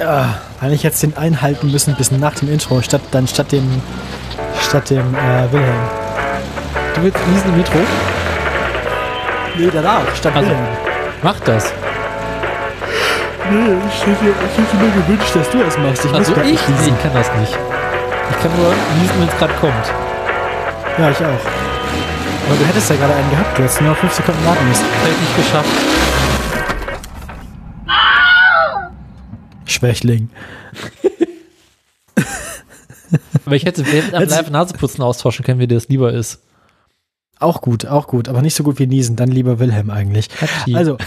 Ja, weil ich jetzt den einhalten müssen bis nach dem Intro, statt dann statt dem statt dem äh, Wilhelm. Du willst diesen Intro? Nee, danach, statt Also- Wilhelm. Mach das. Nee, ich hätte, ich hätte mir gewünscht, dass du das machst. Ich Also ich, ich kann das nicht. Ich kann nur niesen, wenn es gerade kommt. Ja, ich auch. Aber du hättest ja gerade einen gehabt, du hättest nur noch 5 Sekunden warten müssen. Hätte ich nicht geschafft. Schwächling. Aber ich hätte während am Live Naseputzen austauschen können, wie dir das lieber ist. Auch gut, auch gut, aber nicht so gut wie Niesen, dann lieber Wilhelm eigentlich. Hatschi. Also.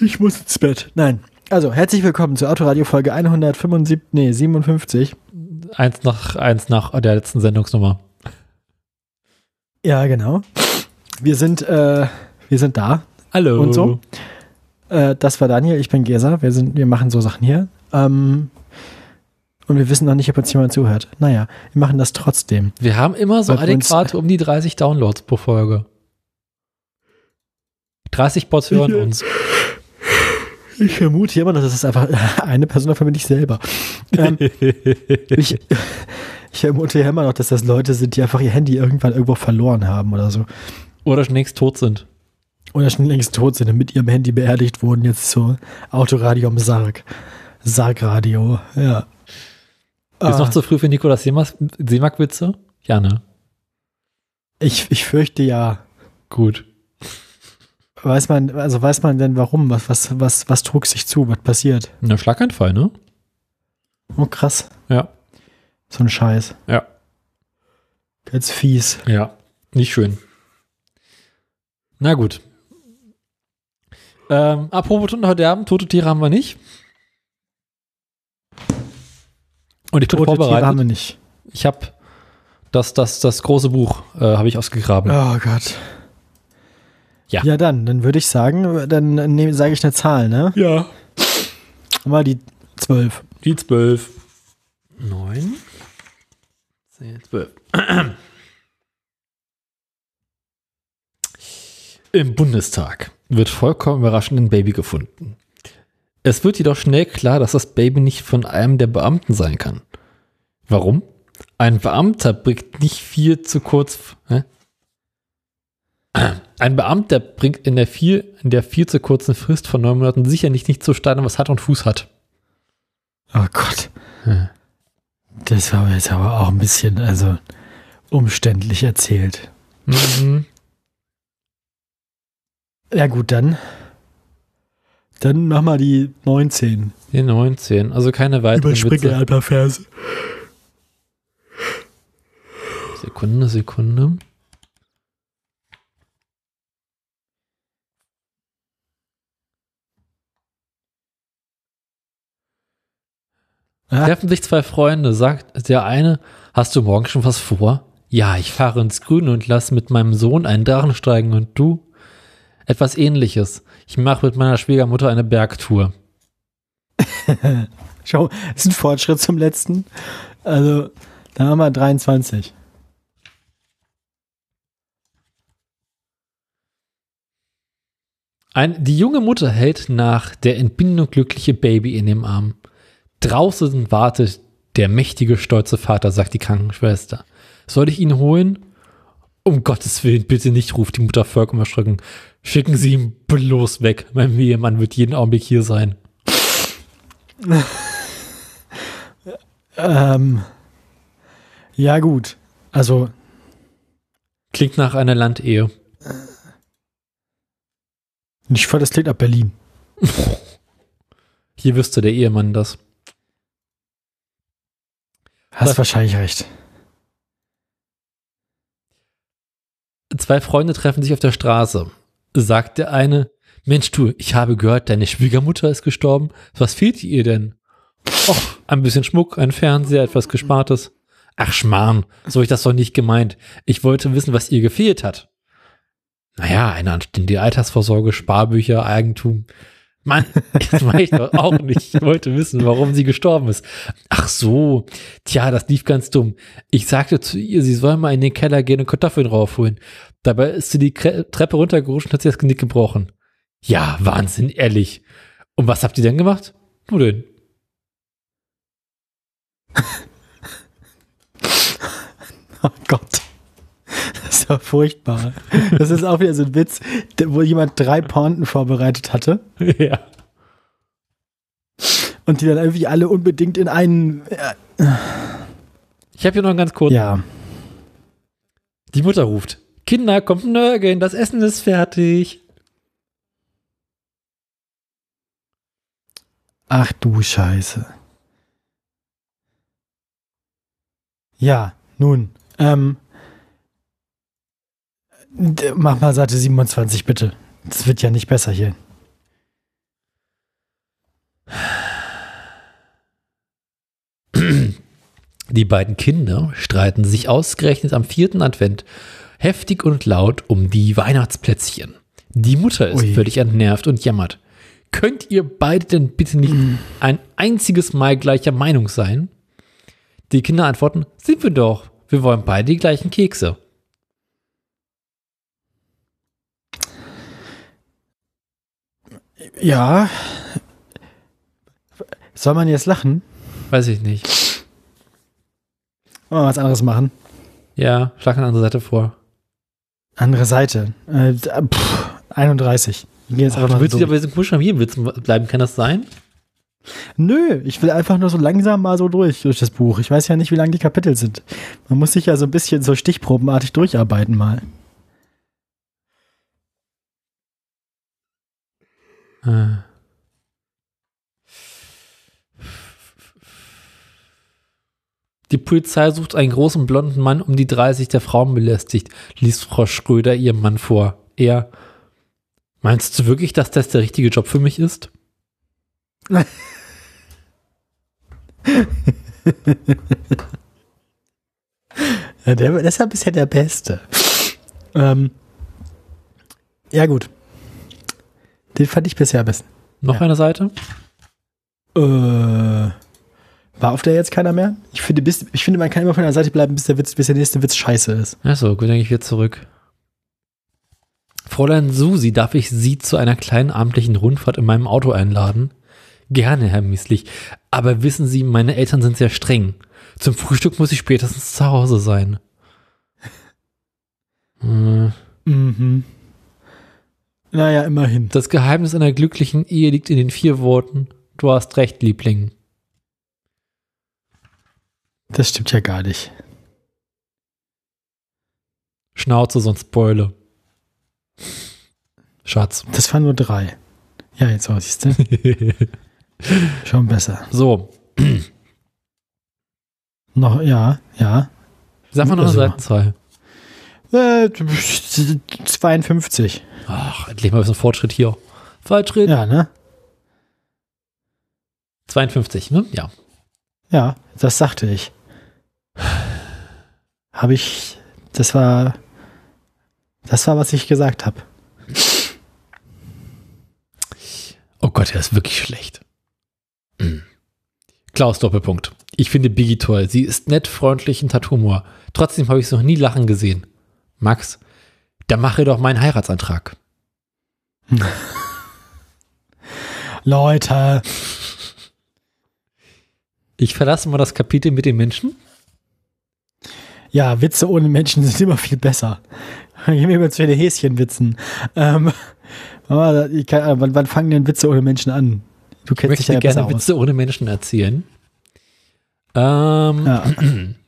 Ich muss ins Bett. Nein. Also, herzlich willkommen zur Autoradio Folge 175, nee, 57. Eins nach, eins nach der letzten Sendungsnummer. Ja, genau. Wir sind, äh, wir sind da. Hallo. Und so? Äh, das war Daniel, ich bin Gesa. Wir sind, wir machen so Sachen hier. Ähm, und wir wissen noch nicht, ob uns jemand zuhört. Naja, wir machen das trotzdem. Wir haben immer so Weil adäquat um die 30 Downloads pro Folge. 30 Bots hören uns. Ich vermute immer, dass es einfach eine Person davon bin ich selber. Ähm, ich, ich vermute ja immer noch, dass das Leute sind, die einfach ihr Handy irgendwann irgendwo verloren haben oder so. Oder schon längst tot sind. Oder schon längst tot sind und mit ihrem Handy beerdigt wurden. Jetzt so Autoradio am Sarg. Sargradio, ja. Ist Ah, noch zu früh für Nikolas Seemack-Witze? Ja, ne? ich, ich fürchte ja. Gut. Weiß man, also weiß man denn warum? Was, was, was, was trug sich zu? Was passiert? Ein Schlaganfall, ne? Oh, krass. Ja. So ein Scheiß. Ja. Ganz fies. Ja. Nicht schön. Na gut. Ähm, apropos Toten heute Abend, tote Tiere haben wir nicht. Und ich bin Tote Tiere vorbereitet. haben wir nicht. Ich habe das, das, das große Buch äh, habe ich ausgegraben. Oh Gott. Ja. Ja, dann, dann würde ich sagen, dann sage ich eine Zahl, ne? Ja. Mal die zwölf. Die 12. 9. 10, 12. Im Bundestag wird vollkommen überraschend ein Baby gefunden. Es wird jedoch schnell klar, dass das Baby nicht von einem der Beamten sein kann. Warum? Ein Beamter bringt nicht viel zu kurz. Hä? Ein Beamter bringt in der viel, in der viel zu kurzen Frist von neun Monaten sicherlich nicht zustande, was Hand und Fuß hat. Oh Gott. Ja. Das war jetzt aber auch ein bisschen, also, umständlich erzählt. Mhm. Ja, gut, dann. Dann mach mal die 19. Die 19, also keine weiteren Überspringe Witze. ein paar Verse. Sekunde, Sekunde. Ah, Treffen sich zwei Freunde, sagt der eine, hast du morgen schon was vor? Ja, ich fahre ins Grüne und lass mit meinem Sohn einen Drachen steigen und du? Etwas ähnliches. Ich mache mit meiner Schwiegermutter eine Bergtour. schau, ist ein Fortschritt zum letzten. Also, dann haben wir 23. Ein, die junge Mutter hält nach der Entbindung glückliche Baby in dem Arm. Draußen wartet der mächtige, stolze Vater, sagt die Krankenschwester. Soll ich ihn holen? Um Gottes Willen, bitte nicht, ruft die Mutter vollkommen erschrocken. Schicken Sie ihn bloß weg. Mein Ehemann wird jeden Augenblick hier sein. Ähm, ja, gut. Also, Klingt nach einer Landehe. ich fand, das klingt nach Berlin. Hier wüsste der Ehemann das. Hast wahrscheinlich recht. Zwei Freunde treffen sich auf der Straße. Sagt der eine, Mensch du, ich habe gehört, deine Schwiegermutter ist gestorben. Was fehlt ihr denn? Och, ein bisschen Schmuck, ein Fernseher, etwas Gespartes. Ach Schmarrn, so hab ich das doch nicht gemeint. Ich wollte wissen, was ihr gefehlt hat. Naja, eine anständige Altersvorsorge, Sparbücher, Eigentum. Mann, das meine ich doch auch nicht. Ich wollte wissen, warum sie gestorben ist. Ach so, tja, das lief ganz dumm. Ich sagte zu ihr, sie soll mal in den Keller gehen und Kartoffeln raufholen. Dabei ist sie die Treppe runtergerutscht und hat sich das Genick gebrochen. Ja, Wahnsinn, ehrlich. Und was habt ihr denn gemacht? Nudeln. Oh Gott. Das ist ja furchtbar. Das ist auch wieder so ein Witz, wo jemand drei Pointen vorbereitet hatte ja. und die dann irgendwie alle unbedingt in einen. äh, Ich habe hier noch einen ganz kurz. Ja. Die Mutter ruft. Kinder, kommt nörgeln, das Essen ist fertig. Ach du Scheiße. Ja, nun. Ähm, mach mal Seite 27, bitte. Das wird ja nicht besser hier. Die beiden Kinder streiten sich ausgerechnet am vierten Advent heftig und laut um die Weihnachtsplätzchen. Die Mutter ist Ui. völlig entnervt und jammert. Könnt ihr beide denn bitte nicht ein einziges Mal gleicher Meinung sein? Die Kinder antworten, sind wir doch. Wir wollen beide die gleichen Kekse. Ja. Soll man jetzt lachen? Weiß ich nicht. Wollen wir was anderes machen? Ja, schlag eine andere Seite vor. Andere Seite. Äh, d- pff, 31. Ich jetzt Ach, einfach du willst so. wieder bei diesem komischen Familienwitz bleiben, kann das sein? Nö, ich will einfach nur so langsam mal so durch, durch das Buch. Ich weiß ja nicht, wie lang die Kapitel sind. Man muss sich ja so ein bisschen so stichprobenartig durcharbeiten mal. Äh. Die Polizei sucht einen großen blonden Mann um die 30, der Frauen belästigt, liest Frau Schröder ihrem Mann vor. Er, meinst du wirklich, dass das der richtige Job für mich ist? Ja, der, das ist bisher der Beste. Ähm, ja, gut. Den fand ich bisher am besten. Noch Ja. eine Seite? Äh, war auf der jetzt keiner mehr? Ich finde, bis, ich finde, man kann immer von der Seite bleiben, bis der, Witz, bis der nächste Witz scheiße ist. Achso, gut, dann gehe ich wieder zurück. Fräulein Susi, darf ich Sie zu einer kleinen abendlichen Rundfahrt in meinem Auto einladen? Gerne, Herr Mieslich. Aber wissen Sie, meine Eltern sind sehr streng. Zum Frühstück muss ich spätestens zu Hause sein. Hm. Mhm. Naja, immerhin. Das Geheimnis einer glücklichen Ehe liegt in den vier Worten. Du hast recht, Liebling. Das stimmt ja gar nicht. Schnauze, sonst Beule. Schatz. Das waren nur drei. Ja, jetzt auch, siehst du? Schon besser. so, Noch, ja, ja. sag mal noch eine Also- Seitenzahl. Äh, 52. Ach, endlich mal ein bisschen Fortschritt hier. Fortschritt. Ja, ne? 52, ne? Ja. Ja, das sagte ich. Habe ich, das war, das war, was ich gesagt habe. Oh Gott, er ist wirklich schlecht. Hm. Klaus Doppelpunkt. Ich finde Biggie toll. Sie ist nett, freundlich und hat Humor. Trotzdem habe ich sie noch nie lachen gesehen. Max, dann mache doch meinen Heiratsantrag. Leute, Ich verlasse mal das Kapitel mit den Menschen. ja, Witze ohne Menschen sind immer viel besser. Gehen wir mal zu den Häschenwitzen. Ähm, ich kann, äh, wann, wann fangen denn Witze ohne Menschen an? Du Ich kennst dich möchte ja gerne besser aus. Witze ohne Menschen erzählen. Ähm, Ja.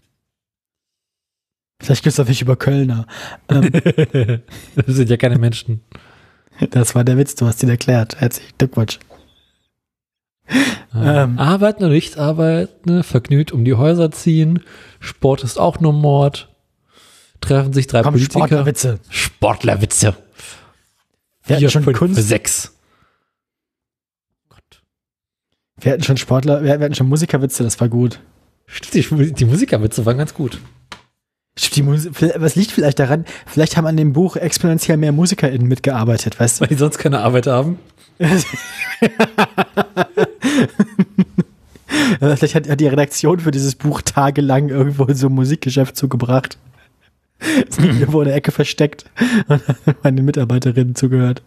Vielleicht gibt es auch nicht über Kölner. Ähm, das sind ja keine Menschen. das war der Witz, du hast ihn erklärt. Herzlichen Glückwunsch. Ähm. Arbeiten oder nicht arbeiten, vergnügt um die Häuser ziehen, Sport ist auch nur Mord, treffen sich drei Komm, Politiker. Sportlerwitze. Sportlerwitze. Wir hatten schon fünf, Kunst, sechs. Gott. wir hatten schon Sportler, wir, wir hatten schon Musikerwitze, das war gut. Stimmt, die, die Musikerwitze waren ganz gut. Was liegt vielleicht daran? Vielleicht haben an dem Buch exponentiell mehr MusikerInnen mitgearbeitet, weißt du? Weil die sonst keine Arbeit haben. Vielleicht hat, hat die Redaktion für dieses Buch tagelang irgendwo in so ein Musikgeschäft zugebracht. Es liegt irgendwo in der Ecke versteckt und hat meine Mitarbeiterinnen zugehört.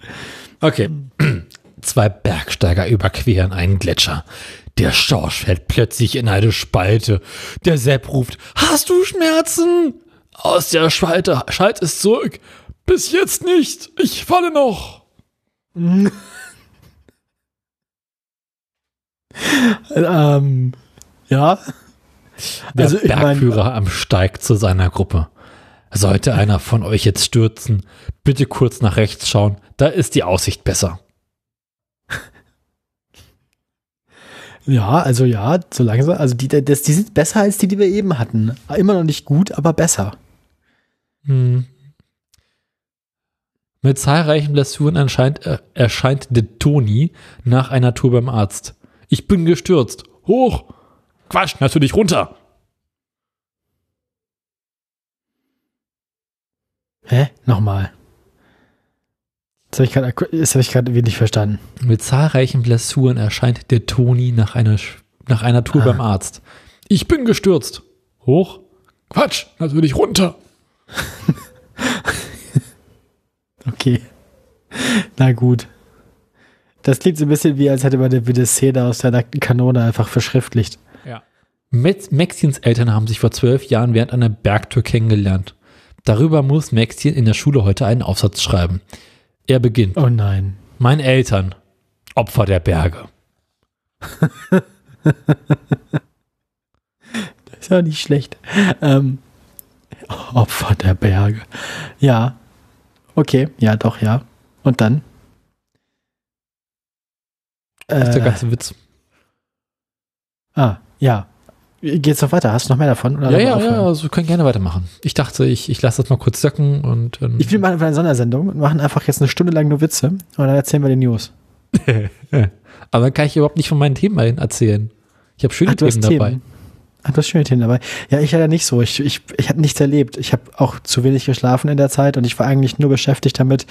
Okay. Zwei Bergsteiger überqueren einen Gletscher. Der Schorsch fällt plötzlich in eine Spalte. Der Sepp ruft, hast du Schmerzen? Aus der Spalte schallt es zurück. Bis jetzt nicht. Ich falle noch. ähm, ja. Der Also, ich mein- Bergführer am Steig zu seiner Gruppe. Sollte einer von euch jetzt stürzen, bitte kurz nach rechts schauen. Da ist die Aussicht besser. Ja, also ja, so langsam. Also die, das, die sind besser als die, die wir eben hatten. Immer noch nicht gut, aber besser. Hm. Mit zahlreichen Blessuren erscheint, äh, erscheint der Toni nach einer Tour beim Arzt. Ich bin gestürzt. Hoch! Quatsch, natürlich runter! Hä? Nochmal. Das habe ich gerade hab nicht verstanden. Mit zahlreichen Blessuren erscheint der Toni nach einer, nach einer Tour Ah. beim Arzt. Ich bin gestürzt. Hoch? Quatsch, natürlich runter. Okay. Na gut. Das klingt so ein bisschen wie, als hätte man eine, Szene aus der nackten Kanone einfach verschriftlicht. Ja. Maxins Eltern haben sich vor zwölf Jahren während einer Bergtour kennengelernt. Darüber muss Maxien in der Schule heute einen Aufsatz schreiben. Er beginnt. Oh nein. Meine Eltern, Opfer der Berge. Ist ja nicht schlecht. Ähm, Opfer der Berge. Ja. Okay, ja, doch, ja. Und dann? Das ist der Äh, ganze Witz. ah, ja. Geht's noch weiter? Hast du noch mehr davon? Oder Ja, ja, aufhören? ja, also wir können gerne weitermachen. Ich dachte, ich, ich lasse das mal kurz sacken und ähm, Ich will einfach eine Sondersendung und machen einfach jetzt eine Stunde lang nur Witze und dann erzählen wir die News. aber dann kann ich überhaupt nicht von meinen Themen erzählen. Ich habe schöne Ach, Themen dabei. Themen. Ach, du hast schöne Themen dabei. Ja, ich leider nicht so. Ich, ich, ich habe nichts erlebt. Ich habe auch zu wenig geschlafen in der Zeit und ich war eigentlich nur beschäftigt damit,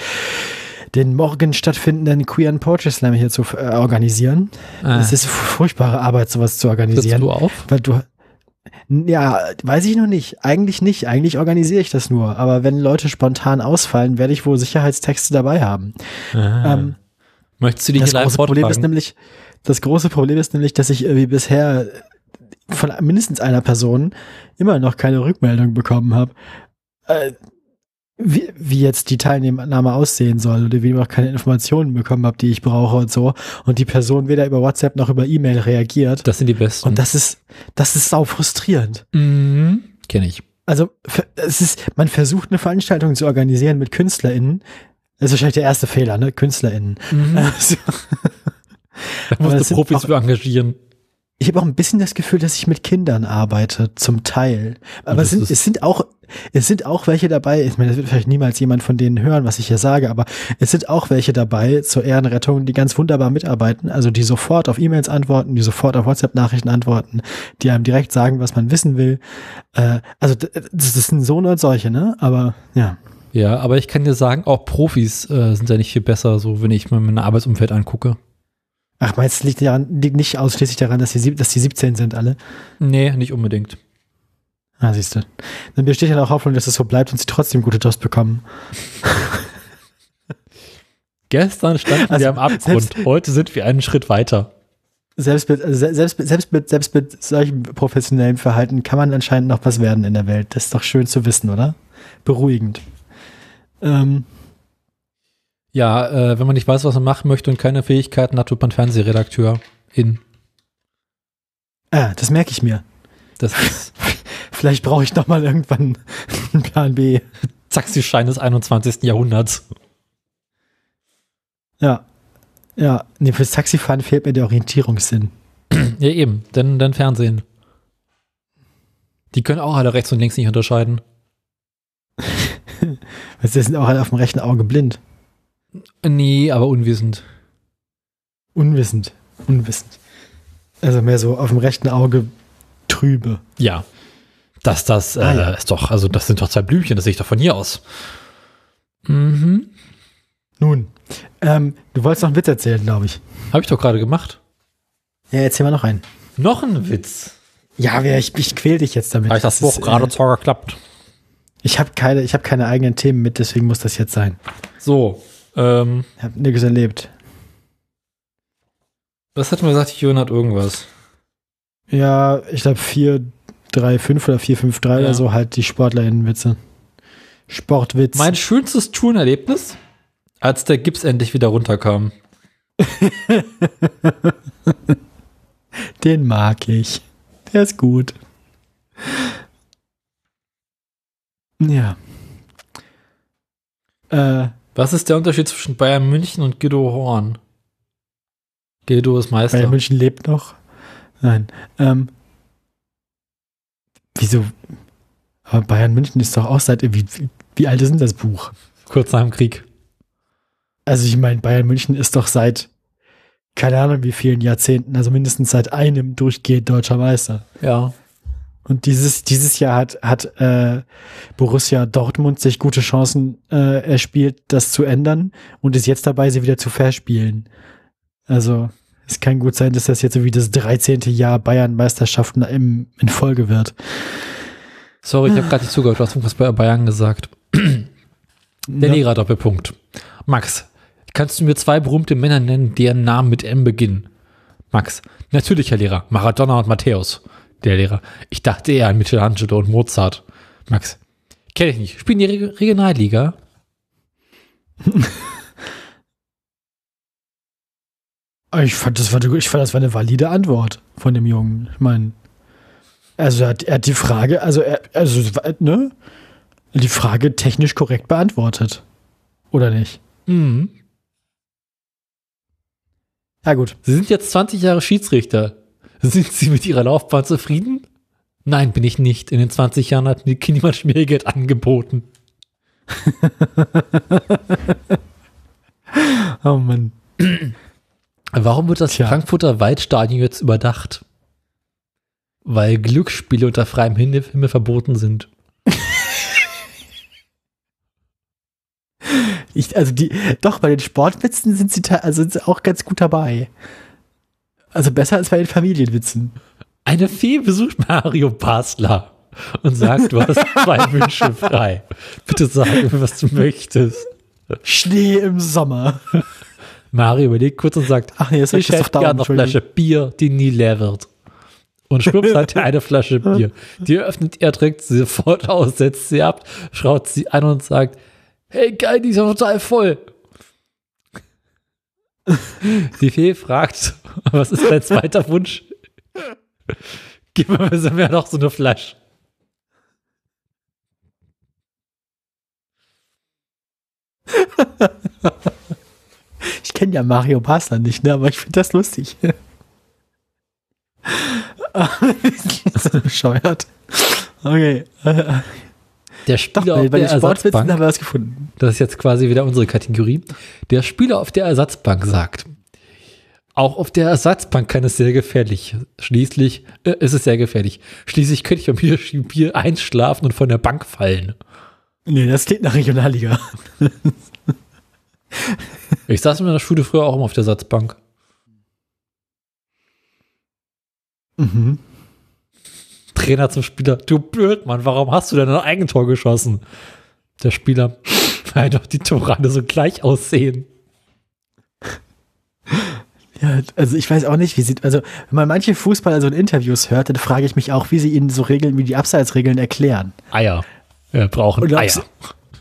den morgen stattfindenden Queer and Poetry Slam hier zu äh, organisieren. Ah, Es ist furchtbare Arbeit, sowas zu organisieren. du auf? Weil du. Ja, weiß ich noch nicht. Eigentlich nicht. Eigentlich organisiere ich das nur. Aber wenn Leute spontan ausfallen, werde ich wohl Sicherheitstexte dabei haben. Ah. Ähm, Möchtest du die das hier große Problem ist nämlich, das große Problem ist nämlich, dass ich irgendwie bisher von mindestens einer Person immer noch keine Rückmeldung bekommen habe, äh, wie, wie jetzt die Teilnahme aussehen soll oder wie ich auch keine Informationen bekommen habe, die ich brauche und so. Und die Person weder über WhatsApp noch über E-Mail reagiert. Das sind die besten. Und das ist, das ist sau frustrierend. mhm. kenne ich. Also es ist, man versucht eine Veranstaltung zu organisieren mit KünstlerInnen. Das ist wahrscheinlich der erste Fehler, ne? KünstlerInnen. Also, Da musst du Profis auch- für engagieren. Ich habe auch ein bisschen das Gefühl, dass ich mit Kindern arbeite, zum Teil. Aber es sind, es sind auch, es sind auch welche dabei, ich meine, das wird vielleicht niemals jemand von denen hören, was ich hier sage, aber es sind auch welche dabei zur Ehrenrettung, die ganz wunderbar mitarbeiten, also die sofort auf E-Mails antworten, die sofort auf WhatsApp-Nachrichten antworten, die einem direkt sagen, was man wissen will. Äh, also das, das sind so und solche, ne? Aber ja. Ja, aber ich kann dir sagen, auch Profis äh, sind ja nicht viel besser, so wenn ich mir mein Arbeitsumfeld angucke. Ach, meinst du, liegt, daran, liegt nicht ausschließlich daran, dass die, dass die 17 sind alle? Nee, nicht unbedingt. Ah, siehst du. Dann besteht ja noch Hoffnung, dass es so bleibt und sie trotzdem gute Jobs bekommen. Gestern standen Also, wir am Abgrund, heute sind wir einen Schritt weiter. Selbst mit, se- selbst, mit- selbst, mit, selbst mit solchem professionellen Verhalten kann man anscheinend noch was werden in der Welt. Das ist doch schön zu wissen, oder? Beruhigend. Ähm, Ja, äh, wenn man nicht weiß, was man machen möchte und keine Fähigkeiten hat, wird man Fernsehredakteur in. ah, das merke ich mir. Das ist Vielleicht brauche ich noch mal irgendwann einen Plan B. Taxischein des 21. Jahrhunderts. Ja. Ja, nee, fürs Taxifahren fehlt mir der Orientierungssinn. Ja, eben, denn, denn Fernsehen. Die können auch alle rechts und links nicht unterscheiden. Sie sind auch alle auf dem rechten Auge blind. Nee, aber unwissend. Unwissend. Unwissend. Also mehr so auf dem rechten Auge trübe. Ja. Das, das, Ah, äh, ja. ist doch, also das sind doch zwei Blümchen, das sehe ich doch von hier aus. Mhm. Nun, ähm, du wolltest noch einen Witz erzählen, glaube ich. Habe ich doch gerade gemacht. Ja, erzähl mal noch einen. Noch ein Witz. Ja, wer- ich, ich quäl dich jetzt damit. Habe ich das ist, Buch gerade äh, zwar geklappt. Ich habe keine, ich habe keine eigenen Themen mit, deswegen muss das jetzt sein. So, ähm, Ich habe nirgends erlebt. Was hat man gesagt? Jon hat irgendwas. Ja, ich glaube 4, 3, 5 oder 4, 5, 3 Ja. oder so halt die SportlerInnen-Witze. Sportwitz. Mein schönstes Tourenerlebnis, als der Gips endlich wieder runterkam. Den mag ich. Der ist gut. Ja. Äh, Was ist der Unterschied zwischen Bayern München und Guido Horn? Guido ist Meister. Bayern München lebt noch. Nein. Ähm, wieso? Aber Bayern München ist doch auch seit. Wie, wie, alt ist denn das Buch? Kurz nach dem Krieg. Also, ich meine, Bayern München ist doch seit. Keine Ahnung, wie vielen Jahrzehnten, also mindestens seit einem durchgehend deutscher Meister. Ja. Und dieses, dieses Jahr hat, hat äh, Borussia Dortmund sich gute Chancen äh, erspielt, das zu ändern und ist jetzt dabei, sie wieder zu verspielen. Also es kann gut sein, dass das jetzt so wie das 13. Jahr Bayern-Meisterschaften im, in Folge wird. Sorry, ich habe gerade nicht zugehört. Du hast irgendwas bei Bayern gesagt. Der Ja. Lehrer Doppelpunkt. Max, kannst du mir zwei berühmte Männer nennen, deren Namen mit M beginnen? Max, natürlich, Herr Lehrer. Maradona und Matthäus. Der Lehrer, ich dachte eher an Michelangelo und Mozart. Max, kenne ich nicht. Spielen die Reg Regionalliga? Ich fand, das war, ich fand, das war eine valide Antwort von dem Jungen. Ich meine, also er hat, er hat die Frage, also er, also, ne? Die Frage technisch korrekt beantwortet. Oder nicht? Mhm. Ja, gut. Sie sind jetzt 20 Jahre Schiedsrichter. Sind Sie mit Ihrer Laufbahn zufrieden? Nein, bin ich nicht. In den 20 Jahren hat mir niemand Schmiergeld angeboten. Oh Mann. Warum wird das Tja. Frankfurter Waldstadion jetzt überdacht? Weil Glücksspiele unter freiem Himmel Himmel verboten sind. Ich, also die, doch, bei den Sportwitzen sind sie, also sind sie auch ganz gut dabei. Also besser als bei den Familienwitzen. Eine Fee besucht Mario Basler und sagt, du hast zwei Wünsche frei. Bitte sag mir, was du möchtest. Schnee im Sommer. Mario überlegt kurz und sagt, Ach das ich hätte gerne eine Flasche Bier, die nie leer wird. Und schwupps hat er eine Flasche Bier. Die öffnet er, trinkt sie sofort aus, setzt sie ab, schaut sie an und sagt, hey geil, die ist ja total voll. Die Fee fragt, was ist dein zweiter Wunsch? Gib mir mehr noch so eine Flasche. Ich kenne ja Mario Basler nicht, ne? aber ich finde das lustig. so bescheuert. Okay. Der Doch, Spieler bei, auf bei der Ersatzbank, haben wir was gefunden. das ist jetzt quasi wieder unsere Kategorie, der Spieler auf der Ersatzbank sagt, auch auf der Ersatzbank kann es sehr gefährlich. Schließlich äh, ist es sehr gefährlich. Schließlich könnte ich Bier, Bier einschlafen und von der Bank fallen. Nee, das klingt nach Regionalliga. Ich saß in meiner Schule früher auch immer auf der Ersatzbank. Mhm. Trainer zum Spieler, du Blödmann, warum hast du denn ein Eigentor geschossen? Der Spieler, weil doch die Tore alle so gleich aussehen. Ja, also ich weiß auch nicht, wie sie, also wenn man manche Fußballer so in Interviews hört, dann frage ich mich auch, wie sie ihnen so Regeln wie die Abseitsregeln erklären. Eier. Wir brauchen Und Eier.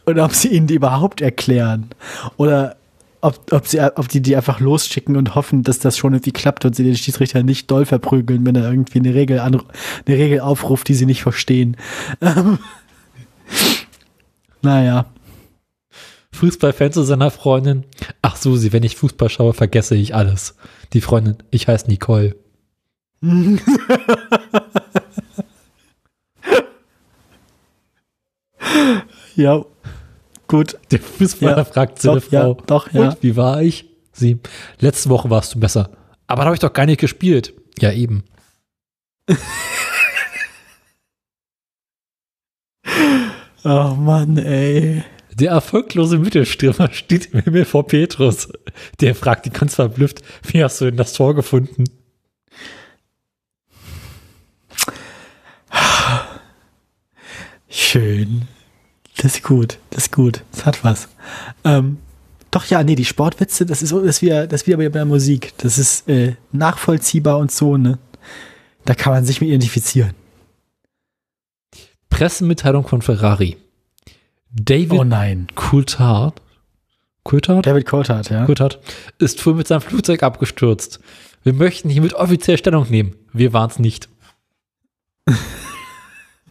Und ob sie ihnen die überhaupt erklären. Oder ob, ob, sie, ob die die einfach losschicken und hoffen, dass das schon irgendwie klappt und sie den Schiedsrichter nicht doll verprügeln, wenn er irgendwie eine Regel, an, eine Regel aufruft, die sie nicht verstehen. Ähm, naja. Fußballfan zu seiner Freundin. Ach Susi, wenn ich Fußball schaue, vergesse ich alles. Die Freundin, ich heiße Nicole. Ja, gut. Der Fußballer Ja, fragt seine doch, ja, Frau. doch, ja. Und wie war ich? Sie, letzte Woche warst du besser. Aber da habe ich doch gar nicht gespielt. Ja, eben. Oh Mann, ey. Der erfolglose Mittelstürmer steht im Himmel vor Petrus. Der fragt ihn ganz verblüfft, wie hast du denn das Tor gefunden? Schön. Das ist gut, das ist gut. Das hat was. Ähm, Doch, ja, nee, die Sportwitze, das ist so, das ist wieder, das ist wieder bei der Musik. Das ist äh, nachvollziehbar und so, ne? Da kann man sich mit identifizieren. Pressemitteilung von Ferrari. David Oh nein. Coulthard, Coulthard? David Coulthard, ja. Coulthard ist früh mit seinem Flugzeug abgestürzt. Wir möchten hiermit offiziell Stellung nehmen. Wir waren es nicht.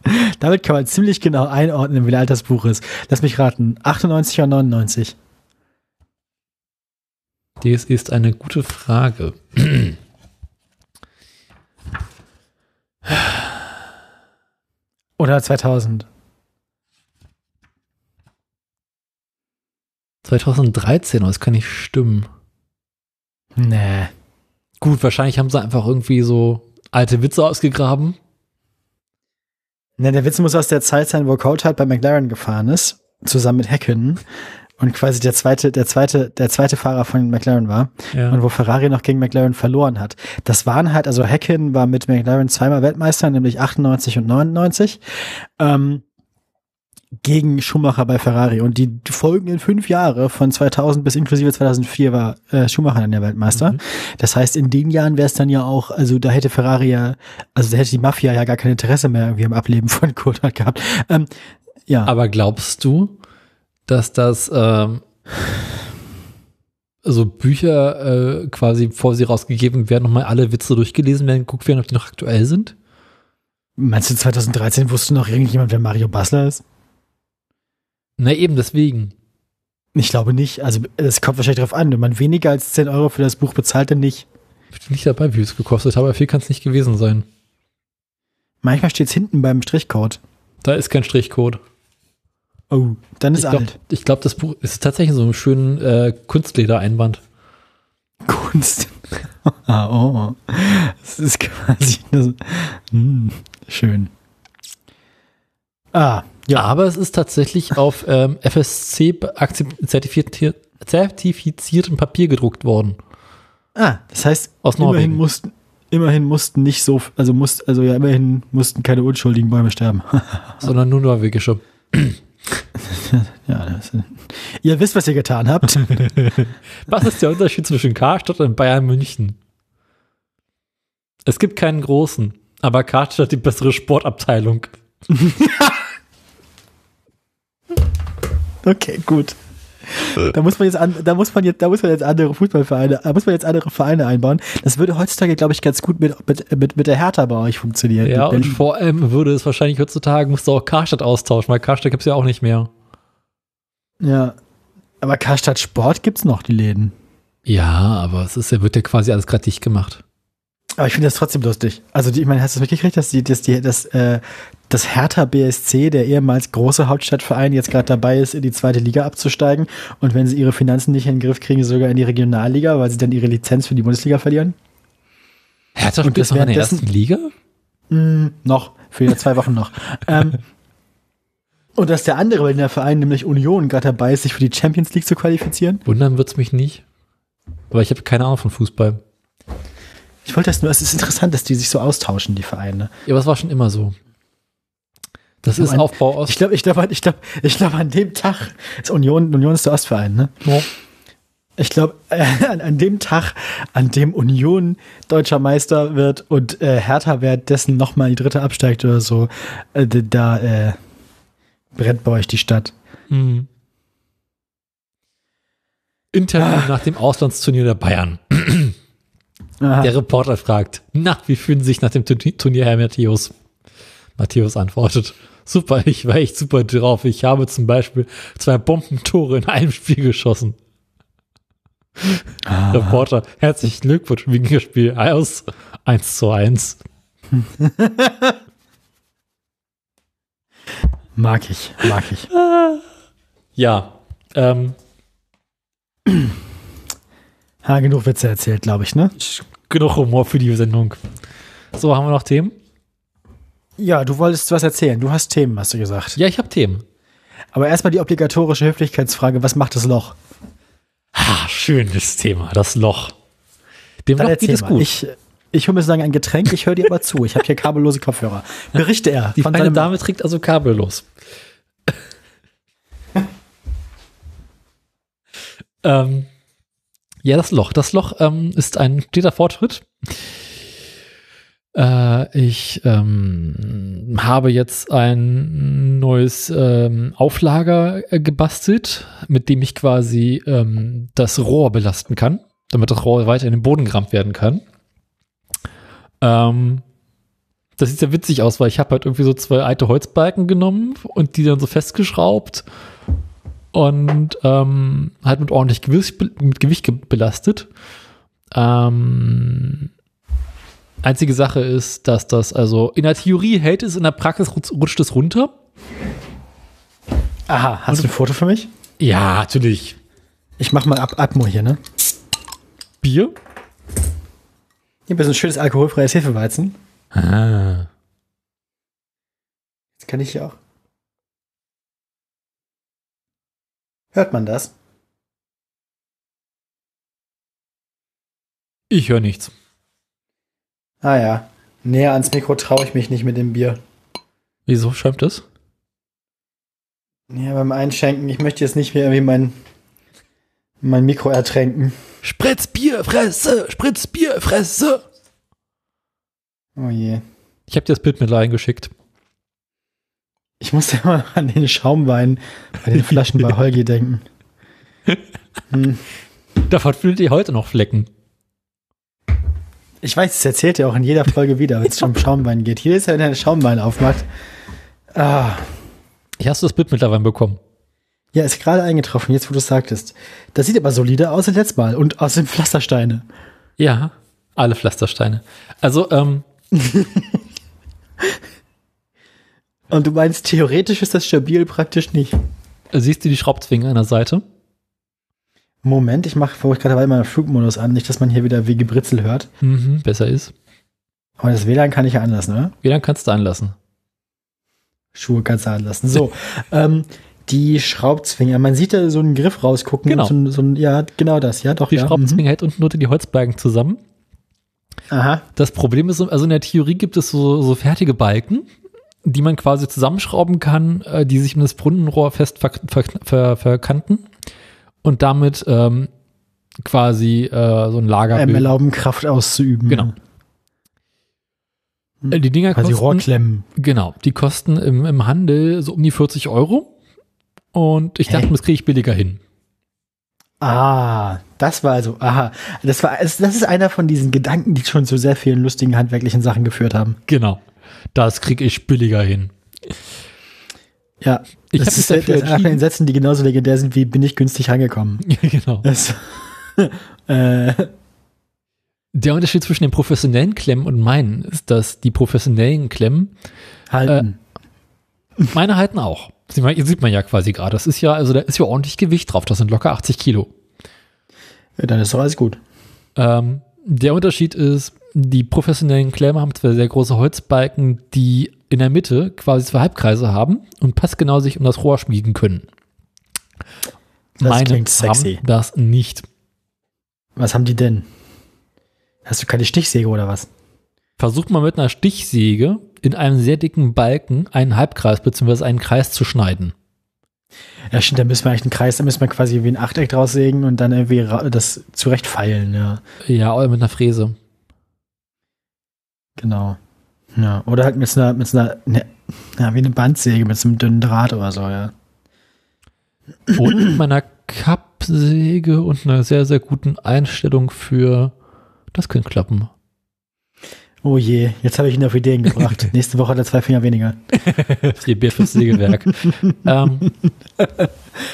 Damit kann man ziemlich genau einordnen, wie alt das Buch ist. Lass mich raten. 98 oder 99? Das ist eine gute Frage. Oder 2000? 2013, aber das kann nicht stimmen. Nee. Gut, wahrscheinlich haben sie einfach irgendwie so alte Witze ausgegraben. Ne, der Witz muss aus der Zeit sein, wo Coulthard bei McLaren gefahren ist, zusammen mit Häkkinen und quasi der zweite, der zweite, der zweite Fahrer von McLaren war Ja. und wo Ferrari noch gegen McLaren verloren hat. Das waren halt, also Häkkinen war mit McLaren zweimal Weltmeister, nämlich 98 und 99. Ähm, gegen Schumacher bei Ferrari und die folgenden fünf Jahre von 2000 bis inklusive 2004 war äh, Schumacher dann der Weltmeister. Mhm. Das heißt, in den Jahren wäre es dann ja auch, also da hätte Ferrari ja, also da hätte die Mafia ja gar kein Interesse mehr irgendwie am Ableben von Coulthard gehabt. Ähm, ja, Aber glaubst du, dass das ähm, so Bücher äh, quasi, bevor sie rausgegeben werden, nochmal alle Witze durchgelesen werden, geguckt werden, ob die noch aktuell sind? meinst du 2013 wusste noch irgendjemand, wer Mario Basler ist? Na eben, deswegen. Ich glaube nicht. Also es kommt wahrscheinlich darauf an. Wenn man weniger als 10 Euro für das Buch bezahlt, dann nicht. Ich bin nicht dabei, wie es gekostet hat, aber viel kann es nicht gewesen sein. Manchmal steht es hinten beim Strichcode. Da ist kein Strichcode. Oh, dann ist Ich glaube, alt. glaub, das Buch ist tatsächlich so ein schönen äh, Kunstledereinband. Kunst. ah, oh. Das ist quasi das, hm, schön. Ah, ja. Aber es ist tatsächlich auf ähm, FSC zertifiziert, zertifiziertem Papier gedruckt worden. Ah, das heißt, Aus immerhin mussten, immerhin mussten nicht so, also mussten, also ja, immerhin mussten keine unschuldigen Bäume sterben. sondern nur norwegische. ja, das, ihr wisst, was ihr getan habt. Was ist der Unterschied zwischen Karstadt und Bayern München? Es gibt keinen großen, aber Karstadt hat die bessere Sportabteilung. Okay, gut. Da muss man jetzt an, da muss man jetzt, da muss man jetzt andere Fußballvereine, da muss man jetzt andere Vereine einbauen. Das würde heutzutage, glaube ich, ganz gut mit, mit, mit, mit der Hertha bei euch funktionieren. Ja, und vor allem würde es wahrscheinlich heutzutage, musst du auch Karstadt austauschen, weil Karstadt gibt es ja auch nicht mehr. ja. Aber Karstadt Sport gibt's noch, die Läden. Ja, aber es ist, wird ja quasi alles gerade dicht gemacht. Aber ich finde das trotzdem lustig. Also, die, ich meine, hast du das mitgekriegt, dass die, dass die, dass, äh, das Hertha BSC, der ehemals große Hauptstadtverein, jetzt gerade dabei ist, in die zweite Liga abzusteigen und wenn sie ihre Finanzen nicht in den Griff kriegen, sogar in die Regionalliga, weil sie dann ihre Lizenz für die Bundesliga verlieren? Hertha Und spielt das noch in der ersten Liga? Mm, noch, für zwei Wochen noch. ähm, und dass der andere Berliner Verein, nämlich Union, gerade dabei ist, sich für die Champions League zu qualifizieren. Wundern wird's mich nicht. Aber ich habe keine Ahnung von Fußball. Ich wollte das nur, es ist interessant, dass die sich so austauschen, die Vereine. Ja, aber es war schon immer so. Das ist mein- Aufbau aus. Ich glaube, ich glaube, ich glaube, ich glaube, an dem Tag ist Union, Union ist der Ostverein, ne? Ja. Ich glaube, äh, an, an dem Tag, an dem Union deutscher Meister wird und äh, Hertha währenddessen nochmal die dritte absteigt oder so, äh, da äh, brennt bei euch die Stadt. Mhm. Interview nach dem Auslandsturnier der Bayern. Aha. Der Reporter fragt, na, wie fühlen Sie sich nach dem Turnier, Herr Matthäus? Matthäus antwortet, super, ich war echt super drauf. Ich habe zum Beispiel zwei Bombentore in einem Spiel geschossen. Ah. Reporter, herzlichen Glückwunsch wegen das Spiel aus 1 zu 1. Mag ich, mag ich. Ja, ähm, Ha, genug Witze erzählt, glaube ich, ne? genug Humor für die Sendung. So, haben wir noch Themen? Ja, du wolltest was erzählen. Du hast Themen, hast du gesagt. Ja, ich habe Themen. Aber erstmal die obligatorische Höflichkeitsfrage: Was macht das Loch? Ah, schönes Thema, das Loch. Dem Dann Loch geht es mal. gut. Ich, ich hole mir sagen ein Getränk, ich höre dir aber zu. Ich habe hier kabellose Kopfhörer. Berichte er. Die von feine Dame trägt also kabellos. Ähm, ja, das Loch. Das Loch ähm, ist ein steter Fortschritt. Äh, ich ähm, habe jetzt ein neues ähm, Auflager äh, gebastelt, mit dem ich quasi ähm, das Rohr belasten kann, damit das Rohr weiter in den Boden gerammt werden kann. Ähm, das sieht sehr witzig aus, weil ich habe halt irgendwie so zwei alte Holzbalken genommen und die dann so festgeschraubt und ähm, halt mit ordentlich Gewicht, mit Gewicht belastet. Ähm, einzige Sache ist, dass das also in der Theorie hält es, in der Praxis rutscht es runter. Aha, hast und, du ein Foto für mich? Ja, natürlich. Ich mach mal Ab Atmo hier, ne? Bier? Hier ist ein schönes alkoholfreies Hefeweizen. Ah. Jetzt kann ich hier auch. Hört man das? Ich höre nichts. Ah ja. Näher ans Mikro traue ich mich nicht mit dem Bier. Wieso schäumt das? Ja, beim Einschenken, ich möchte jetzt nicht mehr irgendwie mein, mein Mikro ertränken. Spritz Bierfresse! Spritz Bierfresse! Oh je. Ich habe dir das Bild mit reingeschickt. Ich musste immer an den Schaumwein bei den Flaschen bei Holgi denken. Hm. Davon fühlt ihr heute noch Flecken. Ich weiß, das erzählt ihr auch in jeder Folge wieder, wenn es um Schaumwein geht. Hier ist ja, wenn er Schaumwein aufmacht. Ah. Ich hast du das Bild mittlerweile bekommen? Ja, ist gerade eingetroffen, jetzt wo du es sagtest. Das sieht aber solider aus als letztes Mal und aus den Pflastersteine. Ja, alle Pflastersteine. Also, ähm, Und du meinst, theoretisch ist das stabil, praktisch nicht. Siehst du die Schraubzwinge an der Seite? Moment, ich mache, wo ich gerade mal Flugmodus an, nicht, dass man hier wieder wie Gebritzel hört. Mhm, besser ist. Aber das WLAN kann ich ja anlassen, oder? WLAN kannst du anlassen. Schuhe kannst du anlassen. So, ähm, die Schraubzwinge, man sieht da so einen Griff rausgucken. Genau. So, so ein, ja, genau das, ja, doch. Die ja. Schraubzwinge mhm. hält unten nur die Holzbalken zusammen. Aha. Das Problem ist, also in der Theorie gibt es so, so fertige Balken, die man quasi zusammenschrauben kann, äh, die sich um das Brunnenrohr fest ver ver ver verkanten und damit ähm, quasi äh, so ein Lager ähm, erlauben, Kraft auszuüben. Genau. Hm. Die Dinger quasi kosten, Rohrklemmen. Genau, die kosten im, im Handel so um die 40 Euro. Und ich dachte, hey. das kriege ich billiger hin. Ah, das war also, aha. Das war, das ist einer von diesen Gedanken, die schon zu sehr vielen lustigen handwerklichen Sachen geführt haben. Genau. Das kriege ich billiger hin. Ja, ich habe mich dafür das in Sätzen, die genauso legendär sind wie bin ich günstig rangekommen. genau. Das, äh, der Unterschied zwischen den professionellen Klemmen und meinen ist, dass die professionellen Klemmen halten. Äh, meine halten auch. Sieht man, sieht man ja quasi gerade. Das ist ja, also da ist ja ordentlich Gewicht drauf. Das sind locker 80 Kilo. Ja, dann ist doch alles gut. Ähm, der Unterschied ist, die professionellen Klemmer haben zwei sehr große Holzbalken, die in der Mitte quasi zwei Halbkreise haben und passgenau sich um das Rohr schmieden können. Das Meine klingt sexy. haben das nicht. Was haben die denn? Hast du keine Stichsäge oder was? Versucht mal mit einer Stichsäge in einem sehr dicken Balken einen Halbkreis bzw. einen Kreis zu schneiden. Ja, stimmt, da müssen wir eigentlich einen Kreis, da müssen wir quasi wie ein Achteck draus sägen und dann irgendwie das zurecht feilen, ja. Ja, oder mit einer Fräse. Genau. Ja, oder halt mit einer, mit einer, ne, ja, wie eine Bandsäge mit so einem dünnen Draht oder so, ja. Und mit meiner Kappsäge und einer sehr, sehr guten Einstellung für, das könnte klappen. Oh je, jetzt habe ich ihn auf Ideen gebracht. Nächste Woche hat er zwei Finger weniger. Vier Bier fürs Sägewerk. ähm.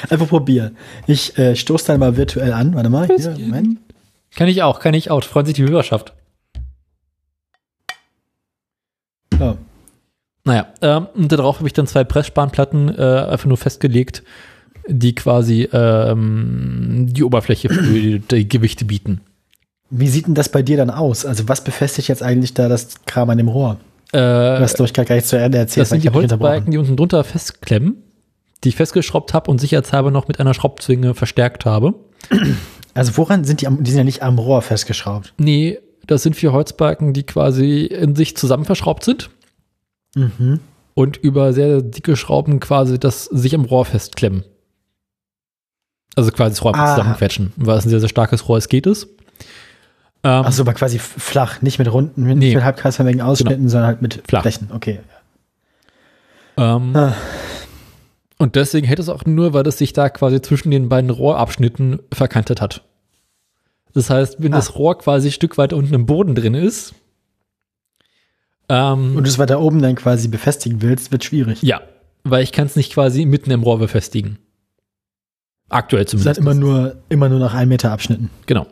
Einfach probieren. Ich äh, stoße dann mal virtuell an. Warte mal. Hier, Moment. Kann ich auch, kann ich auch. Freut sich die Hörerschaft. Ja. Naja, ähm, und darauf habe ich dann zwei Pressspanplatten äh, einfach nur festgelegt, die quasi ähm, die Oberfläche für die, die Gewichte bieten. Wie sieht denn das bei dir dann aus? Also was befestigt jetzt eigentlich da das Kram an dem Rohr? Äh, du hast, glaube ich, gar nicht zu Ende erzählt. Das sind die Holzbalken, die unten drunter festklemmen, die ich festgeschraubt habe und sicherheitshalber noch mit einer Schraubzwinge verstärkt habe. Also woran sind die? Am, die sind ja nicht am Rohr festgeschraubt. Nee, das sind vier Holzbalken, die quasi in sich zusammen verschraubt sind. Mhm. Und über sehr dicke Schrauben quasi das sich am Rohr festklemmen. Also quasi das Rohr Ah. zusammenquetschen. Weil es ein sehr, sehr starkes Rohr ist, geht es. Ähm, Achso, aber quasi flach, nicht mit runden, nicht Nee. mit halbkreisförmigen Ausschnitten, sondern halt mit Flach. Flächen. Okay. ähm, Ah. Und deswegen hält es auch nur, weil es sich da quasi zwischen den beiden Rohrabschnitten verkantet hat. Das heißt, wenn Ah. das Rohr quasi ein Stück weiter unten im Boden drin ist, ähm, Und du es weiter oben dann quasi befestigen willst, wird schwierig. ja, weil ich kann es nicht quasi mitten im Rohr befestigen. Aktuell Es zumindest. halt immer nur, immer nur nach einem Meter Abschnitten. Genau.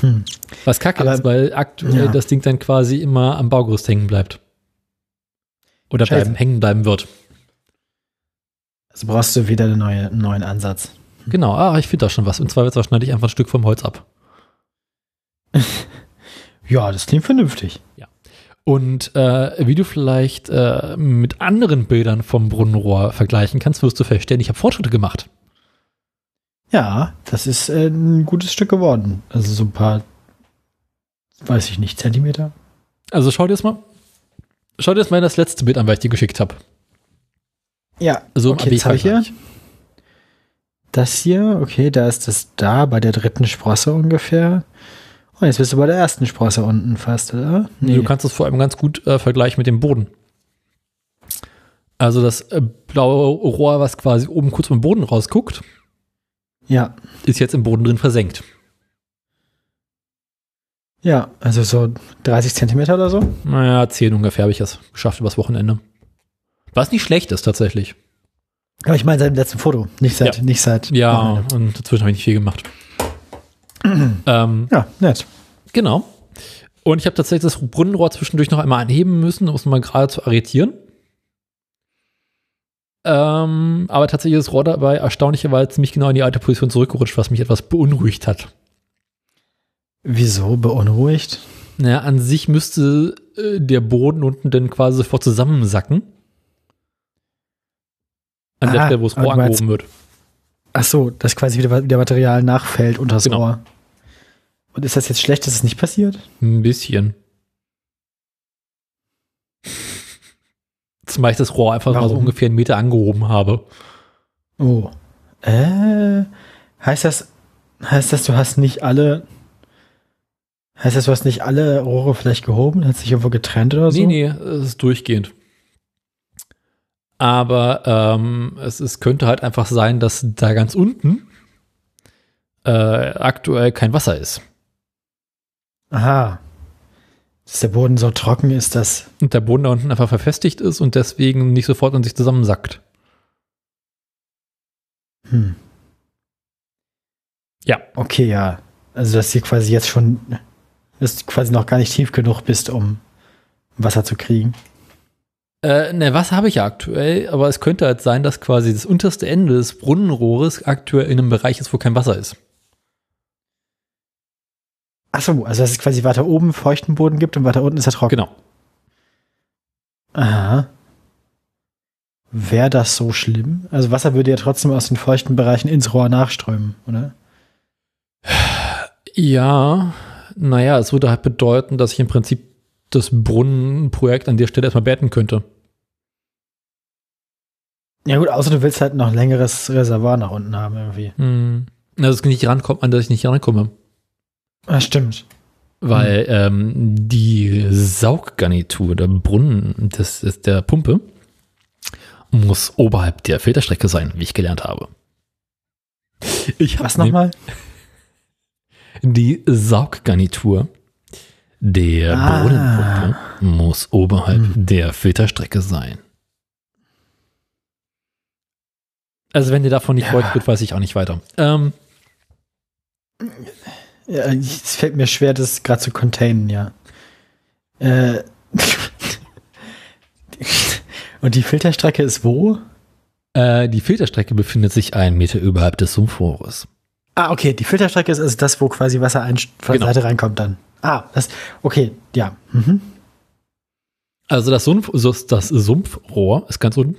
Hm. Was kacke Aber- ist, weil aktuell Ja. das Ding dann quasi immer am Baugerüst hängen bleibt. Oder bleiben, hängen bleiben wird. Also brauchst du wieder einen neuen, einen neuen Ansatz. Genau, ah, ich finde da schon was. Und zwar wird schneide ich einfach ein Stück vom Holz ab. Ja, das klingt vernünftig. Und äh, wie du vielleicht äh, mit anderen Bildern vom Brunnenrohr vergleichen kannst, wirst du feststellen, ich habe Fortschritte gemacht. Ja, das ist äh, ein gutes Stück geworden. Also so ein paar, weiß ich nicht, Zentimeter. Also schau dir das mal, schau dir das mal das letzte Bild an, weil ich dir geschickt habe. Ja, So im okay, jetzt habe ich hier. Das hier. Okay, da ist das da bei der dritten Sprosse ungefähr. Und jetzt bist du bei der ersten Sprosse unten fast, oder? Du kannst es vor allem ganz gut äh, vergleichen mit dem Boden. Also das äh, blaue Rohr, was quasi oben kurz vom Boden rausguckt, ja, ist jetzt im Boden drin versenkt. ja, also so 30 Zentimeter oder so. Naja, 10 ungefähr habe ich es geschafft übers Wochenende. Was nicht schlecht ist tatsächlich. Aber ich meine seit dem letzten Foto, nicht seit, Ja. nicht seit. Ja, und dazwischen habe ich nicht viel gemacht. ähm, Ja, nett. genau. Und ich habe tatsächlich das Brunnenrohr zwischendurch noch einmal anheben müssen, um es mal gerade zu arretieren. Ähm, aber tatsächlich ist das Rohr dabei erstaunlicherweise ziemlich genau in die alte Position zurückgerutscht, was mich etwas beunruhigt hat. Wieso beunruhigt? Naja, an sich müsste äh, der Boden unten dann quasi sofort zusammensacken. An der Ah, Stelle, wo das Rohr angehoben wird. Ach so, dass quasi wieder, wieder Material nachfällt unter das Genau. Ohr. Und ist das jetzt schlecht, dass es nicht passiert? Ein bisschen. Zumal ich das Rohr einfach mal so Warum? ungefähr einen Meter angehoben habe. Oh. Äh, heißt das, heißt das, du hast nicht alle, heißt das, du hast nicht alle Rohre vielleicht gehoben? Hat sich irgendwo getrennt oder so? Nee, nee, es ist durchgehend. Aber ähm, es, es könnte halt einfach sein, dass da ganz unten äh, aktuell kein Wasser ist. Aha. Dass der Boden so trocken ist, dass, Und der Boden da unten einfach verfestigt ist und deswegen nicht sofort in sich zusammensackt. hm. Ja. Okay, ja. Also, dass du quasi jetzt schon, dass du quasi noch gar nicht tief genug bist, um Wasser zu kriegen. Äh, ne, Wasser habe ich ja aktuell, aber es könnte halt sein, dass quasi das unterste Ende des Brunnenrohres aktuell in einem Bereich ist, wo kein Wasser ist. Ach so, also dass es quasi weiter oben feuchten Boden gibt und weiter unten ist er trocken. Genau. Aha. Wäre das so schlimm? Also Wasser würde ja trotzdem aus den feuchten Bereichen ins Rohr nachströmen, oder? Ja, naja, es würde halt bedeuten, dass ich im Prinzip das Brunnenprojekt an der Stelle erstmal beenden könnte. Ja gut, außer du willst halt noch ein längeres Reservoir nach unten haben irgendwie. Hm. Also es nicht rankommt, an das ich nicht rankomme. Ah, stimmt. Weil ähm, die Sauggarnitur der Brunnen des, des, der Pumpe muss oberhalb der Filterstrecke sein, wie ich gelernt habe. Ich Was nochmal? Die Sauggarnitur der Ah. Brunnenpumpe muss oberhalb Hm. der Filterstrecke sein. Also wenn dir davon nicht Ja. folgt wird, weiß ich auch nicht weiter. Ähm, Ja, es fällt mir schwer, das gerade zu containen, ja. Äh. Und die Filterstrecke ist wo? äh, die Filterstrecke befindet sich einen Meter überhalb des Sumpfrohres. Ah, okay, die Filterstrecke ist also das, wo quasi Wasser ein, von Genau. der Seite reinkommt dann. Ah, das, okay, ja. Mhm. Also das, Sumpf, das Sumpfrohr ist ganz unten.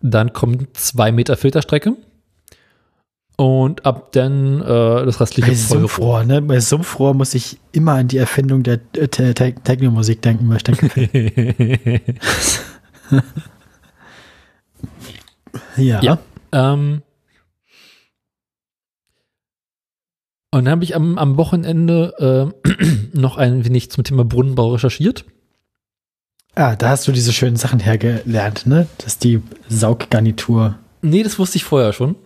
Dann kommt zwei Meter Filterstrecke. Und ab dann äh, das restliche Bei. Sumpfrohr, ne? Bei Sumpfrohr muss ich immer an die Erfindung der äh, Te Te Techno-Musik denken, weil ich denke, ja. Ja. ähm, Und dann habe ich am, am Wochenende äh, noch ein wenig zum Thema Brunnenbau recherchiert. Ah, da hast du diese schönen Sachen hergelernt, ne? Das ist die Sauggarnitur. Nee, das wusste ich vorher schon.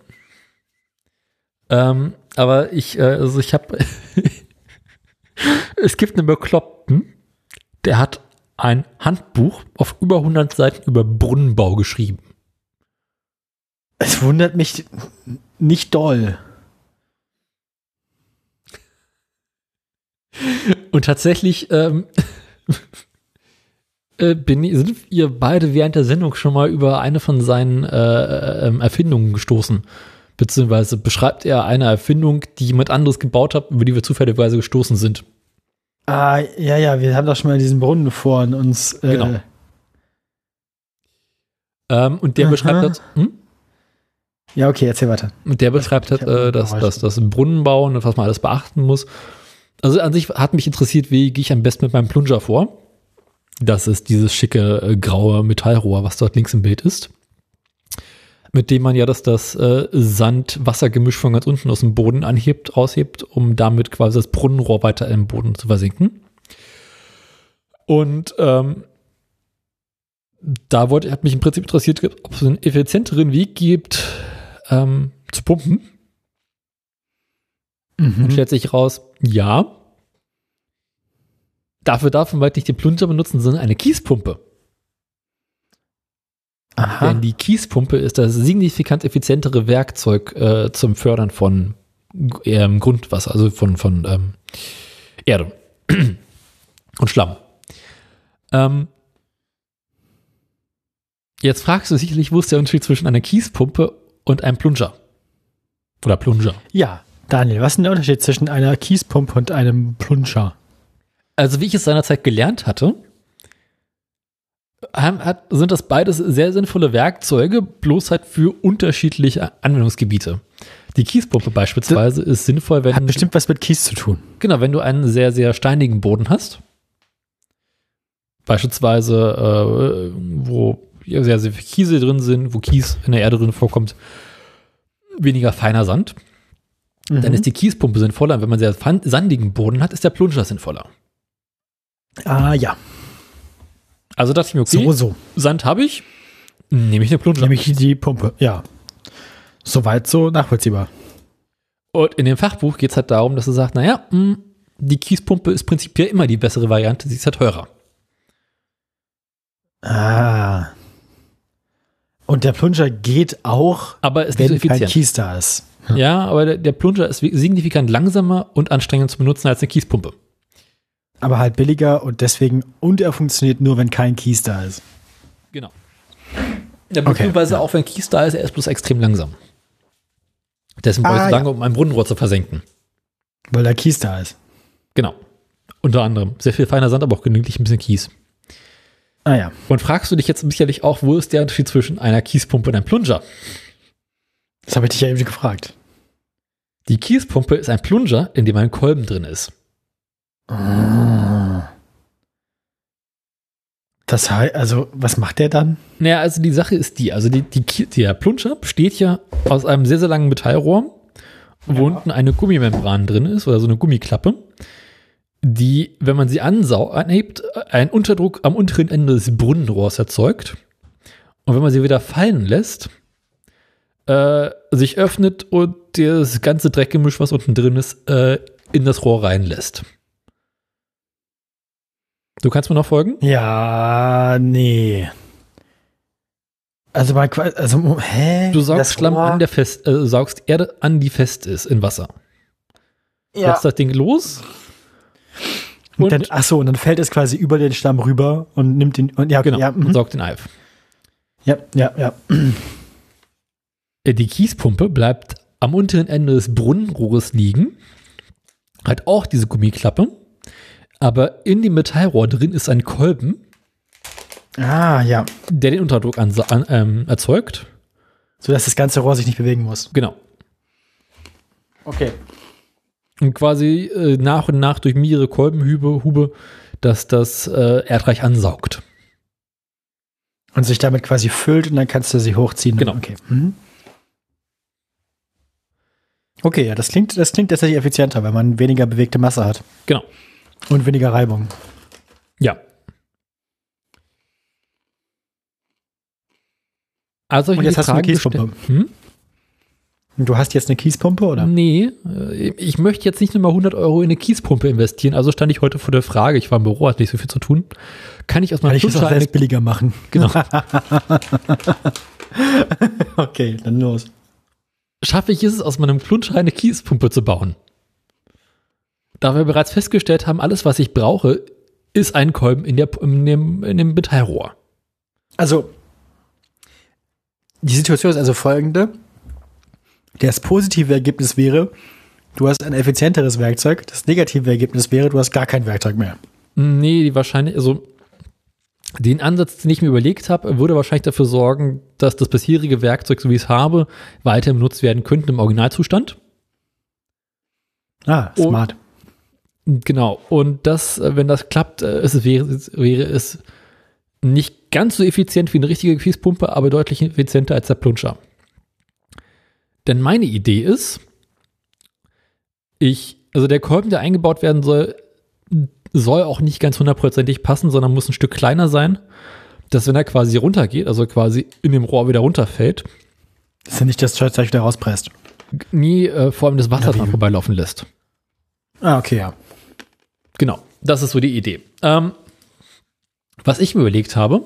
Ähm, aber ich, äh, also ich habe, es gibt einen Bekloppten, der hat ein Handbuch auf über 100 Seiten über Brunnenbau geschrieben. Es wundert mich nicht doll. Und tatsächlich ähm, äh, bin, sind ihr beide während der Sendung schon mal über eine von seinen äh, äh, Erfindungen gestoßen. Beziehungsweise beschreibt er eine Erfindung, die jemand anderes gebaut hat, über die wir zufälligerweise gestoßen sind. Ah, ja, ja, wir haben doch schon mal diesen Brunnen vor uns. Äh, Genau. Ähm, und der Aha. beschreibt hat, hm? Ja, okay, erzähl weiter. Und der beschreibt hab äh, dass, dass das Brunnenbau und was man alles beachten muss. Also an sich hat mich interessiert, wie gehe ich am besten mit meinem Plunger vor. Das ist dieses schicke äh, graue Metallrohr, was dort links im Bild ist. Mit dem man ja das, das äh, Sand-Wasser-Gemisch von ganz unten aus dem Boden anhebt, raushebt, um damit quasi das Brunnenrohr weiter im Boden zu versinken. Und ähm, da wollte, hat mich im Prinzip interessiert, ob es einen effizienteren Weg gibt, ähm, zu pumpen. Und Mhm. stellt sich raus, ja. Dafür darf man bald nicht den Plunger benutzen, sondern eine Kiespumpe. Aha. Denn die Kiespumpe ist das signifikant effizientere Werkzeug äh, zum Fördern von ähm, Grundwasser, also von, von ähm, Erde und Schlamm. Ähm, jetzt fragst du sicherlich, wo ist der Unterschied zwischen einer Kiespumpe und einem Plunger? Oder Plunger. Ja, Daniel, was ist denn der Unterschied zwischen einer Kiespumpe und einem Plunger? Also wie ich es seinerzeit gelernt hatte, sind das beides sehr sinnvolle Werkzeuge, bloß halt für unterschiedliche Anwendungsgebiete. Die Kiespumpe beispielsweise ist sinnvoll, wenn Hat bestimmt was mit Kies zu tun. genau, wenn du einen sehr sehr steinigen Boden hast, beispielsweise äh, wo sehr sehr viel Kiesel drin sind, wo Kies in der Erde drin vorkommt, weniger feiner Sand, dann Mhm. ist die Kiespumpe sinnvoller. Und wenn man sehr sandigen Boden hat, ist der Plunger sinnvoller. Ah ja, Also dachte ich mir, okay, so, so. Sand habe ich, nehme ich eine Plunger. Nämlich die Pumpe, ja. Soweit so nachvollziehbar. Und in dem Fachbuch geht es halt darum, dass er sagt, naja, mh, die Kiespumpe ist prinzipiell immer die bessere Variante, sie ist halt teurer. Ah. Und der Plunger geht auch, Aber ist nicht so wenn kein. Kies da ist. Ja, aber der, der Plunger ist signifikant langsamer und anstrengender zu benutzen als eine Kiespumpe. Aber halt billiger und deswegen, und er funktioniert nur, wenn kein Kies da ist. Genau. Ja, Okay, beziehungsweise ja. auch wenn Kies da ist, er ist bloß extrem langsam. Dessen brauche ich Ah, so lange, um ein Brunnenrohr zu versenken. Weil da Kies da ist. Genau. Unter anderem. Sehr viel feiner Sand, aber auch genügend ein bisschen Kies. Ah ja. Und fragst du dich jetzt sicherlich auch, wo ist der Unterschied zwischen einer Kiespumpe und einem Plunger? Das habe ich dich ja eben gefragt. Die Kiespumpe ist ein Plunger, in dem ein Kolben drin ist. Ah. Das heißt, also, was macht der dann? Naja, also die Sache ist die, also die, die, der Plunger besteht ja aus einem sehr, sehr langen Metallrohr, wo unten eine Gummimembran drin ist oder so eine Gummiklappe, die, wenn man sie ansau anhebt, einen Unterdruck am unteren Ende des Brunnenrohrs erzeugt. Und wenn man sie wieder fallen lässt, äh, sich öffnet und das ganze Dreckgemisch, was unten drin ist, äh, in das Rohr reinlässt. Du kannst mir noch folgen? Ja, nee. Also, qua- also, hä? Du saugst Schlamm an, der fest, äh, saugst Erde an, die fest ist in Wasser. Ja. Lässt das Ding los. Und Und, dann, ach so, und dann fällt es quasi über den Stamm rüber und nimmt den, und ja, okay, genau, ja, und mhm. saugt den Eif. ja, ja, ja. Die Kiespumpe bleibt am unteren Ende des Brunnenrohres liegen. Hat auch diese Gummiklappe. Aber in dem Metallrohr drin ist ein Kolben, Ah, ja. der den Unterdruck an, an, ähm, erzeugt. Sodass das ganze Rohr sich nicht bewegen muss. Genau. Okay. Und quasi äh, nach und nach durch mehrere Kolbenhübe, Hube, dass das äh, Erdreich ansaugt. Und sich damit quasi füllt und dann kannst du sie hochziehen. Genau. Okay. Mhm. Okay, ja, das klingt, das klingt tatsächlich effizienter, weil man weniger bewegte Masse hat. Genau. Und weniger Reibung. Ja. Also ich Und jetzt hast du eine Kiespumpe. Hm? Du hast jetzt eine Kiespumpe, oder? Nee, äh, ich möchte jetzt nicht nochmal 100 Euro in eine Kiespumpe investieren. Also stand ich heute vor der Frage, ich war im Büro, hatte nicht so viel zu tun. Kann ich aus Kann meinem ich das auch eine, billiger machen? genau, Okay, dann los. Schaffe ich es, aus meinem Plunscher eine Kiespumpe zu bauen? Da wir bereits festgestellt haben, alles, was ich brauche, ist ein Kolben in, der, in, dem, in dem Metallrohr. Also, die Situation ist also folgende. Das positive Ergebnis wäre, du hast ein effizienteres Werkzeug. Das negative Ergebnis wäre, du hast gar kein Werkzeug mehr. Nee, die wahrscheinlich, also den Ansatz, den ich mir überlegt habe, würde wahrscheinlich dafür sorgen, dass das bisherige Werkzeug, so wie ich es habe, weiter benutzt werden könnte im Originalzustand. Ah, smart. Genau. Und das, wenn das klappt, äh, es wäre, es wäre es nicht ganz so effizient wie eine richtige Kiespumpe, aber deutlich effizienter als der Plunscher. Denn meine Idee ist, ich, also der Kolben, der eingebaut werden soll, soll auch nicht ganz hundertprozentig passen, sondern muss ein Stück kleiner sein, dass wenn er quasi runtergeht, also quasi in dem Rohr wieder runterfällt, Das ist ja nicht das Zeug wieder rauspresst. nie äh, vor allem das Wasser dran vorbeilaufen lässt. Ah, okay, ja. Genau, das ist so die Idee. Ähm, was ich mir überlegt habe,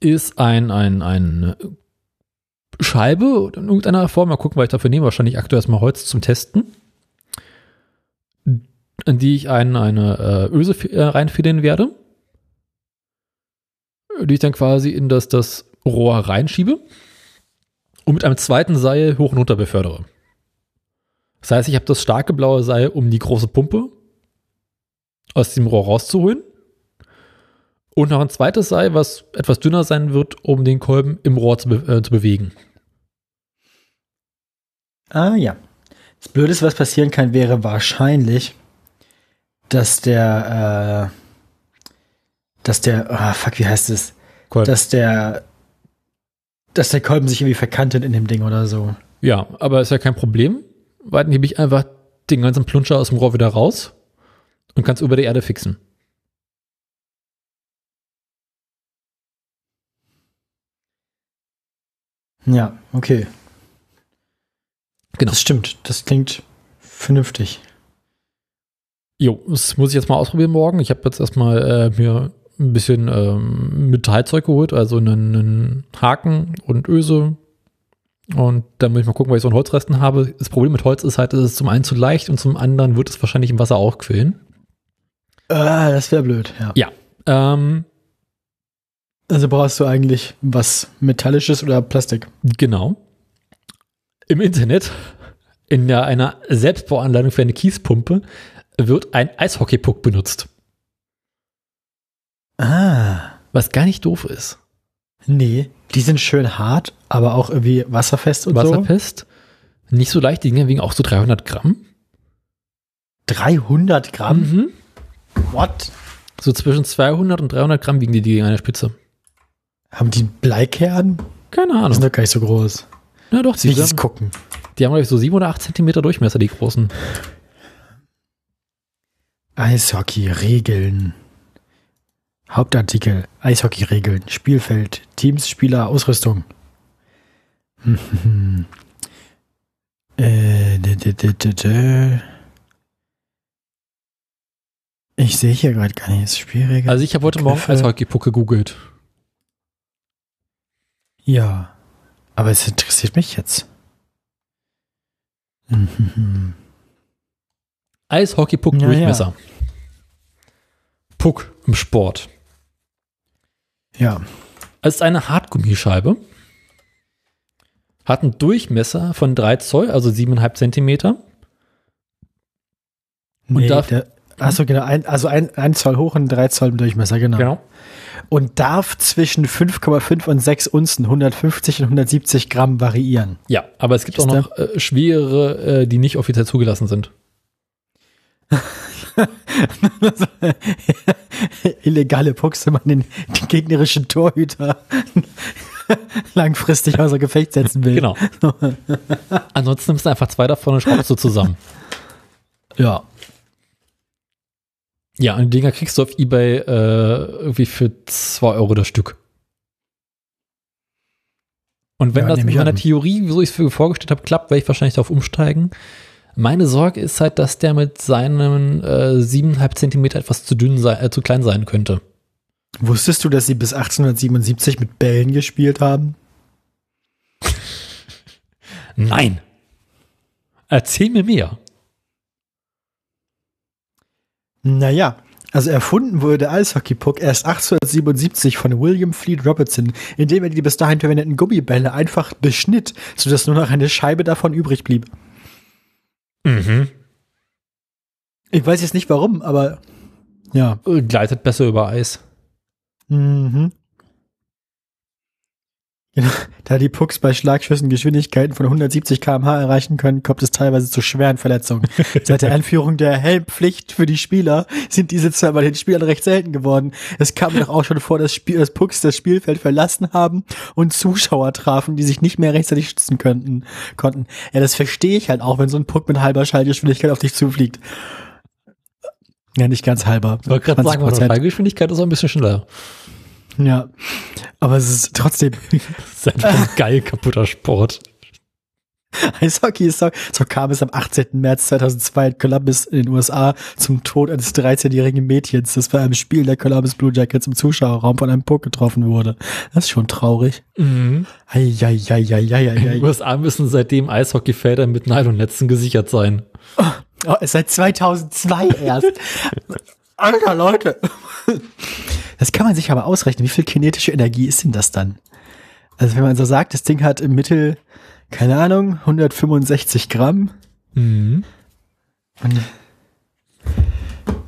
ist ein, ein, eine Scheibe oder in irgendeiner Form, mal gucken, was ich dafür nehme, wahrscheinlich aktuell erstmal Holz zum Testen, in die ich ein, eine äh, Öse äh, reinfädeln werde, die ich dann quasi in das, das Rohr reinschiebe und mit einem zweiten Seil hoch und runter befördere. Das heißt, ich habe das starke blaue Seil, um die große Pumpe aus dem Rohr rauszuholen. Und noch ein zweites Seil, was etwas dünner sein wird, um den Kolben im Rohr zu, be äh, zu bewegen. Ah, ja. Das Blödeste, was passieren kann, wäre wahrscheinlich, dass der, äh, dass der, ah, fuck, wie heißt es? Kolben. Dass der, dass der Kolben sich irgendwie verkantet in dem Ding oder so. ja, aber ist ja kein Problem, weil dann hebe ich einfach den ganzen Plunscher aus dem Rohr wieder raus und kann es über der Erde fixen. Ja, okay. Genau. Das stimmt. Das klingt vernünftig. Jo, das muss ich jetzt mal ausprobieren morgen. Ich habe jetzt erstmal äh, mir ein bisschen ähm, Metallzeug geholt, also einen, einen Haken und Öse. Und dann muss ich mal gucken, weil ich so einen Holzresten habe. Das Problem mit Holz ist halt, es ist zum einen zu leicht und zum anderen wird es wahrscheinlich im Wasser auch quillen. Ah, das wäre blöd, ja. Ja. Ähm, Also brauchst du eigentlich was Metallisches oder Plastik? genau. Im Internet, in der, einer Selbstbauanleitung für eine Kiespumpe, wird ein Eishockeypuck benutzt. Ah. Was gar nicht doof ist. Nee, die sind schön hart, aber auch irgendwie wasserfest und so. Wasserfest. Nicht so leicht, die Dinger wiegen auch so 300 Gramm. 300 Gramm? Mhm. What? So zwischen 200 und 300 Gramm wiegen die, die an der Spitze. Haben die Bleikern? Keine Die sind Ahnung. doch gar nicht so groß. Ja, doch, haben, gucken. die haben, glaube ich, so 7 oder 8 Zentimeter Durchmesser, die großen. Eishockey-Regeln. Hauptartikel. Eishockey-Regeln. Spielfeld. Teams, Spieler, Ausrüstung. äh, Ich sehe hier gerade gar nicht das Spielregeln. Also ich habe heute Morgen Begriffe. Eishockey-Puck gegoogelt. Ja, aber es interessiert mich jetzt. Mhm. Eishockey-Puck Ja, Durchmesser. Puck im Sport. Ja, Es ist eine Hartgummischeibe. Hat einen Durchmesser von 3 Zoll, also 7,5 Zentimeter. Und nee, darf- der, achso, genau, ein, also ein, ein Zoll hoch und drei Zoll im Durchmesser, genau. Genau. Und darf zwischen 5,5 und 6 Unzen, 150 und 170 Gramm variieren. Ja, aber es gibt auch noch äh, schwerere, äh, die nicht offiziell zugelassen sind. Illegale Pucks, wenn man den, den gegnerischen Torhüter langfristig außer Gefecht setzen will. Genau. Ansonsten nimmst du einfach zwei davon und schraubst du zusammen. Ja. Ja, und die Dinger kriegst du auf Ebay äh, irgendwie für 2 Euro das Stück. Und wenn Ja, das in meiner an. Theorie, so ich es mir vorgestellt habe, klappt, werde ich wahrscheinlich darauf umsteigen. Meine Sorge ist halt, dass der mit seinen äh, 7,5 Zentimeter etwas zu dünn sein, äh, zu klein sein könnte. Wusstest du, dass sie bis 1877 mit Bällen gespielt haben? Nein. Erzähl mir mehr. Naja, also erfunden wurde der Eishockeypuck erst 1877 von William Fleet Robertson, indem er die bis dahin verwendeten Gummibälle einfach beschnitt, sodass nur noch eine Scheibe davon übrig blieb. Mhm. Ich weiß jetzt nicht warum, aber ja. Äh, Gleitet besser über Eis. Mhm. Genau. Da die Pucks bei Schlagschüssen Geschwindigkeiten von 170 km/h erreichen können, kommt es teilweise zu schweren Verletzungen. Seit der Einführung der Helmpflicht für die Spieler sind diese zwar bei den Spielern recht selten geworden. Es kam doch auch schon vor, dass, Spiel, dass Pucks das Spielfeld verlassen haben und Zuschauer trafen, die sich nicht mehr rechtzeitig schützen könnten, konnten. Ja, das verstehe ich halt auch, wenn so ein Puck mit halber Schallgeschwindigkeit auf dich zufliegt. Ja, nicht ganz halber. Ich wollte gerade sagen, 20%. unsere Fallgeschwindigkeit ist auch ein bisschen schneller. Ja. Aber es ist trotzdem, Das ist einfach ein geil kaputter Sport. Eishockey ist so, so kam es am 18. März 2002 in Columbus in den USA zum Tod eines 13-jährigen Mädchens, das bei einem Spiel der Columbus Blue Jackets im Zuschauerraum von einem Puck getroffen wurde. Das ist schon traurig. Mhm. In den. USA müssen seitdem Eishockeyfelder mit Nylonnetzen gesichert sein. Oh, es ist seit 2002 erst. Alter, Leute. Das kann man sich aber ausrechnen. Wie viel kinetische Energie ist denn das dann? Also wenn man so sagt, das Ding hat im Mittel, keine Ahnung, 165 Gramm. Mhm. Und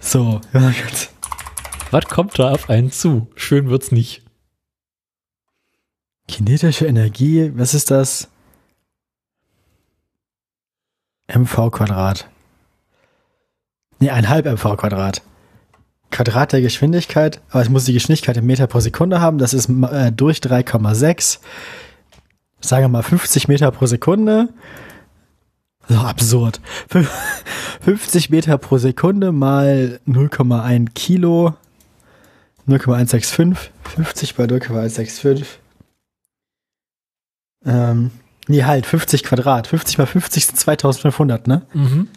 so, ja, gut. Was kommt da auf einen zu? Schön wird's nicht. Kinetische Energie, was ist das? mv Quadrat. Nee, ein halb mv Quadrat. Quadrat der Geschwindigkeit, aber es muss die Geschwindigkeit im Meter pro Sekunde haben, das ist äh, durch 3,6. Sagen wir mal 50 Meter pro Sekunde. So absurd. Fün- 50 Meter pro Sekunde mal 0,1 Kilo. 0,165. 50 bei 0,165. Ähm, nee, halt, 50 Quadrat. 50 mal 50 sind 2500, ne? Mhm.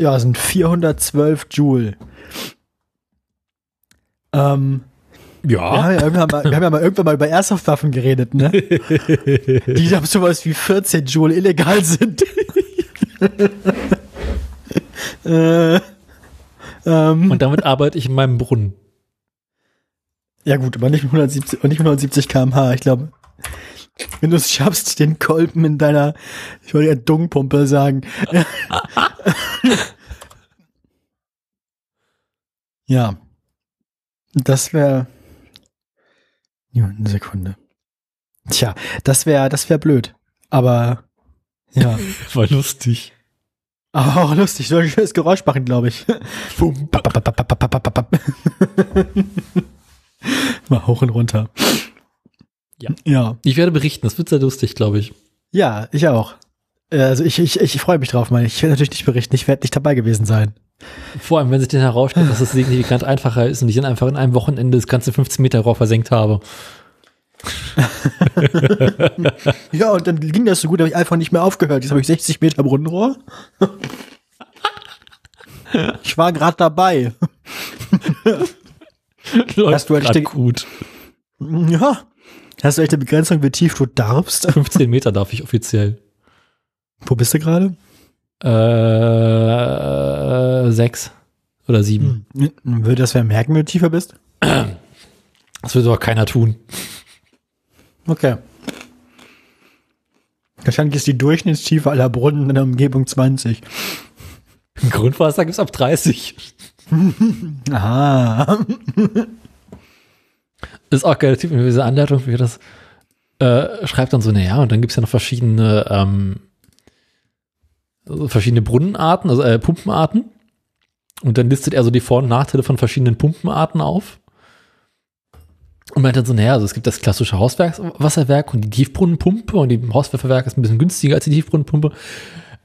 Ja, sind 412 Joule. Ähm, wir, haben Ja. ja irgendwann mal, wir haben ja mal irgendwann mal über Airsoft-Waffen geredet, ne? Die haben sowas wie 14 Joule illegal sind. äh, ähm, Und damit arbeite ich in meinem Brunnen. ja gut, aber nicht mit 170, aber nicht mit 170 km/h. Ich glaube, wenn du es schaffst, den Kolben in deiner, ich wollte ja Dungpumpe sagen. ja. Das wäre. Ja, eine Sekunde. Tja, das wäre, das wäre blöd. Aber ja. War lustig. Aber auch lustig, soll ein schönes Geräusch machen, glaube ich. Bum. Mal hoch und runter. Ja. Ja. Ich werde berichten, das wird sehr lustig, glaube ich. Ja, ich auch. Äh, Also ich, ich, ich freue mich drauf, meine ich. Werde natürlich nicht berichten, ich werde nicht dabei gewesen sein. Vor allem, wenn sich dann herausstellt, dass es signifikant einfacher ist und ich dann einfach in einem Wochenende das ganze 15 Meter Rohr versenkt habe. Ja, und dann ging das so gut, habe ich einfach nicht mehr aufgehört. Jetzt habe ich 60 Meter Brunnenrohr. Ich war gerade dabei. Läuft Hast du gut. Ja. Hast du echt eine Begrenzung, wie tief du darfst? 15 Meter darf ich offiziell. Wo bist du gerade? Äh, sechs oder sieben. Hm. Würde das wer merken, wenn du tiefer bist? Das wird aber keiner tun. Okay. Wahrscheinlich ist die Durchschnittstiefe aller Brunnen in der Umgebung 20. Im Grundwasser gibt's ab 30. Aha. Ist auch geil, Typ in dieser Anleitung, wie er das äh, schreibt dann so, naja, und dann gibt's ja noch verschiedene, ähm, also verschiedene Brunnenarten, also äh, Pumpenarten. Und dann listet er so die Vor- und Nachteile von verschiedenen Pumpenarten auf. Und meinte dann so, naja, also es gibt das klassische Hauswasserwerk und die Tiefbrunnenpumpe und die Hauswasserwerk ist ein bisschen günstiger als die Tiefbrunnenpumpe.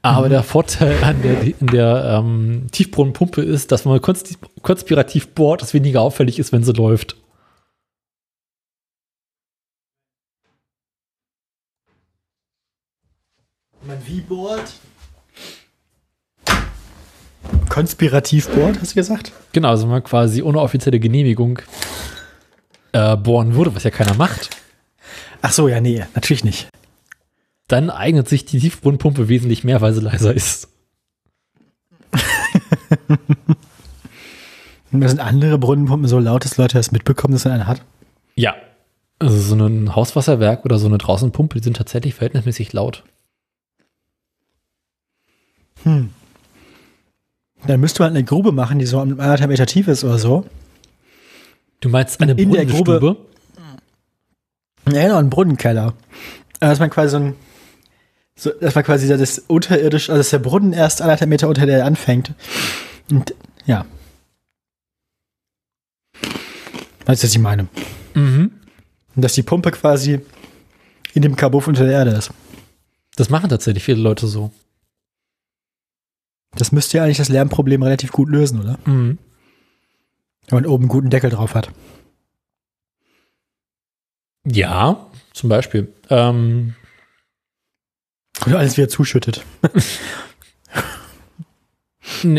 Aber mhm. der Vorteil an der, in der ähm, Tiefbrunnenpumpe ist, dass wenn man konspirativ bohrt, es weniger auffällig ist, wenn sie läuft. Man wie bohrt? Konspirativ bohrt, hast du gesagt? Genau, also man quasi ohne offizielle Genehmigung äh, bohren würde, was ja keiner macht. Ach so, ja, nee, natürlich nicht. Dann eignet sich die Tiefbrunnenpumpe wesentlich mehr, weil sie leiser ist. Und sind andere Brunnenpumpen so laut, dass Leute das mitbekommen, dass man eine hat? Ja. Also so ein Hauswasserwerk oder so eine Draußenpumpe, die sind tatsächlich verhältnismäßig laut. Hm. Dann müsste man eine Grube machen, die so anderthalb Meter tief ist oder so. Du meinst eine in der Grube? Ja, genau, ein Brunnenkeller. Also, dass man quasi so ein, so, dass man quasi das unterirdisch, also dass der Brunnen erst anderthalb Meter unter der anfängt. Und ja. Weißt du, was ich meine? Mhm. Und dass die Pumpe quasi in dem Kabuff unter der Erde ist. Das machen tatsächlich viele Leute so. Das müsste ja eigentlich das Lärmproblem relativ gut lösen, oder? Mhm. Wenn man oben einen guten Deckel drauf hat. Ja, zum Beispiel. Ähm, Oder alles wieder zuschüttet.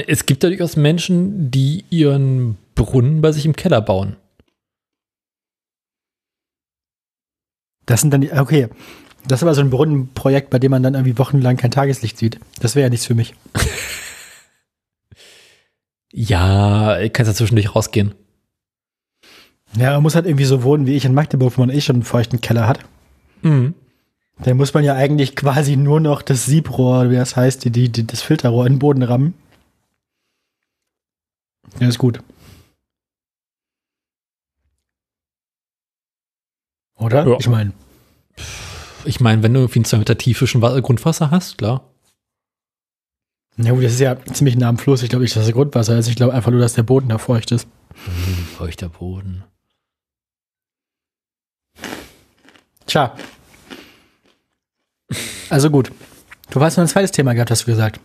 es gibt ja durchaus Menschen, die ihren Brunnen bei sich im Keller bauen. Das sind dann die, okay. Das ist aber so ein Brunnenprojekt, bei dem man dann irgendwie wochenlang kein Tageslicht sieht. Das wäre ja nichts für mich. Ja, ich kann ja zwischendurch rausgehen. Ja, man muss halt irgendwie so wohnen wie ich in Magdeburg, wo man eh schon einen feuchten Keller hat. Mhm. Dann muss man ja eigentlich quasi nur noch das Siebrohr, wie das heißt, die, die, das Filterrohr in den Boden rammen. Ja, ist gut. Oder? Ja. Ich meine. Ich meine, wenn du irgendwie einen 2 Meter Tiefe schon Grundwasser hast, klar. Ja gut, das ist ja ziemlich nah am Fluss. Ich glaube nicht, dass das Grundwasser ist. Ich glaube einfach nur, dass der Boden da feucht ist. Hm, feuchter Boden. Tja. Also gut. Du hast noch ein zweites Thema gehabt, hast du gesagt.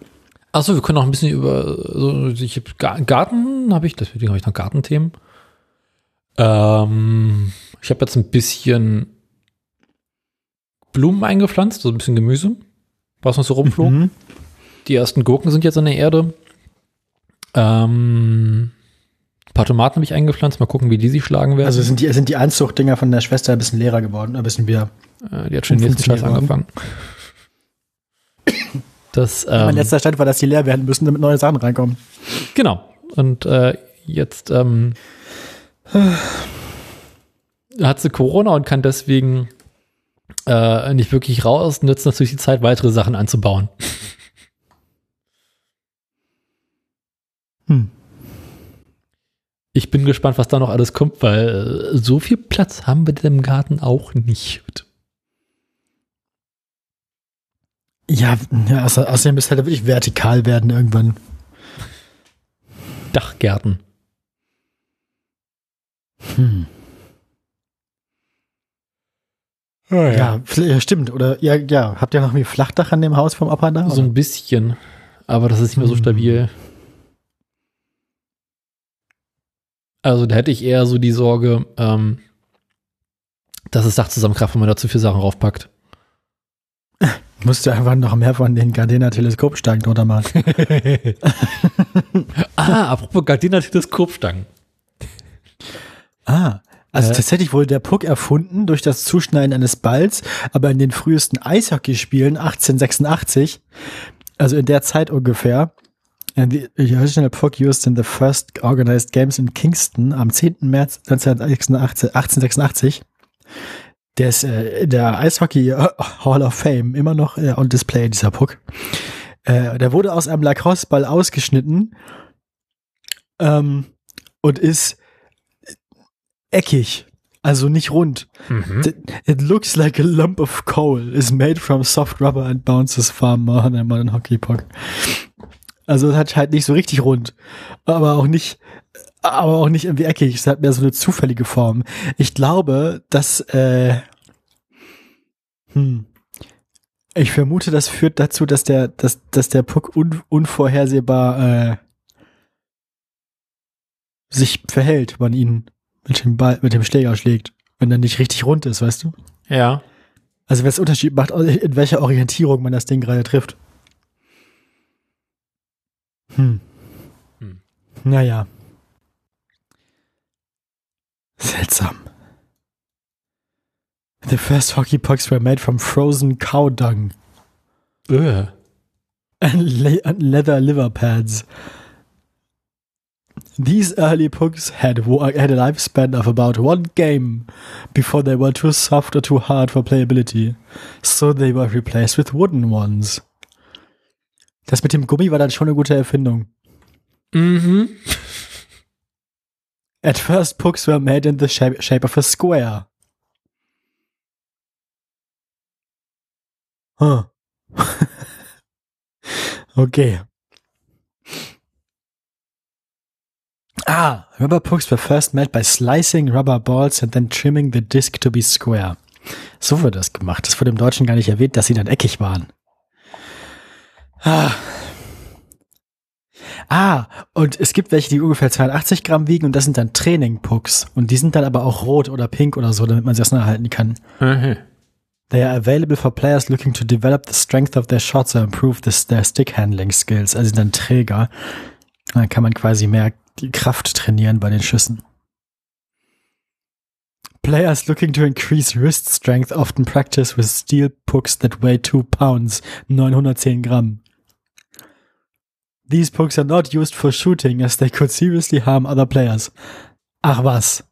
Achso, wir können noch ein bisschen über so, ich hab, Garten habe ich, deswegen habe ich noch Gartenthemen. Ähm, ich habe jetzt ein bisschen Blumen eingepflanzt, so ein bisschen Gemüse, was noch so rumflog. Mhm. Die ersten Gurken sind jetzt in der Erde. Ähm, ein paar Tomaten habe ich eingepflanzt. Mal gucken, wie die sich schlagen werden. Also sind die, sind die Anzuchtdinger von der Schwester ein bisschen leerer geworden, ein bisschen wieder. Äh, die hat schon den nächsten Scheiß angefangen. Das, ähm, mein letzter Stand war, dass die leer werden müssen, damit neue Sachen reinkommen. Genau. Und äh, jetzt ähm, hat sie Corona und kann deswegen äh, nicht wirklich raus, nützt natürlich die Zeit, weitere Sachen anzubauen. Hm. Ich bin gespannt, was da noch alles kommt, weil äh, so viel Platz haben wir im Garten auch nicht. Ja, ja außer, außerdem müsste halt wirklich vertikal werden irgendwann. Dachgärten. Hm. Oh, ja. ja. stimmt. Oder ja, ja, habt ihr noch ein Flachdach an dem Haus vom Opa da? So ein bisschen. Aber das ist nicht mehr so hm. stabil. Also da hätte ich eher so die Sorge, ähm, dass das Dach zusammenkraft, wenn man da zu viele Sachen raufpackt. Musst du einfach noch mehr von den Gardena-Teleskopstangen drunter machen. ah, apropos Gardena-Teleskopstangen. Ah, also äh, tatsächlich wurde der Puck erfunden durch das Zuschneiden eines Balls, aber in den frühesten Eishockeyspielen 1886, also in der Zeit ungefähr, And the, original puck used in the first organized games in Kingston am 10. März 1886. Der ist äh, der Eishockey Hall of Fame immer noch äh, on display, dieser Puck. Äh, der wurde aus einem Lacrosse-Ball ausgeschnitten ähm, und ist eckig, also nicht rund. Mhm. It looks like a lump of coal. Is made from soft rubber and bounces far more than a modern hockey puck. Also es hat halt nicht so richtig rund, aber auch nicht aber auch nicht irgendwie eckig. Es hat mehr so eine zufällige Form. Ich glaube, dass, äh, hm, ich vermute, das führt dazu, dass der, dass, dass der Puck un, unvorhersehbar äh, sich verhält, wenn man ihn mit dem Ball, mit dem Schläger schlägt, wenn er nicht richtig rund ist, weißt du? Ja. Also, was Unterschied macht, in welcher Orientierung man das Ding gerade trifft. Hm. Hm. Naja. Seltsam. The first hockey pucks were made from frozen cow dung Öh. and, le and leather liver pads. These early pucks had, had a lifespan of about one game before they were too soft or too hard for playability. So they were replaced with wooden ones. Das mit dem Gummi war dann schon eine gute Erfindung. Mhm. At first, pucks were made in the shape, shape of a square. Huh. okay. Ah, rubber pucks were first made by slicing rubber balls and then trimming the disc to be square. So wird das gemacht. Das wurde im Deutschen gar nicht erwähnt, dass sie dann eckig waren. Ah. Ah, und es gibt welche, die ungefähr 82 Gramm wiegen und das sind dann Training-Pucks. Und die sind dann aber auch rot oder pink oder so, damit man sie auseinanderhalten kann. Mhm. They are available for players looking to develop the strength of their shots or improve this, their stick handling skills. Also sind dann Träger. Dann kann man quasi mehr die Kraft trainieren bei den Schüssen. Players looking to increase wrist strength often practice with steel pucks that weigh 2 pounds, 910 Gramm. These pucks are not used for shooting as they could seriously harm other players. Ach was.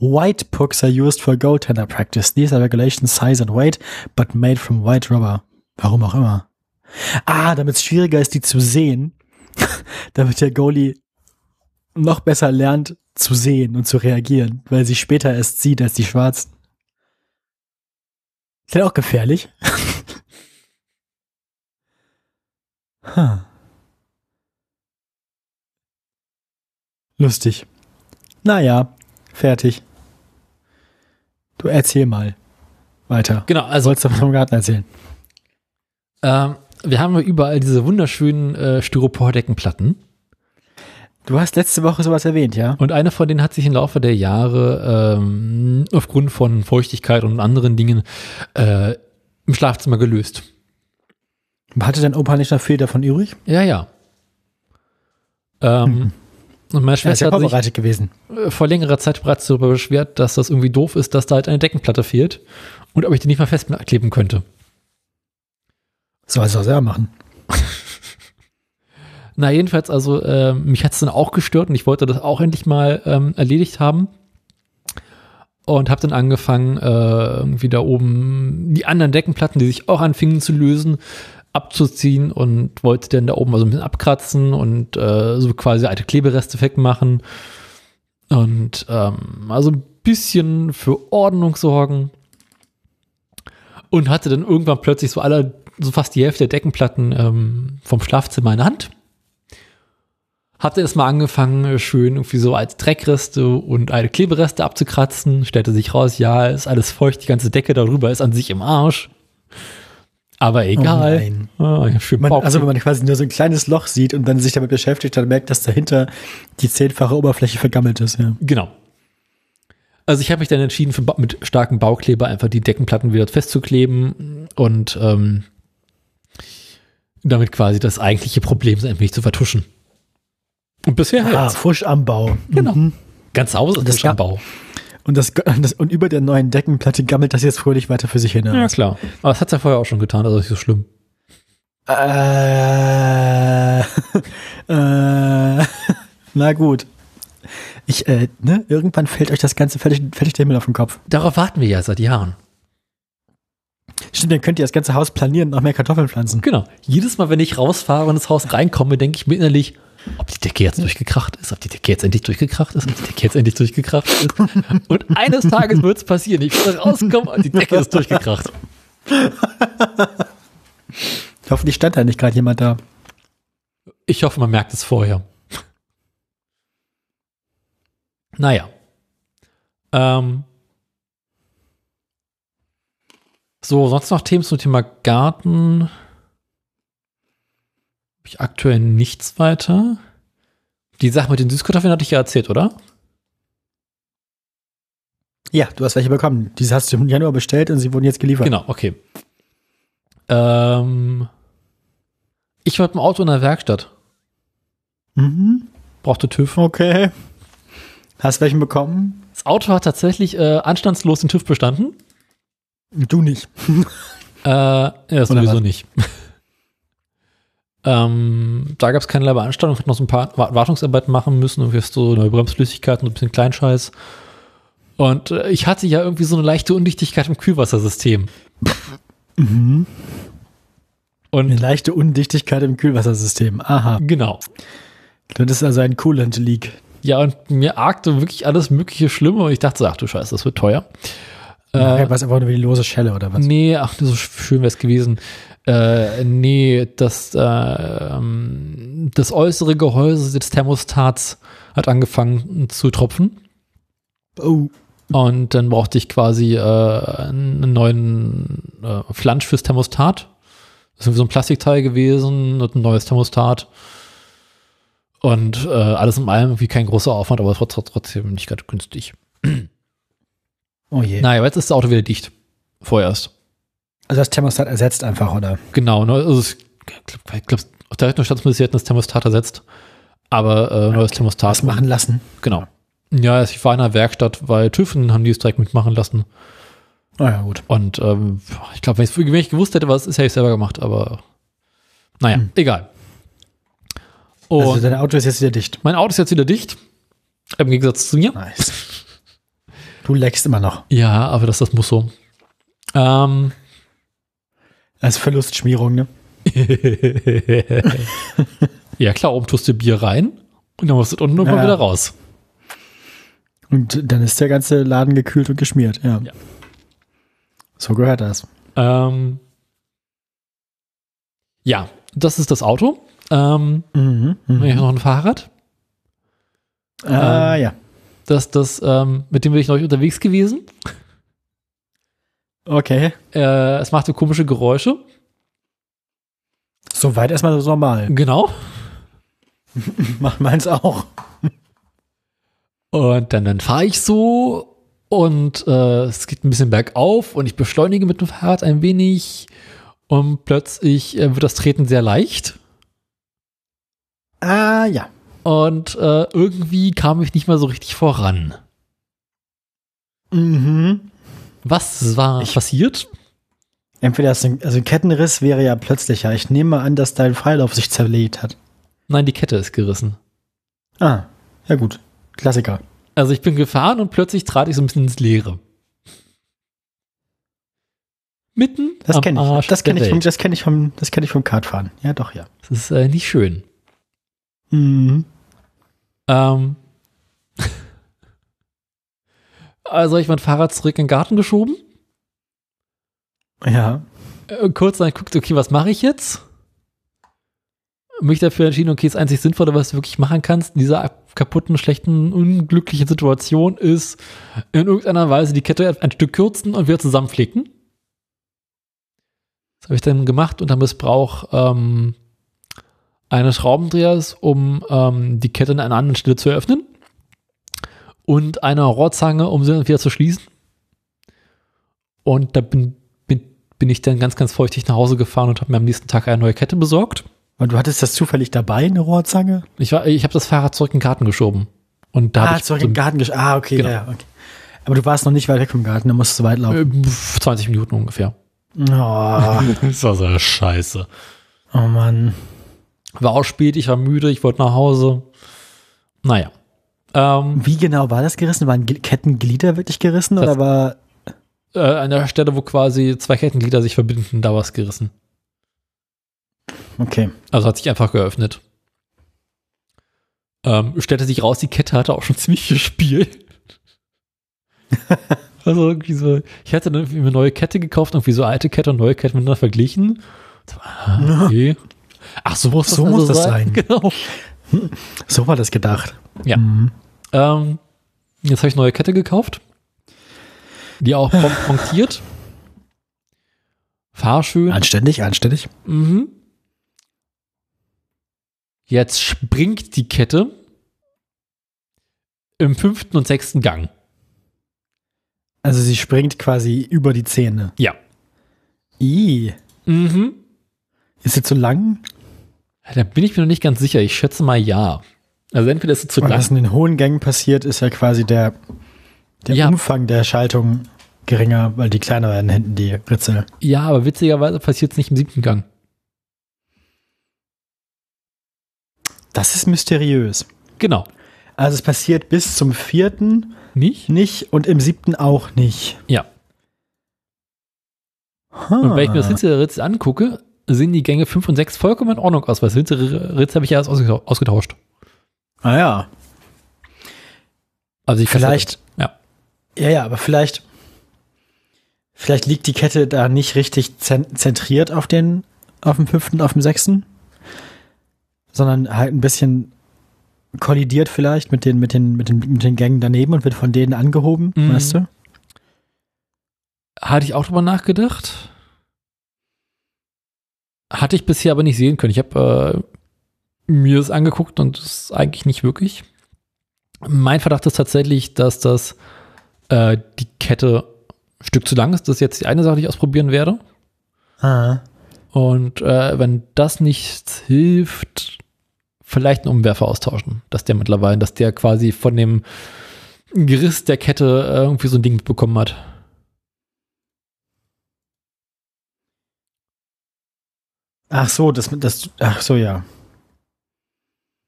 White pucks are used for goaltender practice. These are regulation size and weight, but made from white rubber. Warum auch immer. Ah, damit es schwieriger ist, die zu sehen, damit der Goalie noch besser lernt zu sehen und zu reagieren, weil sie später erst sieht als die Schwarzen. Ist ja auch gefährlich. huh. Lustig. Naja, fertig. Du erzähl mal weiter. Genau, also Sollst du vom Garten erzählen? ähm, wir haben ja überall diese wunderschönen äh, Styropor-Deckenplatten. Du hast letzte Woche sowas erwähnt, ja? Und eine von denen hat sich im Laufe der Jahre ähm, aufgrund von Feuchtigkeit und anderen Dingen äh, im Schlafzimmer gelöst. Hatte dein Opa nicht noch viel davon übrig? Ja, ja. Ähm, Und meine Er ist Schwester ja hat sich vorbereitet gewesen. äh, vor längerer Zeit bereits darüber beschwert, dass das irgendwie doof ist, dass da halt eine Deckenplatte fehlt und ob ich die nicht mal festkleben könnte. Soll es auch selber machen. Na, jedenfalls, also, äh, mich hat es dann auch gestört und ich wollte das auch endlich mal ähm, erledigt haben. Und habe dann angefangen, äh, irgendwie da oben die anderen Deckenplatten, die sich auch anfingen zu lösen, abzuziehen und wollte dann da oben mal so ein bisschen abkratzen und äh, so quasi alte Klebereste wegmachen. Und ähm, also ein bisschen für Ordnung sorgen. Und hatte dann irgendwann plötzlich so alle, so fast die Hälfte der Deckenplatten ähm, vom Schlafzimmer in der Hand. Hatte erstmal angefangen, schön irgendwie so als Dreckreste und alte Klebereste abzukratzen. Stellte sich raus, ja, ist alles feucht, die ganze Decke darüber ist an sich im Arsch. Aber egal. nein. Ah, ja, schön Man, also wenn man quasi nur so ein kleines Loch sieht und dann sich damit beschäftigt, dann merkt, dass dahinter die zehnfache Oberfläche vergammelt ist. Ja. Genau. Also ich habe mich dann entschieden, für, mit starkem Baukleber einfach die Deckenplatten wieder festzukleben und ähm, damit quasi das eigentliche Problem ein wenig zu vertuschen. Und bisher Ah, hält's. Fusch am Bau. Genau. Mhm. Ganz Haus und das am Bau. Und, das, das, und über der neuen Deckenplatte gammelt das jetzt fröhlich weiter für sich hin. Ja, klar. Aber das hat's ja vorher auch schon getan, also nicht so schlimm. Äh, äh, na gut. Ich, äh, ne, irgendwann fällt euch das Ganze völlig, völlig der Himmel auf den Kopf. Darauf warten wir ja seit Jahren. Stimmt, dann könnt ihr das ganze Haus planieren und noch mehr Kartoffeln pflanzen. Genau. Jedes Mal, wenn ich rausfahre und ins Haus reinkomme, denke ich mir innerlich, ob die Decke jetzt durchgekracht ist, ob die Decke jetzt endlich durchgekracht ist, ob die Decke jetzt endlich durchgekracht ist. Und eines Tages wird es passieren. Ich werde rauskommen und die Decke ist durchgekracht. Hoffentlich stand da nicht gerade jemand da. Ich hoffe, man merkt es vorher. Naja. Ähm. So, sonst noch Themen zum Thema Garten. Habe ich aktuell nichts weiter. Die Sache mit den Süßkartoffeln hatte ich ja erzählt, oder? Ja, du hast welche bekommen. Diese hast du im Januar bestellt und sie wurden jetzt geliefert. Genau, okay. Ähm, ich war mit dem Auto in der Werkstatt. Mhm. Brauchte TÜV. Okay. Hast welchen bekommen? Das Auto hat tatsächlich äh, anstandslos den TÜV bestanden. Du nicht. Äh, ja, sowieso nicht. ähm, da gab es keinerlei Beanstandung. Ich hätte noch so ein paar Wa- Wartungsarbeiten machen müssen. Irgendwie so neue Bremsflüssigkeiten und ein bisschen Kleinscheiß. Und äh, ich hatte ja irgendwie so eine leichte Undichtigkeit im Kühlwassersystem. Mhm. Eine Und leichte Undichtigkeit im Kühlwassersystem. Aha. genau. Das ist also ein Coolant Leak. Ja, und mir arkte wirklich alles mögliche Schlimme und ich dachte so, ach du Scheiße, das wird teuer. Äh, Äh, was einfach nur wie die lose Schelle oder was? nee, ach, so schön wäre es gewesen. Äh, nee, das, äh, ähm, das äußere Gehäuse des Thermostats hat angefangen zu tropfen. Oh. Und dann brauchte ich quasi äh, einen neuen äh, Flansch fürs Thermostat. Das ist irgendwie so ein Plastikteil gewesen und ein neues Thermostat. Und äh, alles in allem irgendwie kein großer Aufwand, aber es war tr- trotzdem nicht ganz günstig. Oh je. Naja, aber jetzt ist das Auto wieder dicht. Vorerst. Also das Thermostat ersetzt einfach, oder? Genau, ne? Also es, ich glaube, auf der Rechnungsstadt sie hätten das Thermostat ersetzt. Aber äh, neues Thermostat. Was machen lassen. Genau. Ja, ich war in der Werkstatt, weil TÜV haben die es direkt mitmachen lassen. Oh ja, gut. Und ähm, ich glaube, wenn ich wenn ich gewusst hätte, was ist, hätte ich selber gemacht, aber naja, Hm. egal. Und Also dein Auto ist jetzt wieder dicht. mein Auto ist jetzt wieder dicht. Im Gegensatz zu mir. Nice. Du leckst immer noch. Ja, aber das, das muss so. Ähm, Als Verlustschmierung, ne? ja, klar, oben tust du Bier rein und dann musst du unten nochmal Ja. wieder raus. Und dann ist der ganze Laden gekühlt und geschmiert, ja. Ja. So gehört das. Ähm, ja, das ist das Auto. Ähm, Mhm. ich habe mhm. noch ein Fahrrad. Ah, Ähm, ja. Das, das, ähm, mit dem bin ich neulich unterwegs gewesen. Okay. Äh, es machte komische Geräusche. Soweit erstmal so normal. Genau. Macht meins auch. Und dann, dann fahre ich so und äh, es geht ein bisschen bergauf und ich beschleunige mit dem Fahrrad ein wenig und plötzlich äh, wird das Treten sehr leicht Ah, ja. Und äh, irgendwie kam ich nicht mehr so richtig voran. Mhm. Was war Ich- passiert? Entweder ist ein, also ein Kettenriss wäre ja plötzlicher. Ich nehme mal an, dass dein Freilauf sich zerlegt hat. Nein, die Kette ist gerissen. Ah, ja gut. Klassiker. Also ich bin gefahren und plötzlich trat ich so ein bisschen ins Leere. Mitten Das am kenne ich. Arsch Das kenne ich, vom- das kenn ich vom, das ich vom Kartfahren. Ja, doch, ja. Das ist äh, nicht schön. Mhm. Ähm, also ich mein Fahrrad zurück in den Garten geschoben. Ja. Äh, kurz dann guckt, okay, was mache ich jetzt? Mich dafür entschieden, okay, das einzig Sinnvolle, was du wirklich machen kannst in dieser kaputten, schlechten, unglücklichen Situation ist, in irgendeiner Weise die Kette ein Stück kürzen und wieder zusammenflicken. Das habe ich dann gemacht unter Missbrauch ähm, eines Schraubendrehers, um ähm, die Kette an einer anderen Stelle zu eröffnen und einer Rohrzange, um sie wieder zu schließen. Und da bin, bin, bin ich dann ganz, ganz feuchtig nach Hause gefahren und habe mir am nächsten Tag eine neue Kette besorgt. Und du hattest das zufällig dabei, eine Rohrzange? Ich, war- ich habe das Fahrrad zurück in den Garten geschoben. Und da ah, habe ich zurück so, im Garten gesch Ah, okay, Genau. ja, okay. Aber du warst noch nicht weit weg vom Garten, da musstest du weit laufen. äh, 20 Minuten ungefähr. Oh, Das war so scheiße. oh Mann. War auch spät, ich war müde, ich wollte nach Hause. Naja. Ähm, Wie genau war das gerissen? Waren Kettenglieder wirklich gerissen Das- oder war. äh, an der Stelle, wo quasi zwei Kettenglieder sich verbinden, da war es gerissen. Okay. Also hat sich einfach geöffnet. Ähm, stellte sich raus, die Kette hatte auch schon ziemlich viel Spiel. also irgendwie so, ich hatte dann irgendwie eine neue Kette gekauft, irgendwie so alte Kette und neue Kette miteinander verglichen. So, ah, okay. Ach, so muss das, So also muss das sein. Genau. So war das gedacht. Ja. Mhm. Ähm, Jetzt habe ich neue Kette gekauft. Die auch punktiert. Fahr schön. Anständig, anständig. Mhm. Jetzt springt die Kette im fünften und sechsten Gang. Also sie springt quasi über die Zähne. Ja. I. Mhm. Ist sie zu lang? Da bin ich mir noch nicht ganz sicher. Ich schätze mal ja. Also entweder ist es zu lang. was in den hohen Gängen passiert, ist ja quasi der, der Ja. Umfang der Schaltung geringer, weil die kleiner werden hinten, die Ritzel. Ja, aber witzigerweise passiert es nicht im siebten Gang. Das ist mysteriös. Genau. Also es passiert bis zum vierten Nicht? nicht und im siebten auch nicht. Ja. Huh. Und wenn ich mir das hintere Ritz angucke, sehen die Gänge 5 und 6 vollkommen in Ordnung aus, weil das hintere Ritz habe ich ja erst ausgetau- ausgetauscht. Ah ja. Also ich Vielleicht. Ja. Ja, ja, aber vielleicht. Vielleicht liegt die Kette da nicht richtig zen- zentriert auf den, auf dem fünften, auf dem sechsten, sondern halt ein bisschen kollidiert vielleicht mit den, mit den, mit den, mit den Gängen daneben und wird von denen angehoben, Mhm. weißt du? Hatte ich auch drüber nachgedacht. Hatte ich bisher aber nicht sehen können. Ich habe äh, mir das angeguckt und das ist eigentlich nicht wirklich. Mein Verdacht ist tatsächlich, dass das äh, die Kette ein Stück zu lang ist. Das ist jetzt die eine Sache, die ich ausprobieren werde. Ah. Und äh, wenn das nichts hilft, vielleicht einen Umwerfer austauschen. Dass der mittlerweile, dass der quasi von dem Geriss der Kette irgendwie so ein Ding mitbekommen hat. Ach so, das, das, ach so, ja.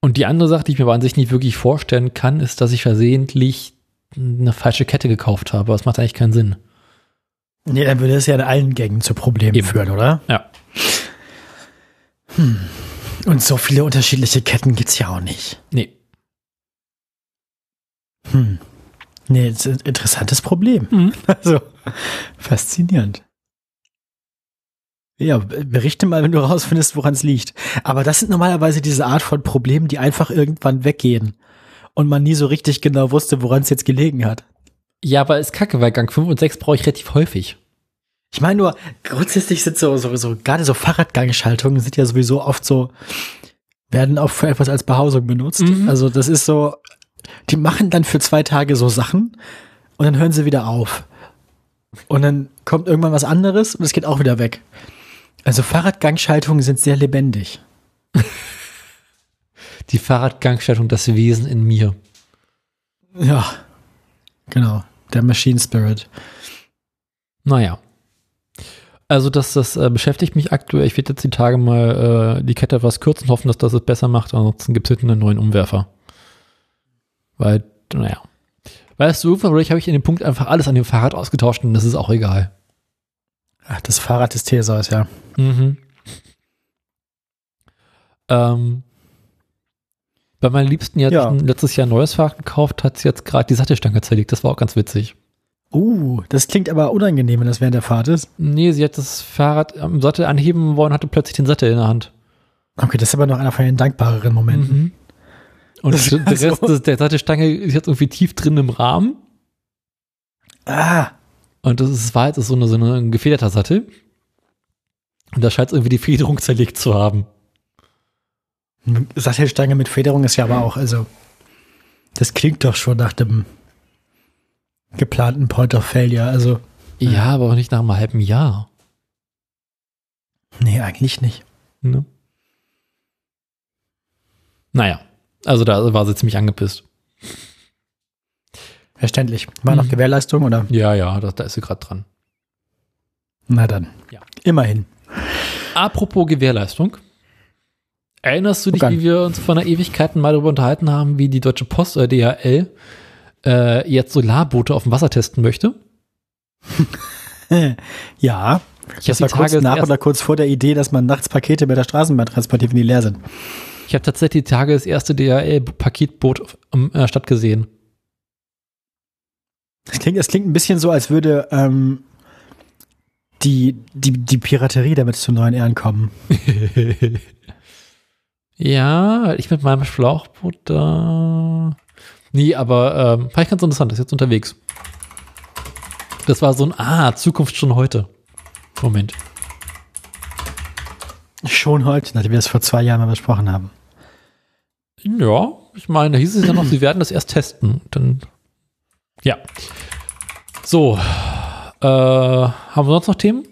Und die andere Sache, die ich mir aber an sich nicht wirklich vorstellen kann, ist, dass ich versehentlich eine falsche Kette gekauft habe. Das macht eigentlich keinen Sinn. Nee, dann würde es ja in allen Gängen zu Problemen Eben. führen, oder? Ja. Und so viele unterschiedliche Ketten gibt's ja auch nicht. Nee. Hm. Nee, das ist ein interessantes Problem. Mhm. Also, faszinierend. Ja, berichte mal, wenn du rausfindest, woran es liegt. Aber das sind normalerweise diese Art von Problemen, die einfach irgendwann weggehen. Und man nie so richtig genau wusste, woran es jetzt gelegen hat. Ja, aber ist kacke, weil Gang 5 und 6 brauche ich relativ häufig. Ich meine nur, grundsätzlich sind so, so, so, gerade so Fahrradgangschaltungen sind ja sowieso oft so, werden auch für etwas als Behausung benutzt. Mhm. Also das ist so, die machen dann für zwei Tage so Sachen und dann hören sie wieder auf. Und dann kommt irgendwann was anderes und es geht auch wieder weg. Also Fahrradgangschaltungen sind sehr lebendig. Die Fahrradgangschaltung, das Wesen in mir. Ja, genau. Der Machine Spirit. Naja. Also das, das äh, beschäftigt mich aktuell. Ich werde jetzt die Tage mal äh, die Kette etwas kürzen, hoffen, dass das es besser macht. Ansonsten gibt es hinten einen neuen Umwerfer. Weil, naja. Weißt du, vielleicht habe ich in dem Punkt einfach alles an dem Fahrrad ausgetauscht und das ist auch egal. Ach, das Fahrrad des Theseus, ja. Mhm. Ähm, bei meiner Liebsten, hat Ja. letztes Jahr ein neues Fahrrad gekauft, hat sie jetzt gerade die Sattelstange zerlegt. Das war auch ganz witzig. Uh, das klingt aber unangenehm, wenn das während der Fahrt ist. Nee, sie hat das Fahrrad am Sattel anheben wollen, hatte plötzlich den Sattel in der Hand. Okay, das ist aber noch einer von den dankbareren Momenten. Mhm. Und Das der Rest so. des, der Sattelstange ist jetzt irgendwie tief drin im Rahmen. Ah, Und das ist, war jetzt so, eine, so ein gefederter Sattel. Und da scheint es irgendwie die Federung zerlegt zu haben. Sattelstange mit Federung ist ja aber auch, also, das klingt doch schon nach dem geplanten Point of Failure. Also, Ja, aber auch nicht nach einem halben Jahr. nee, eigentlich nicht. Ne? Naja, also da war sie ziemlich angepisst. Verständlich. War noch Mhm. Gewährleistung oder? Ja, ja, da, da ist sie gerade dran. Na dann. Ja. Immerhin. Apropos Gewährleistung. Erinnerst du dich, wie wir uns vor einer Ewigkeit mal darüber unterhalten haben, wie die Deutsche Post oder DHL äh, jetzt Solarboote auf dem Wasser testen möchte? ja. Ich Das habe war kurz nach oder kurz vor der Idee, dass man nachts Pakete mit der Straßenbahn transportiert, wenn die leer sind. ich habe tatsächlich die Tage das erste DHL-Paketboot in der Stadt gesehen. Es klingt, es klingt ein bisschen so, als würde ähm, die, die, die Piraterie damit zu neuen Ehren kommen. ja, ich mit meinem Schlauchboot da. Nee, aber ähm, fand ich ganz interessant, das ist jetzt unterwegs. Das war so ein, ah, Zukunft schon heute. Moment. Schon heute, nachdem wir das vor zwei Jahren mal besprochen haben. Ja, ich meine, da hieß es ja noch, sie werden das erst testen. Dann, ja. So, äh, haben wir sonst noch Themen?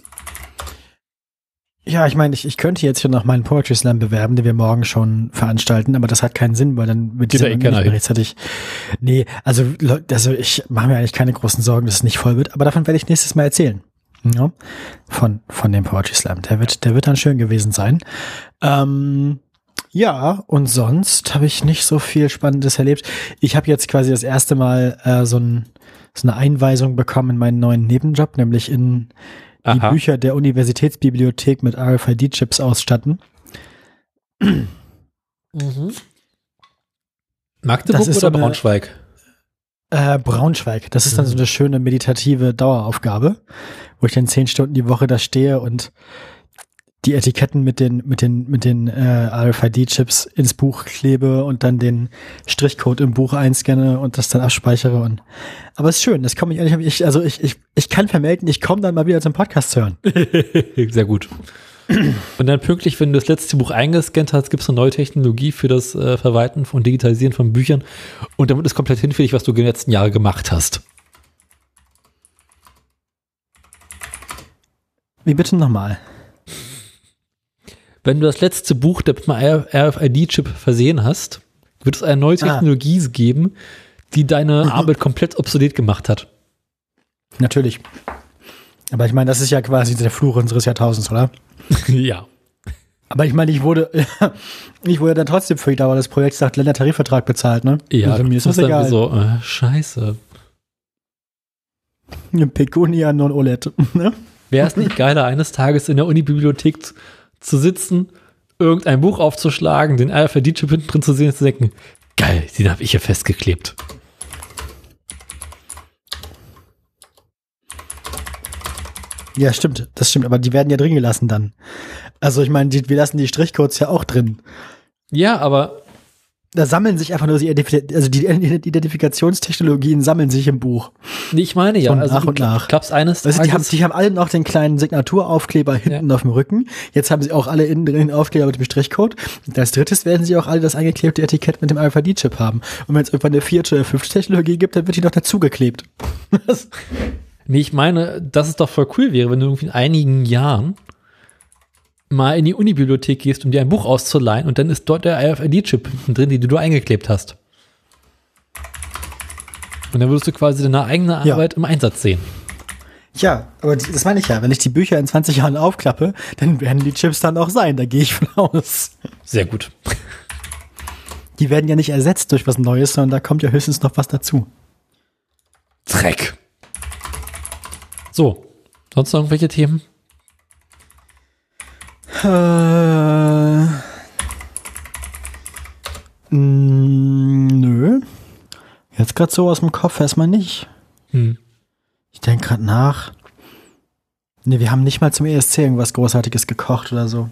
Ja, ich meine, ich, ich könnte jetzt hier noch meinen Poetry Slam bewerben, den wir morgen schon veranstalten, aber das hat keinen Sinn, weil dann wird ja eh keiner hin. rechtzeitig. Nee, also, also ich mache mir eigentlich keine großen Sorgen, dass es nicht voll wird, aber davon werde ich nächstes Mal erzählen. Ja, von, von dem Poetry Slam. Der wird, der wird dann schön gewesen sein. Ähm, ja, und sonst habe ich nicht so viel Spannendes erlebt. Ich habe jetzt quasi das erste Mal äh, so, ein, so eine Einweisung bekommen in meinen neuen Nebenjob, nämlich in die Aha. Bücher der Universitätsbibliothek mit RFID-Chips ausstatten. Magdeburg Das ist oder so eine- Braunschweig? Äh, Braunschweig. Das ist dann so eine schöne meditative Daueraufgabe, wo ich dann zehn Stunden die Woche da stehe und die Etiketten mit den mit den mit den äh, RFID-Chips ins Buch klebe und dann den Strichcode im Buch einscanne und das dann abspeichere und aber es ist schön. Das komme ich ehrlich ich also ich ich ich kann vermelden, ich komme dann mal wieder zum Podcast hören. Sehr gut. Und dann pünktlich, wenn du das letzte Buch eingescannt hast, gibt es eine neue Technologie für das äh, Verwalten und Digitalisieren von Büchern. Und damit ist komplett hinfällig, was du die letzten Jahre gemacht hast. Wie bitte nochmal? Wenn du das letzte Buch einem RFID-Chip versehen hast, wird es eine neue Ah. Technologie geben, die deine Mhm. Arbeit komplett obsolet gemacht hat. Natürlich. Aber ich meine, das ist ja quasi der Fluch unseres Jahrtausends, oder? ja. Aber ich meine, ich wurde, ich wurde dann trotzdem für die Dauer des Projekts nach Ländertarifvertrag bezahlt, ne? Ja, also, mir ist das egal. so, äh, scheiße. Pecunia non OLED. Ne? Wäre es nicht geiler, eines Tages in der Unibibliothek zu, sitzen, irgendein Buch aufzuschlagen, den RFID-Chip hinten drin zu sehen und zu denken, geil, den habe ich ja festgeklebt. Ja, stimmt, das stimmt, aber die werden ja drin gelassen dann. Also ich meine, wir lassen die Strichcodes ja auch drin. Ja, aber Da sammeln sich einfach nur die, also die Identifikationstechnologien sammeln sich im Buch. nee, ich meine ja, Und also nach und nach. klappst eines Weißt du, die haben, Tages, die haben alle noch den kleinen Signaturaufkleber hinten auf dem Rücken. Jetzt haben sie auch alle innen drin den Aufkleber mit dem Strichcode. Und als drittes werden sie auch alle das eingeklebte Etikett mit dem RFID-Chip haben. Und wenn es irgendwann eine vierte oder fünfte Technologie gibt, dann wird die noch dazugeklebt. nee, ich meine, dass es doch voll cool wäre, wenn du irgendwie in einigen Jahren mal in die Unibibliothek gehst, um dir ein Buch auszuleihen und dann ist dort der RFID-Chip hinten drin, den du eingeklebt hast. Und dann würdest du quasi deine eigene Ja. Arbeit im Einsatz sehen. Ja, aber das meine ich ja. Wenn ich die Bücher in 20 Jahren aufklappe, dann werden die Chips dann auch sein. Da gehe ich von aus. Sehr gut. Die werden ja nicht ersetzt durch was Neues, sondern da kommt ja höchstens noch was dazu. Dreck. So, sonst noch irgendwelche Themen? Äh, mm, nö. Jetzt gerade so aus dem Kopf erstmal nicht. Hm. Ich denke gerade nach. Nee, wir haben nicht mal zum ESC irgendwas Großartiges gekocht oder so.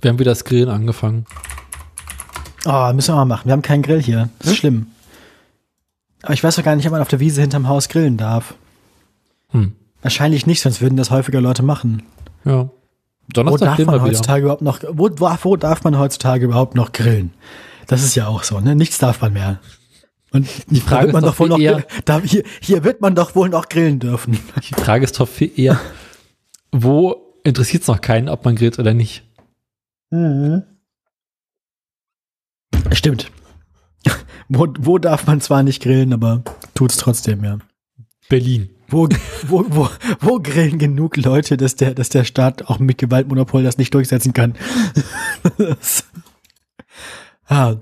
Wir haben wieder das Grillen angefangen. Oh, müssen wir mal machen. Wir haben keinen Grill hier. Das ist schlimm. Aber ich weiß doch gar nicht, ob man auf der Wiese hinterm Haus grillen darf. Hm. Wahrscheinlich nicht, sonst würden das häufiger Leute machen. Ja. Wo Donnerstag darf grillen man wir wieder. heutzutage überhaupt noch, wo, wo, wo darf man heutzutage überhaupt noch grillen? Das ist ja auch so, ne? Nichts darf man mehr. Und die Frage wird man ist doch doch wohl noch, eher- da, hier, hier wird man doch wohl noch grillen dürfen. Die Frage ist doch viel eher, wo interessiert es noch keinen, ob man grillt oder nicht? Stimmt. Wo, wo darf man zwar nicht grillen, aber tut's trotzdem, ja. Berlin. Wo, wo, wo, wo grillen genug Leute, dass der, dass der Staat auch mit Gewaltmonopol das nicht durchsetzen kann? das, ah,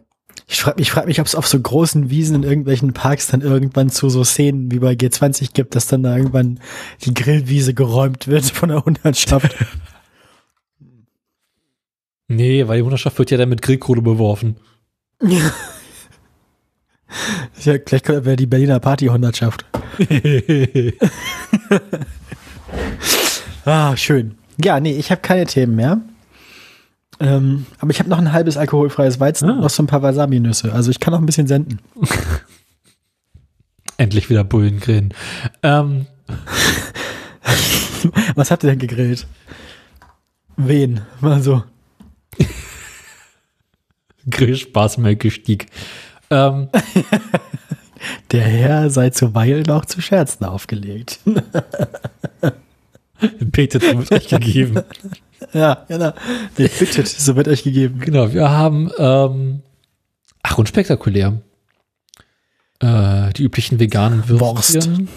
ich frage mich, frag mich, ob es auf so großen Wiesen in irgendwelchen Parks dann irgendwann zu so Szenen wie bei G20 gibt, dass dann da irgendwann die Grillwiese geräumt wird von der Hundertschaft. Nee, weil die Hunderschaft wird ja dann mit Grillkohle beworfen. ja, gleich wäre die Berliner Party-Hundertschaft. Ah, schön. Ja, nee, ich habe keine Themen mehr. Ähm, aber ich habe noch ein halbes alkoholfreies Weizen Ah. und noch so ein paar Wasabi-Nüsse. Also ich kann noch ein bisschen senden. Endlich wieder Bullen grillen. Ähm, Was habt ihr denn gegrillt? Wen? Mal so. Grillspaßmelkestieg. Ähm, Der Herr sei zuweilen auch zu Scherzen aufgelegt. Peter wird euch gegeben. ja, genau. Den bittet, so wird euch gegeben. Genau, wir haben, ähm, ach, unspektakulär. Äh, die üblichen veganen. Würstchen.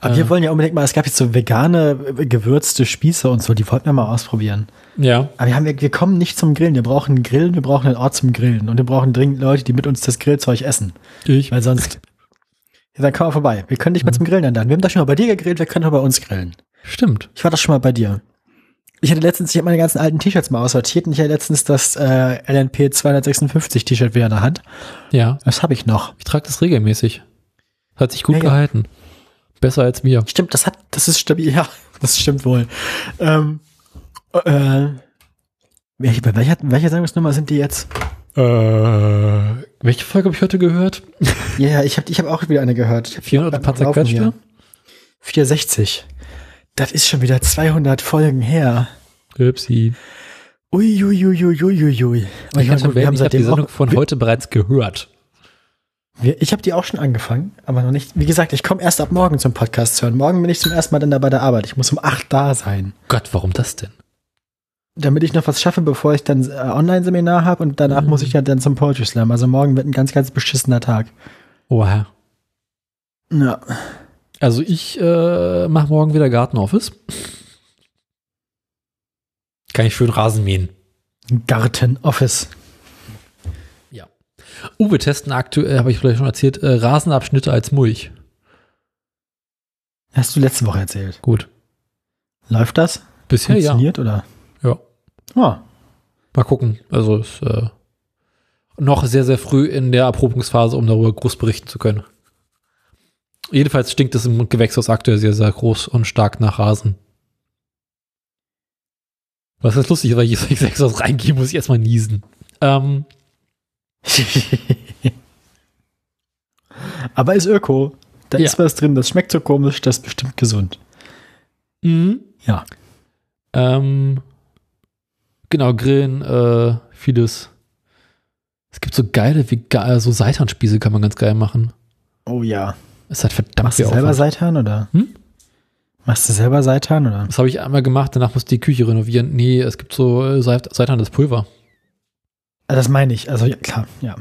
Aber wir wollen ja unbedingt mal, es gab jetzt so vegane äh, gewürzte Spieße und so, die wollten wir mal ausprobieren. Ja, Aber wir, haben, wir kommen nicht zum Grillen. Wir brauchen einen Grillen, wir brauchen einen Ort zum Grillen. Und wir brauchen dringend Leute, die mit uns das Grillzeug essen. ich. Weil sonst. Ja, dann komm mal vorbei. Wir können nicht mehr zum Grillen dann. Wir haben doch schon mal bei dir gegrillt, wir können auch bei uns grillen. Stimmt. Ich war doch schon mal bei dir. Ich hatte letztens, ich habe meine ganzen alten T-Shirts mal aussortiert und ich hatte letztens das äh, LNP 256 T-Shirt wieder in der Hand. Ja, Das habe ich noch. ich trage das regelmäßig. Hat sich gut Ja, ja. gehalten. Besser als mir. Stimmt, das hat, das ist stabil. Ja, das stimmt wohl. Ähm, äh, welche, bei welcher, welcher Sendungsnummer sind die jetzt? Äh, welche Folge habe ich heute gehört? Ja, ja, ich habe ich hab auch wieder eine gehört. Ich hab 400 die laufen Panzerquetschte? hier. 460. Das ist schon wieder 200 Folgen her. Upsi. Uiuiuiuiuiui. Aber Ich, ich, meine, gut, wir haben ich habe die Sendung auch, von heute bereits gehört. wir, ich habe die auch schon angefangen, aber noch nicht. Wie gesagt, ich komme erst ab morgen zum Podcast hören. Morgen bin ich zum ersten Mal dann da bei der Arbeit. Ich muss um 8 da sein. Gott, warum das denn? Damit ich noch was schaffe, bevor ich dann äh, Online-Seminar habe und danach Mhm. muss ich ja dann zum Poetry Slam. Also morgen wird ein ganz, ganz beschissener Tag. Oha. Ja. Also ich äh, mache morgen wieder Gartenoffice. Kann ich schön Rasen mähen. Garten Office. Ja. Uh, wir testen aktuell, habe ich vielleicht schon erzählt, äh, Rasenabschnitte als Mulch. Hast du letzte Woche erzählt. Gut. Läuft das? Bisher ja. Funktioniert oder? Ja. Oh. Mal gucken. Also ist äh, noch sehr, sehr früh in der Erprobungsphase, um darüber groß berichten zu können. Jedenfalls stinkt es im Gewächshaus aktuell sehr, sehr groß und stark nach Rasen. Was ist lustig, weil ich ins Gewächshaus reingehe, muss ich erstmal niesen. Ähm, Aber ist Öko. Da Ja. ist was drin, das schmeckt so komisch, das ist bestimmt gesund. mhm. Ja. Ähm, genau, Grillen, äh, vieles. Es gibt so geile, wie geil, so Seitanspieße kann man ganz geil machen. Oh ja. Es hat verdammt Machst du selber Aufwand. Seitan oder? Hm? Machst du selber Seitan oder? Das habe ich einmal gemacht, danach musste die Küche renovieren. Nee, es gibt so äh, Seit Seitan, das Pulver. Ah, Das meine ich. Also ja, klar, ja.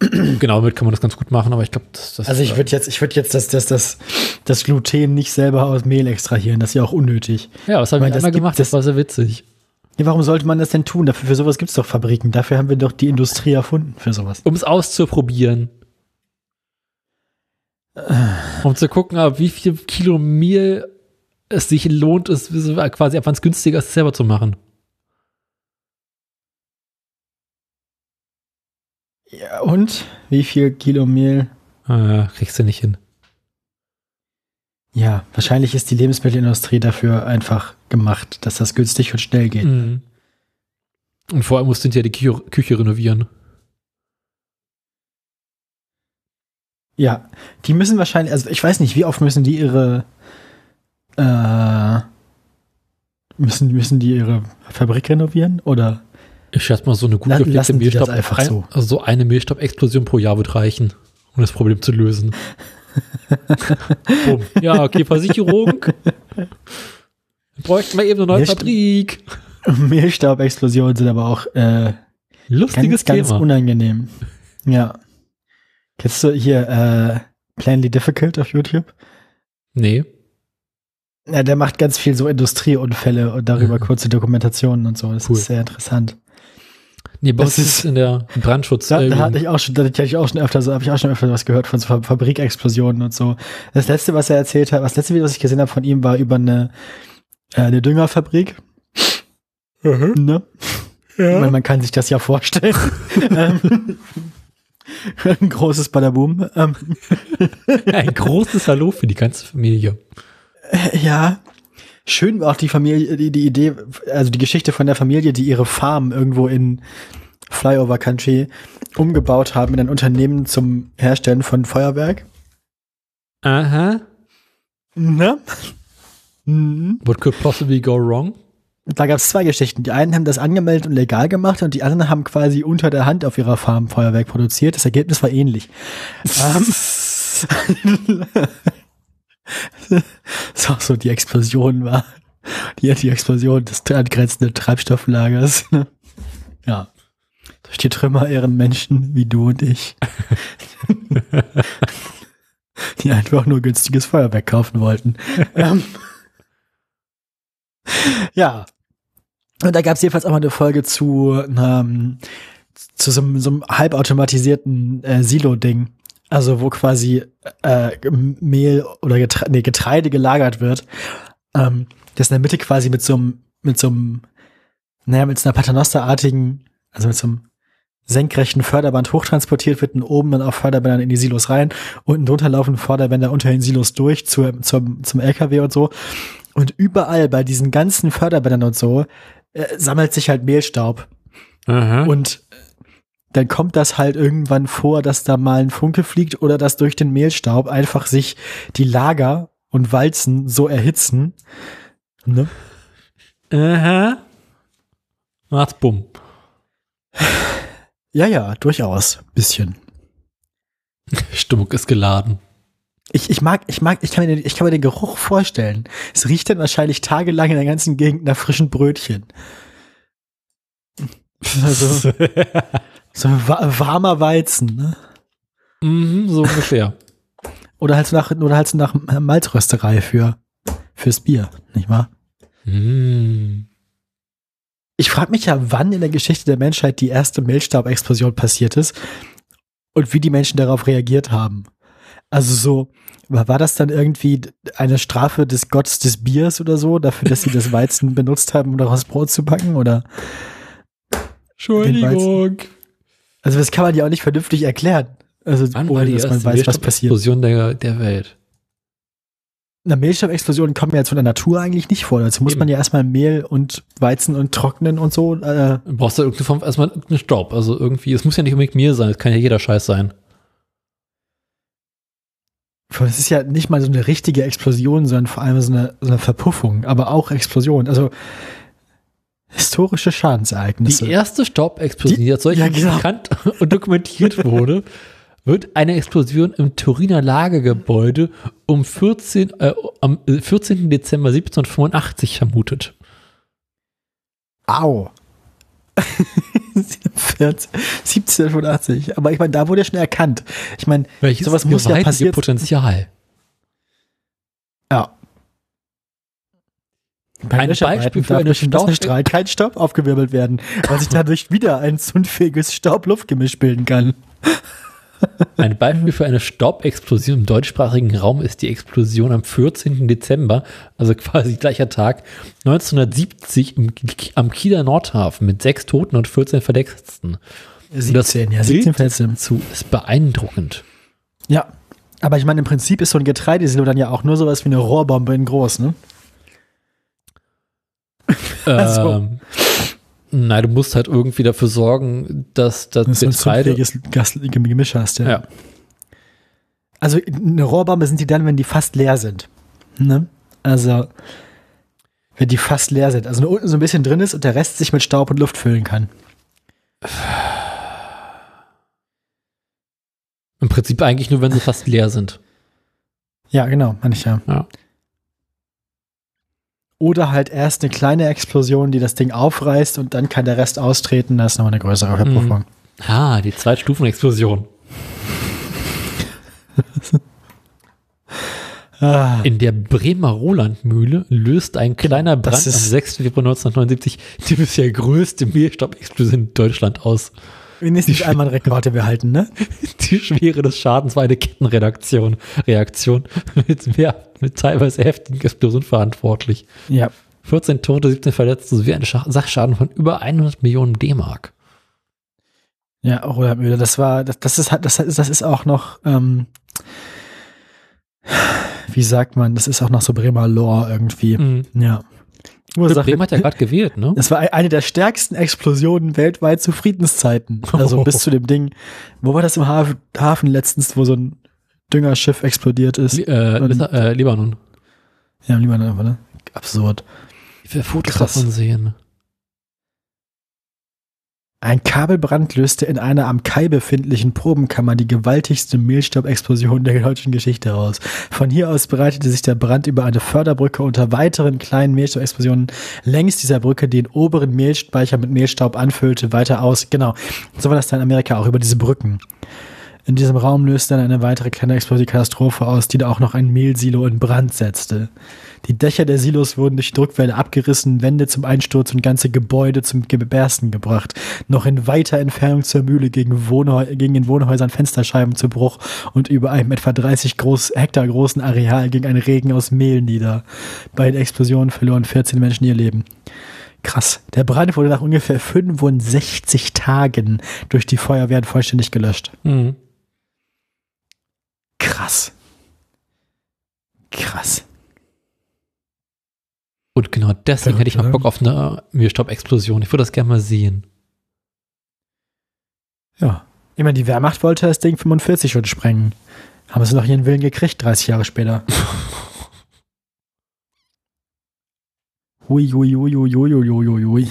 genau, damit kann man das ganz gut machen, aber ich glaube, das, das Also ich äh, würde jetzt, ich würde jetzt das, das, das, das Gluten nicht selber aus Mehl extrahieren. Das ist ja auch unnötig. Ja, das habe ich das einmal gemacht, es- das war sehr witzig. Ja, warum sollte man das denn tun? Dafür, für sowas gibt es doch Fabriken. Dafür haben wir doch die Industrie erfunden für sowas. Um es auszuprobieren. Um zu gucken, wie viel Kilo Mehl es sich lohnt, es quasi ab wann es günstiger ist, es selber zu machen. Ja, und? Wie viel Kilo Mehl? Ah, kriegst du nicht hin. Ja, wahrscheinlich ist die Lebensmittelindustrie dafür einfach gemacht, dass das günstig und schnell geht. Mhm. Und vor allem musst du ja die Küche, Küche renovieren. Ja, die müssen wahrscheinlich, also ich weiß nicht, wie oft müssen die ihre äh, müssen, müssen die ihre Fabrik renovieren? Oder Ich schätze mal, so eine gut La- gepflegte Mehlstaub, einfach ein, so? also so eine Mehlstaub-Explosion pro Jahr wird reichen, um das Problem zu lösen. Ja, okay, Versicherung. Bräuchten wir eben eine neue Mehlstaub- Fabrik. Mehlstaubexplosionen sind aber auch äh, Lustiges ganz, ganz Thema. unangenehm. Ja. Kennst du hier äh, Plainly Difficult auf YouTube? Nee. Ja, der macht ganz viel so Industrieunfälle und darüber kurze Dokumentationen und so. Das Cool. ist sehr interessant. Nee, bei Das uns ist- in der Brandschutz. Da, da hatte ich auch schon, da hatte ich auch schon öfter, so habe ich auch schon öfter was gehört von so Fa- Fabrikexplosionen und so. Das letzte, was er erzählt hat, das letzte Video, was ich gesehen habe von ihm, war über eine, äh, eine Düngerfabrik. Ne? Ich meine, man kann sich das ja vorstellen. ähm, ein großes Badaboom. Ähm, ein großes Hallo für die ganze Familie. ja, Schön war auch die Familie, die, die Idee, also die Geschichte von der Familie, die ihre Farm irgendwo in Flyover Country umgebaut haben in ein Unternehmen zum Herstellen von Feuerwerk. Aha. Ne? Mhm. What could possibly go wrong? Da gab es zwei Geschichten. Die einen haben das angemeldet und legal gemacht und die anderen haben quasi unter der Hand auf ihrer Farm Feuerwerk produziert. Das Ergebnis war ähnlich. ähm, so, so die Explosion war. Die, die Explosion des angrenzenden Treibstofflagers. Ne? Ja. Durch die Trümmer ehren Menschen wie du und ich. die einfach nur günstiges Feuerwerk kaufen wollten. ähm, ja. Und da gab es jedenfalls auch mal eine Folge zu, ähm, zu so, einem- so einem halbautomatisierten äh, Silo-Ding. Also wo quasi äh, Mehl oder Getre nee, Getreide gelagert wird. Ähm, das in der Mitte quasi mit so einem, mit so einem, naja, mit so einer Paternoster-artigen, also mit so einem senkrechten Förderband hochtransportiert wird und oben dann auf Förderbändern in die Silos rein. Unten drunter laufen Förderbänder unter den Silos durch zur, zum, zum LKW und so. Und überall bei diesen ganzen Förderbändern und so äh, sammelt sich halt Mehlstaub. Aha. Und dann kommt das halt irgendwann vor, dass da mal ein Funke fliegt oder dass durch den Mehlstaub einfach sich die Lager und Walzen so erhitzen. Ne? Aha. Macht's bumm. Ja, ja, durchaus. Bisschen. Stimmung ist geladen. Ich, ich mag, ich mag, ich kann, mir den, ich kann mir den Geruch vorstellen. Es riecht dann wahrscheinlich tagelang in der ganzen Gegend nach frischen Brötchen. Also, so wa warmer Weizen, ne? mhm, so ungefähr. Oder halt nach, oder halt nach Malzrösterei für, fürs Bier, nicht wahr? Mm. Ich frage mich ja, wann in der Geschichte der Menschheit die erste Mehlstaubexplosion passiert ist und wie die Menschen darauf reagiert haben. Also so, war war das dann irgendwie eine Strafe des Gottes des Biers oder so, dafür, dass sie das Weizen benutzt haben, um daraus Brot zu backen? Oder Entschuldigung. Also das kann man ja auch nicht vernünftig erklären. Also Wann ohne dass man weiß, was passiert. Explosion der, der Welt? Na, Mehlstaubexplosionen kommen ja jetzt von der Natur eigentlich nicht vor. Dazu muss Eben. man ja erstmal Mehl und Weizen und trocknen und so. Äh, Du brauchst da irgendwie vom- erstmal einen Staub. Also irgendwie, es muss ja nicht unbedingt mir sein, es kann ja jeder Scheiß sein. Es ist ja nicht mal so eine richtige Explosion, sondern vor allem so eine, so eine Verpuffung, aber auch Explosion. Also historische Schadensereignisse. Die erste Staubexplosion, Die- als solche ja, genau. bekannt und dokumentiert wurde, wird eine Explosion im Turiner Lagergebäude um 14, äh, am äh, 14. Dezember 1785 vermutet. Au. 1785. Aber ich meine, da wurde ja schon erkannt. Ich meine, Welches Sowas muss ja passiert- Potenzial. ja. Bei Ein Beispiel für eine durch den Staub- Strahl kein Staub aufgewirbelt werden, weil sich dadurch wieder ein unfähiges Staub-Luft-Gemisch bilden kann. Ein Beispiel für eine Staubexplosion im deutschsprachigen Raum ist die Explosion am 14. Dezember, also quasi gleicher Tag, 1970 im, am Kieler Nordhafen mit sechs Toten und 14 Verletzten. Und das 17, ja, 17 Bild Verletzte. dazu ist beeindruckend. Ja. Aber ich meine, im Prinzip ist so ein Getreidesilo dann ja auch nur sowas wie eine Rohrbombe in groß, ne? Also. Ähm, nein, du musst halt irgendwie dafür sorgen, dass das Dass du ein Getreide. Gas- Gemisch hast, ja. Ja. Also eine Rohrbombe sind die dann, wenn die fast leer sind. Ne? Also wenn die fast leer sind. Also nur unten so ein bisschen drin ist und der Rest sich mit Staub und Luft füllen kann. Im Prinzip eigentlich nur, wenn sie fast leer sind. Ja, genau, meine ich ja. Ja. Oder halt erst eine kleine Explosion, die das Ding aufreißt und dann kann der Rest austreten. Da ist noch eine größere Verpuffung. Ah, die Zweitstufenexplosion. Ah, In der Bremer Rolandmühle löst ein kleiner Brand am ist- 6. Februar 1979 die bisher größte Mehlstaubexplosion in Deutschland aus. Wenigstens einmal einen Rekord, den wir halten, ne? Die Schwere des Schadens war eine Kettenreaktion Reaktion mit, mehr, mit teilweise heftigen Explosionen verantwortlich. Ja. 14 Tote, 17 Verletzte sowie ein Scha- Sachschaden von über 100 Millionen D-Mark. Ja, Rolandmühle, das war, das, das ist halt, das ist, das ist auch noch, ähm, wie sagt man, das ist auch noch so Bremer Lore irgendwie. Mhm. Ja. Ursache, Bremen hat ja gerade gewählt, ne? das war eine der stärksten Explosionen weltweit zu Friedenszeiten. Also bis zu dem Ding, wo war das im Hafen, Hafen letztens, wo so ein Düngerschiff explodiert ist? Li äh, Und- äh, Libanon. Ja, im Libanon, oder? Absurd. Ich will Fotos Krass. davon sehen. Ein Kabelbrand löste in einer am Kai befindlichen Probenkammer die gewaltigste Mehlstaubexplosion der deutschen Geschichte aus. Von hier aus breitete sich der Brand über eine Förderbrücke unter weiteren kleinen Mehlstaubexplosionen längs dieser Brücke den oberen Mehlspeicher mit Mehlstaub anfüllte, weiter aus. Genau, so war das dann in Amerika auch über diese Brücken. In diesem Raum löste dann eine weitere kleine explosive Katastrophe aus, die da auch noch ein Mehlsilo in Brand setzte. Die Dächer der Silos wurden durch Druckwelle abgerissen, Wände zum Einsturz und ganze Gebäude zum Bersten gebracht. Noch in weiter Entfernung zur Mühle gegen, Wohnhäu gegen in Wohnhäusern Fensterscheiben zu Bruch und über einem etwa 30 groß Hektar großen Areal ging ein Regen aus Mehl nieder. Bei den Explosionen verloren 14 Menschen ihr Leben. Krass. Der Brand wurde nach ungefähr 65 Tagen durch die Feuerwehren vollständig gelöscht. Mhm. Krass. Krass. Und genau deswegen Verrückt, hätte ich mal oder? Bock auf eine Mehlstaubexplosion. Ich würde das gerne mal sehen. Ja. Ich meine, die Wehrmacht wollte das Ding 45 schon sprengen. Haben sie noch ihren Willen gekriegt, 30 Jahre später. Hui, hui, hui, hui, hui, hui, hui, hui.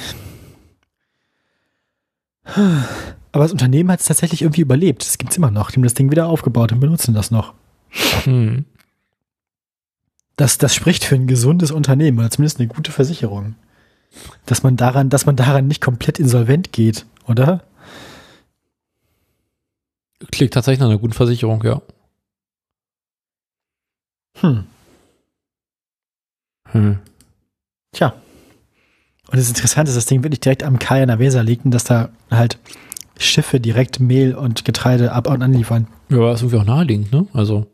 Aber das Unternehmen hat es tatsächlich irgendwie überlebt. Das gibt es immer noch. Die haben das Ding wieder aufgebaut und benutzen das noch. Hm. Das, das spricht für ein gesundes Unternehmen oder zumindest eine gute Versicherung. Dass man daran, dass man daran nicht komplett insolvent geht, oder? Klingt tatsächlich nach einer guten Versicherung, ja. Hm. Hm. Tja. Und das Interessante ist, das Ding wirklich direkt am Kai an der Weser liegt und dass da halt Schiffe direkt Mehl und Getreide ab und anliefern. Ja, ist irgendwie auch naheliegend, ne? Also,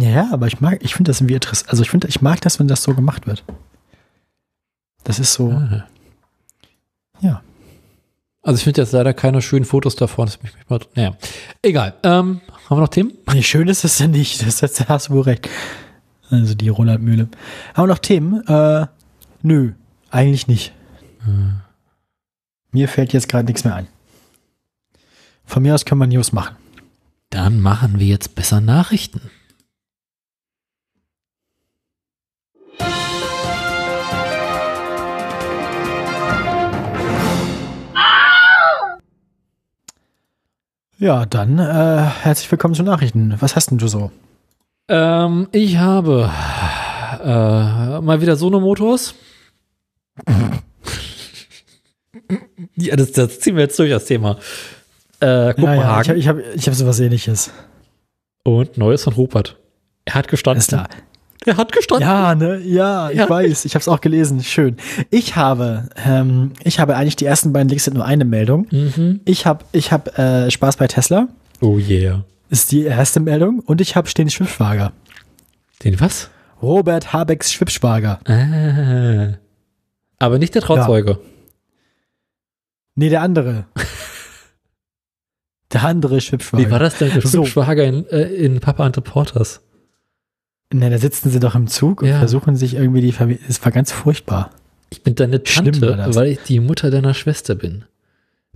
Ja, aber ich mag, ich finde das irgendwie interessant. Also ich finde, ich mag das, wenn das so gemacht wird. Das ist so, ah. ja. Also ich finde jetzt leider keine schönen Fotos davon. Das mich mal, naja, egal. Ähm, haben wir noch Themen? Nee, schön ist es ja nicht. Das, das hast du wohl recht. Also die Roland-Mühle. Haben wir noch Themen? Äh, nö, eigentlich nicht. Mir fällt jetzt gerade nichts mehr ein. Von mir aus können wir News machen. Dann machen wir jetzt besser Nachrichten. Ja, dann äh, herzlich willkommen zu Nachrichten. Was hast denn du so? Ähm, ich habe äh, mal wieder Sonomotors. ja, das, das ziehen wir jetzt durch das Thema. Äh, Ja, ja, ich Kopenhagen habe ich hab, ich hab sowas ähnliches. und Neues von Rupert. Er hat gestanden. Ist klar. Er hat gestanden. Ja, ne, ja, ich Ja. weiß. Ich habe es auch gelesen. Schön. Ich habe, ähm, ich habe eigentlich die ersten beiden Links sind nur eine Meldung. Mhm. Ich habe, ich habe äh, Spaß bei Tesla. Oh yeah. Ist die erste Meldung. Und ich habe stehen Schwippschwager. Den was? Robert Habecks Schwippschwager. Ah. Aber nicht der Trauzeuge. Nee, der andere. der andere Schwippschwager. Wie war das denn? Der So. Schwager in, äh, in Papa and Reporters. Ne, da sitzen sie doch im Zug und Ja. versuchen sich irgendwie die Familie. Es war ganz furchtbar. Ich bin deine Tante, weil ich die Mutter deiner Schwester bin.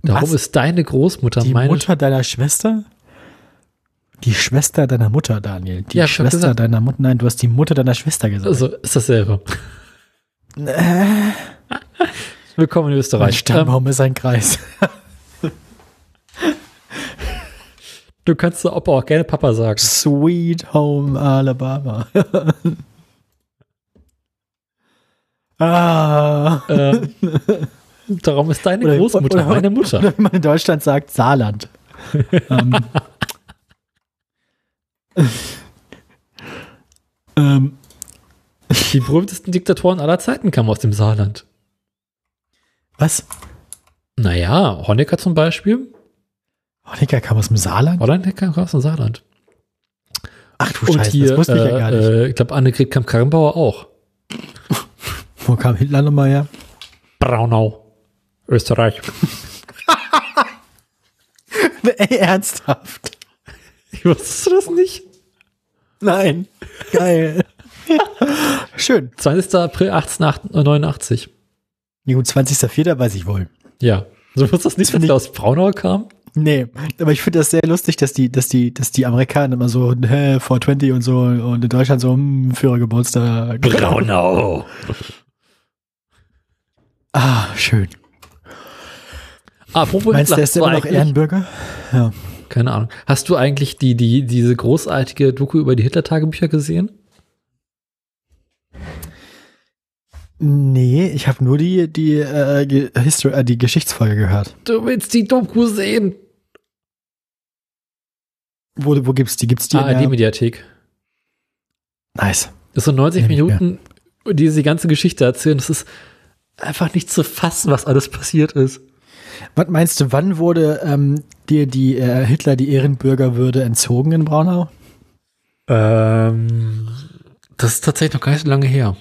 Darum Was? ist deine Großmutter Die meine Mutter deiner Schwester? Die Schwester deiner Mutter, Daniel. Die Ja, Schwester deiner Mutter. Nein, du hast die Mutter deiner Schwester gesagt. Also ist dasselbe. äh, Willkommen in mein Österreich. Ähm, Stammbaum ist ein Kreis. du kannst der Opa auch gerne Papa sagen. Sweet Home Alabama. ah. ähm, darum ist deine Oder- Großmutter oder- meine Mutter. Oder wie man in Deutschland sagt, Saarland. ähm, ähm, Die berühmtesten Diktatoren aller Zeiten kamen aus dem Saarland. was? Naja, Honecker zum Beispiel. Honecker kam aus dem Saarland? Honecker kam aus dem Saarland. Ach du Und Scheiße, hier, das wusste ich ja gar äh, nicht. äh, ich glaube, Annegret Kamp-Karrenbauer auch. Wo kam Hitler nochmal her? Braunau. Österreich. Ey, ernsthaft? Wusstest du das nicht? Nein. Geil. Schön. 20. April 1889. Ja, gut, 20.04. weiß ich wohl. Ja. Du wusstest das nicht, wenn der aus Braunau kam? Nee, aber ich finde das sehr lustig, dass die, dass die, dass die Amerikaner immer so, hä, 420 und so und in Deutschland so, hm, Führergeburtstag. Braunau. Ah, schön. Apropos Meinst du, der ist immer noch Ehrenbürger? Ja. Keine Ahnung. Hast du eigentlich die, die, diese großartige Doku über die Hitler-Tagebücher gesehen? Nee, ich habe nur die, die, äh, Ge- History, äh, die Geschichtsfolge gehört. Du willst die Doku sehen. Wo, wo gibt's die? Gibt's die? in der- ARD-Mediathek. nice. Das sind 90 Kenn ich, Minuten, die diese ganze Geschichte erzählen. Das ist einfach nicht zu fassen, was alles passiert ist. Was meinst du, wann wurde ähm, dir die äh, Hitler die Ehrenbürgerwürde entzogen in Braunau? Ähm, das ist tatsächlich noch gar nicht so lange her.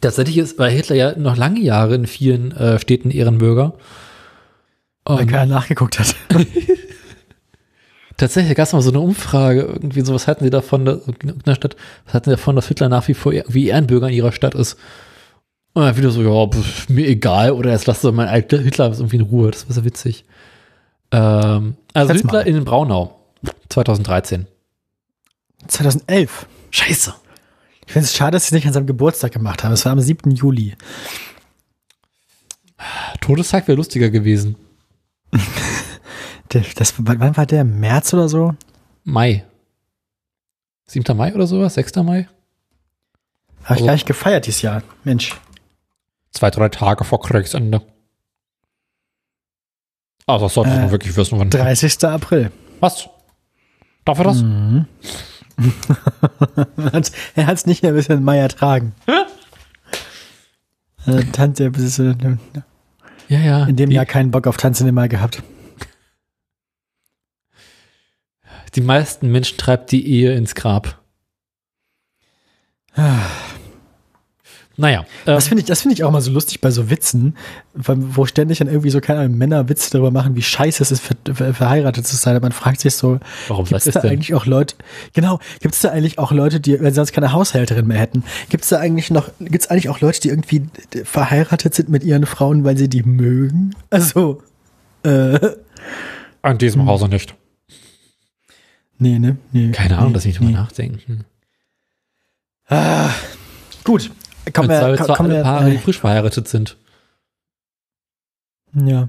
Tatsächlich ist, war Hitler ja noch lange Jahre in vielen äh, Städten Ehrenbürger. Weil Und keiner nachgeguckt hat. tatsächlich gab es mal so eine Umfrage, irgendwie so, was halten Sie davon, dass, in irgendeiner Stadt, was halten Sie davon, dass Hitler nach wie vor wie Ehrenbürger in ihrer Stadt ist? Und dann wieder so, ja, pf, mir egal, oder jetzt lasst doch mein alter Hitler irgendwie in Ruhe, das war so witzig. Ähm, also Kannst Hitler machen. in Braunau, 2013. 2011. Scheiße. Ich finde es schade, dass sie es nicht an seinem Geburtstag gemacht haben. Es war am 7. Juli. Todestag wäre lustiger gewesen. Das, wann war der? März oder so? Mai. 7. Mai oder sowas? 6. Mai? Habe ich gar nicht gefeiert dieses Jahr. Mensch. Zwei, drei Tage vor Kriegsende. Ah, das sollte Äh, man wirklich wissen. Wann 30. April. Was? Darf er das? Mhm. Er hat es nicht mehr bis in Mai ertragen. Äh, Tante, bis äh, Ja, ja. in dem die, Jahr keinen Bock auf Tanzen im Mai gehabt. Die meisten Menschen treibt die Ehe ins Grab. Naja. Ähm, Das finde ich, das finde ich auch mal so lustig bei so Witzen, wo ständig dann irgendwie so keine Ahnung, Männer Witze darüber machen, wie scheiße es ist, ver ver verheiratet zu sein. Aber man fragt sich so, warum gibt sagt es es da denn? eigentlich auch Leute, genau, gibt es da eigentlich auch Leute, die, wenn sie sonst keine Haushälterin mehr hätten, gibt es da eigentlich noch, gibt es eigentlich auch Leute, die irgendwie verheiratet sind mit ihren Frauen, weil sie die mögen? Also, äh, An diesem Hause nicht. nee, ne? Nee, Keine Ahnung, nee, dass ich nicht drüber nee. nachdenken. Ah, gut. Und wir, zwar komm, kommen alle wir, Paare, die äh, frisch verheiratet sind. ja.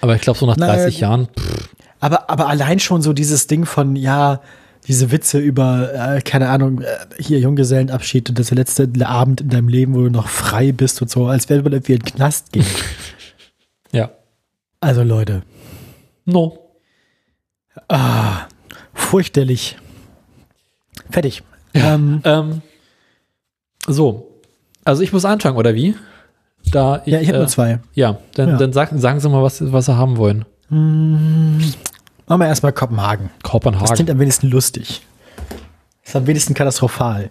Aber ich glaube, so nach Na, 30 äh, Jahren, pff, Aber, aber allein schon so dieses Ding von, ja, diese Witze über, äh, keine Ahnung, äh, hier Junggesellenabschied und das der letzte Abend in deinem Leben, wo du noch frei bist und so, als wäre man irgendwie in den Knast gehen. ja. Also Leute, No. ah, fürchterlich. Fertig. Ja. Ähm, Ähm, so. Also ich muss anfangen, oder wie? Da ja, ich habe äh, nur zwei. Ja, dann, Ja. dann sag, sagen Sie mal, was, was Sie haben wollen. Hm, machen wir erstmal Kopenhagen. Das Kopenhagen. klingt am wenigsten lustig. Das ist am wenigsten katastrophal.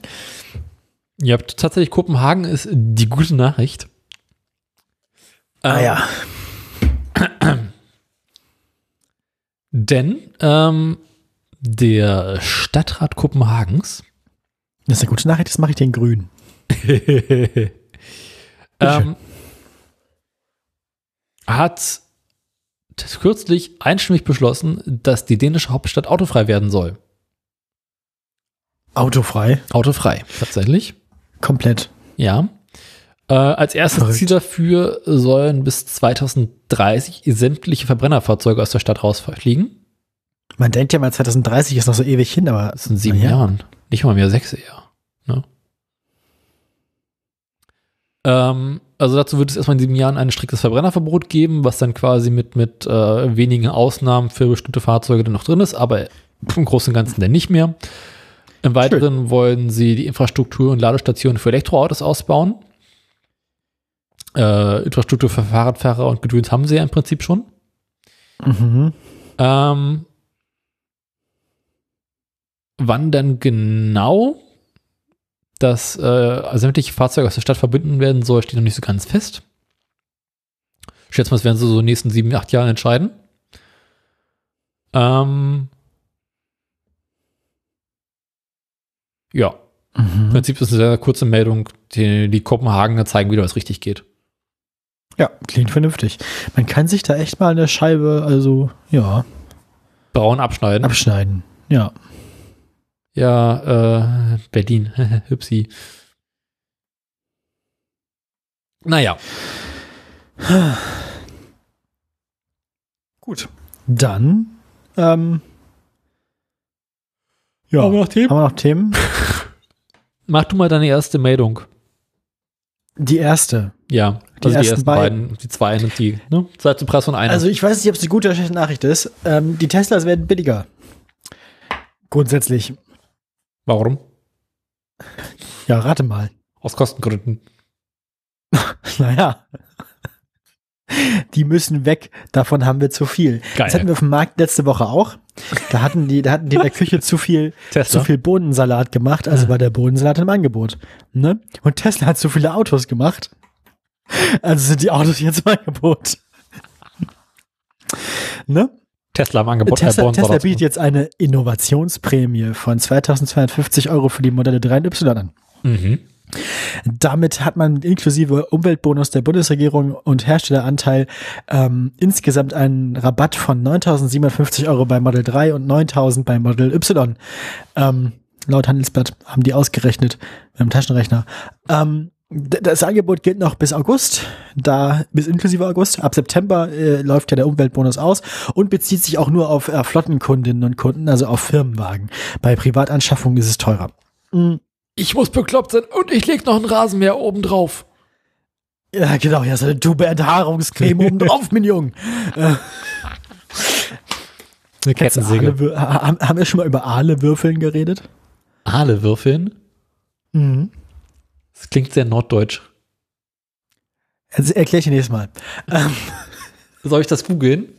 Ja, tatsächlich, Kopenhagen ist die gute Nachricht. Ah Ähm, ja. Denn ähm, der Stadtrat Kopenhagens Das ist eine gute Nachricht, das mache ich den Grünen. ähm, hat kürzlich einstimmig beschlossen, dass die dänische Hauptstadt autofrei werden soll. Autofrei. Autofrei, tatsächlich. Komplett. Ja. Äh, als erstes Verrückt. Ziel dafür sollen bis 2030 sämtliche Verbrennerfahrzeuge aus der Stadt rausfliegen. Man denkt ja mal, 2030 ist noch so ewig hin, aber Das sind sieben ja. Jahren. Nicht mal mehr sechs eher. Ne? Ähm, also dazu wird es erstmal in sieben Jahren ein striktes Verbrennerverbot geben, was dann quasi mit, mit äh, wenigen Ausnahmen für bestimmte Fahrzeuge dann noch drin ist, aber im Großen und Ganzen dann nicht mehr. Im Weiteren wollen sie die Infrastruktur und Ladestationen für Elektroautos ausbauen. Äh, Infrastruktur für Fahrradfahrer und Gedöns haben sie ja im Prinzip schon. Mhm. Ähm, wann denn genau das äh, sämtliche Fahrzeuge aus der Stadt verbinden werden soll, steht noch nicht so ganz fest. Ich schätze mal, das werden sie so in den nächsten sieben, acht Jahren entscheiden. Ähm, Ja. Im Prinzip ist es eine sehr kurze Meldung, die, die Kopenhagener zeigen, wie das richtig geht. Ja, klingt vernünftig. Man kann sich da echt mal eine Scheibe, also, ja, Braun abschneiden. abschneiden. Ja. Ja, äh, Berlin. Hübsi. Naja. Gut. Dann, ähm, ja. Haben wir noch Themen? Haben wir noch Themen? Mach du mal deine erste Meldung. Die erste. Ja, Die also die ersten ersten beiden. beiden, die zwei und die, ne? Zeit zum Preis von einer. Also ich weiß nicht, ob es eine gute oder schlechte Nachricht ist. Ähm, die Teslas werden billiger. Grundsätzlich. Warum? Ja, rate mal. Aus Kostengründen. Naja. Die müssen weg. Davon haben wir zu viel. Geil. Das hatten wir auf dem Markt letzte Woche auch. Da hatten die, da hatten die in der Küche zu viel, Tesla? zu viel Bohnensalat gemacht. Also war der Bohnensalat im Angebot. Ne? Und Tesla hat zu viele Autos gemacht. Also sind die Autos jetzt im Angebot. ne? Tesla im Angebot. äh, Tesla, Born- Tesla bietet jetzt eine Innovationsprämie von 2250 Euro für die Modelle 3 und Y an. Mhm. Damit hat man inklusive Umweltbonus der Bundesregierung und Herstelleranteil ähm, insgesamt einen Rabatt von 9.750 Euro bei Model 3 und 9.000 bei Model Y. Ähm, laut Handelsblatt haben die ausgerechnet mit dem Taschenrechner. Ähm, das Angebot gilt noch bis August, da bis inklusive August. Ab September äh, läuft ja der Umweltbonus aus und bezieht sich auch nur auf äh, Flottenkundinnen und Kunden, also auf Firmenwagen. Bei Privatanschaffungen ist es teurer. Mm. Ich muss bekloppt sein und ich leg noch einen Rasenmäher oben drauf. Ja, genau, ja, so eine Tube Enthaarungscreme oben drauf, mein Junge. Äh, Eine Kettensäge. Haben, wir schon mal über Aale-Würfeln geredet? Aale würfeln? Mhm. Das klingt sehr norddeutsch. Also erkläre ich dir nächstes Mal. Ähm, Soll ich das googeln?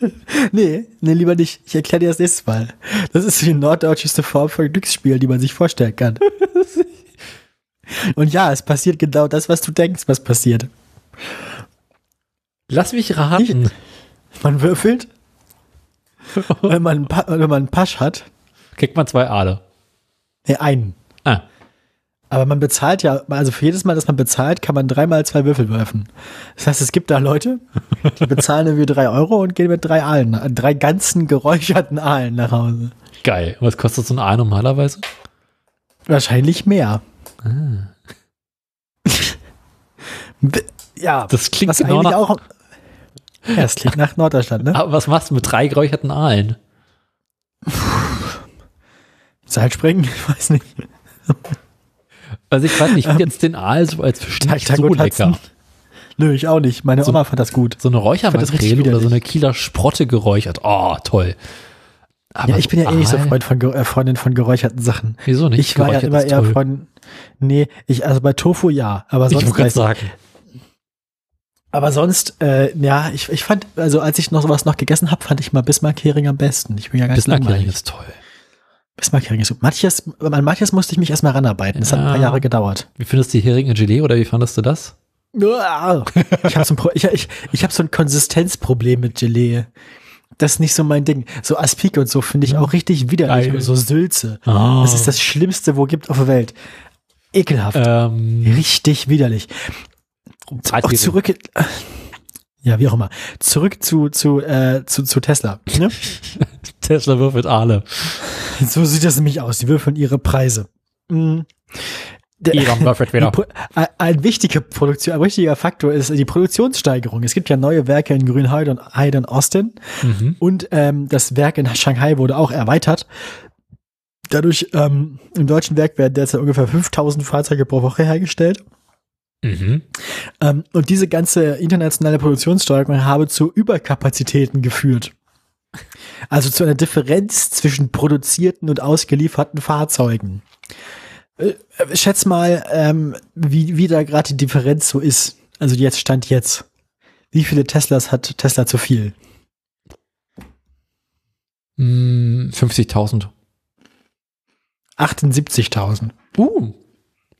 nee, nee, lieber nicht. Ich erkläre dir das nächstes Mal. Das ist die norddeutscheste Form von Glücksspiel, die man sich vorstellen kann. Und ja, es passiert genau das, was du denkst, was passiert. Lass mich raten. Man würfelt, wenn man, wenn man einen Pasch hat, Kriegt man zwei Aale. nee, einen. Ah, Aber man bezahlt ja, also für jedes Mal, dass man bezahlt, kann man dreimal zwei Würfel werfen. Das heißt, es gibt da Leute, die bezahlen irgendwie drei Euro und gehen mit drei Aalen, drei ganzen geräucherten Aalen nach Hause. geil. Was kostet so ein Aal normalerweise? Wahrscheinlich mehr. B- ja, Das klingt genau eigentlich nach, auch. Ja, es klingt nach Norddeutschland, ne? Aber was machst du mit drei geräucherten Aalen? Seilspringen, ich weiß nicht. Also ich weiß nicht, ich finde jetzt den Aal so als Fisch nicht so lecker. Nö, ich auch nicht. Meine So- Oma fand das gut. So eine Räuchermakrele oder so eine Kieler Sprotte geräuchert. Oh, toll. Aber Ja, ich bin ja eh nicht so? Freund von, äh, Freundin von geräucherten Sachen. Wieso nicht? Ich war ja immer eher von, nee, ich, also bei Tofu ja, aber Ich sonst, wollte gerade weiß- sagen. aber sonst, äh, ja, ich, ich fand, also als ich noch sowas noch gegessen habe, fand ich mal Bismarck-Hering am besten. Ich bin ja ganz Bismarck-Hering ist toll. Bismarck-Hering ist gut. Manches, an manches musste ich mich erstmal ranarbeiten. Das hat ein paar Ja. Jahre gedauert. Wie findest du die Hering in Gelee oder wie fandest du das? Ich habe so, ein Pro- ich, ich, ich hab so ein Konsistenzproblem mit Gelee. Das ist nicht so mein Ding. So Aspik und so finde ich auch richtig widerlich. Geil. So Sülze. Oh. Das ist das Schlimmste, wo gibt auf der Welt. Ekelhaft. Ähm, Richtig widerlich. Auch zurück. Ja, wie auch immer. Zurück zu, zu, äh, zu, zu Tesla. Ne? Tesla würfelt Aale. So sieht das nämlich aus. Die würfeln ihre Preise. Mm. Der- Elon die wieder. Ein, ein wichtiger Produktion, ein wichtiger Faktor ist die Produktionssteigerung. Es gibt ja neue Werke in Grünheide und Heide und Austin Mhm. und ähm, das Werk in Shanghai wurde auch erweitert. Dadurch ähm, im deutschen Werk werden derzeit ungefähr 5000 Fahrzeuge pro Woche hergestellt. Mhm. Ähm, und diese ganze internationale Produktionssteuerung habe zu Überkapazitäten geführt. Also zu einer Differenz zwischen produzierten und ausgelieferten Fahrzeugen. Äh, äh, schätz mal, ähm, wie, wie da gerade die Differenz so ist. Also jetzt stand jetzt. Wie viele Teslas hat Tesla zu viel? Mm, 50.000. 78.000. Uh.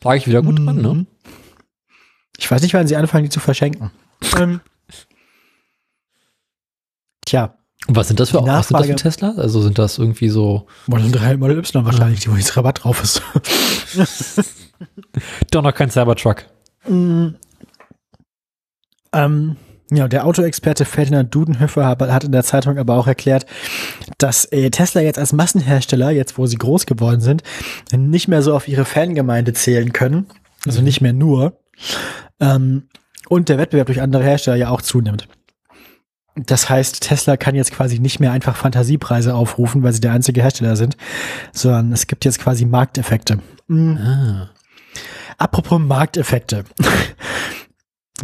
Sag ich wieder gut dran, ne? Ich weiß nicht, wann sie anfangen, die zu verschenken. ähm, tja, Was sind das für, was sind das für Tesla? Also sind das irgendwie so Model 3, Model Y wahrscheinlich, die wo jetzt Rabatt drauf ist. doch noch kein Cybertruck. Ähm, ja, der Autoexperte Ferdinand Dudenhöfer hat hat in der Zeitung aber auch erklärt, dass äh, Tesla jetzt als Massenhersteller, jetzt wo sie groß geworden sind, nicht mehr so auf ihre Fangemeinde zählen können. Also nicht mehr nur. Ähm, und der Wettbewerb durch andere Hersteller ja auch zunimmt. Das heißt, Tesla kann jetzt quasi nicht mehr einfach Fantasiepreise aufrufen, weil sie der einzige Hersteller sind, sondern es gibt jetzt quasi Markteffekte. Mm. Ah. Apropos Markteffekte.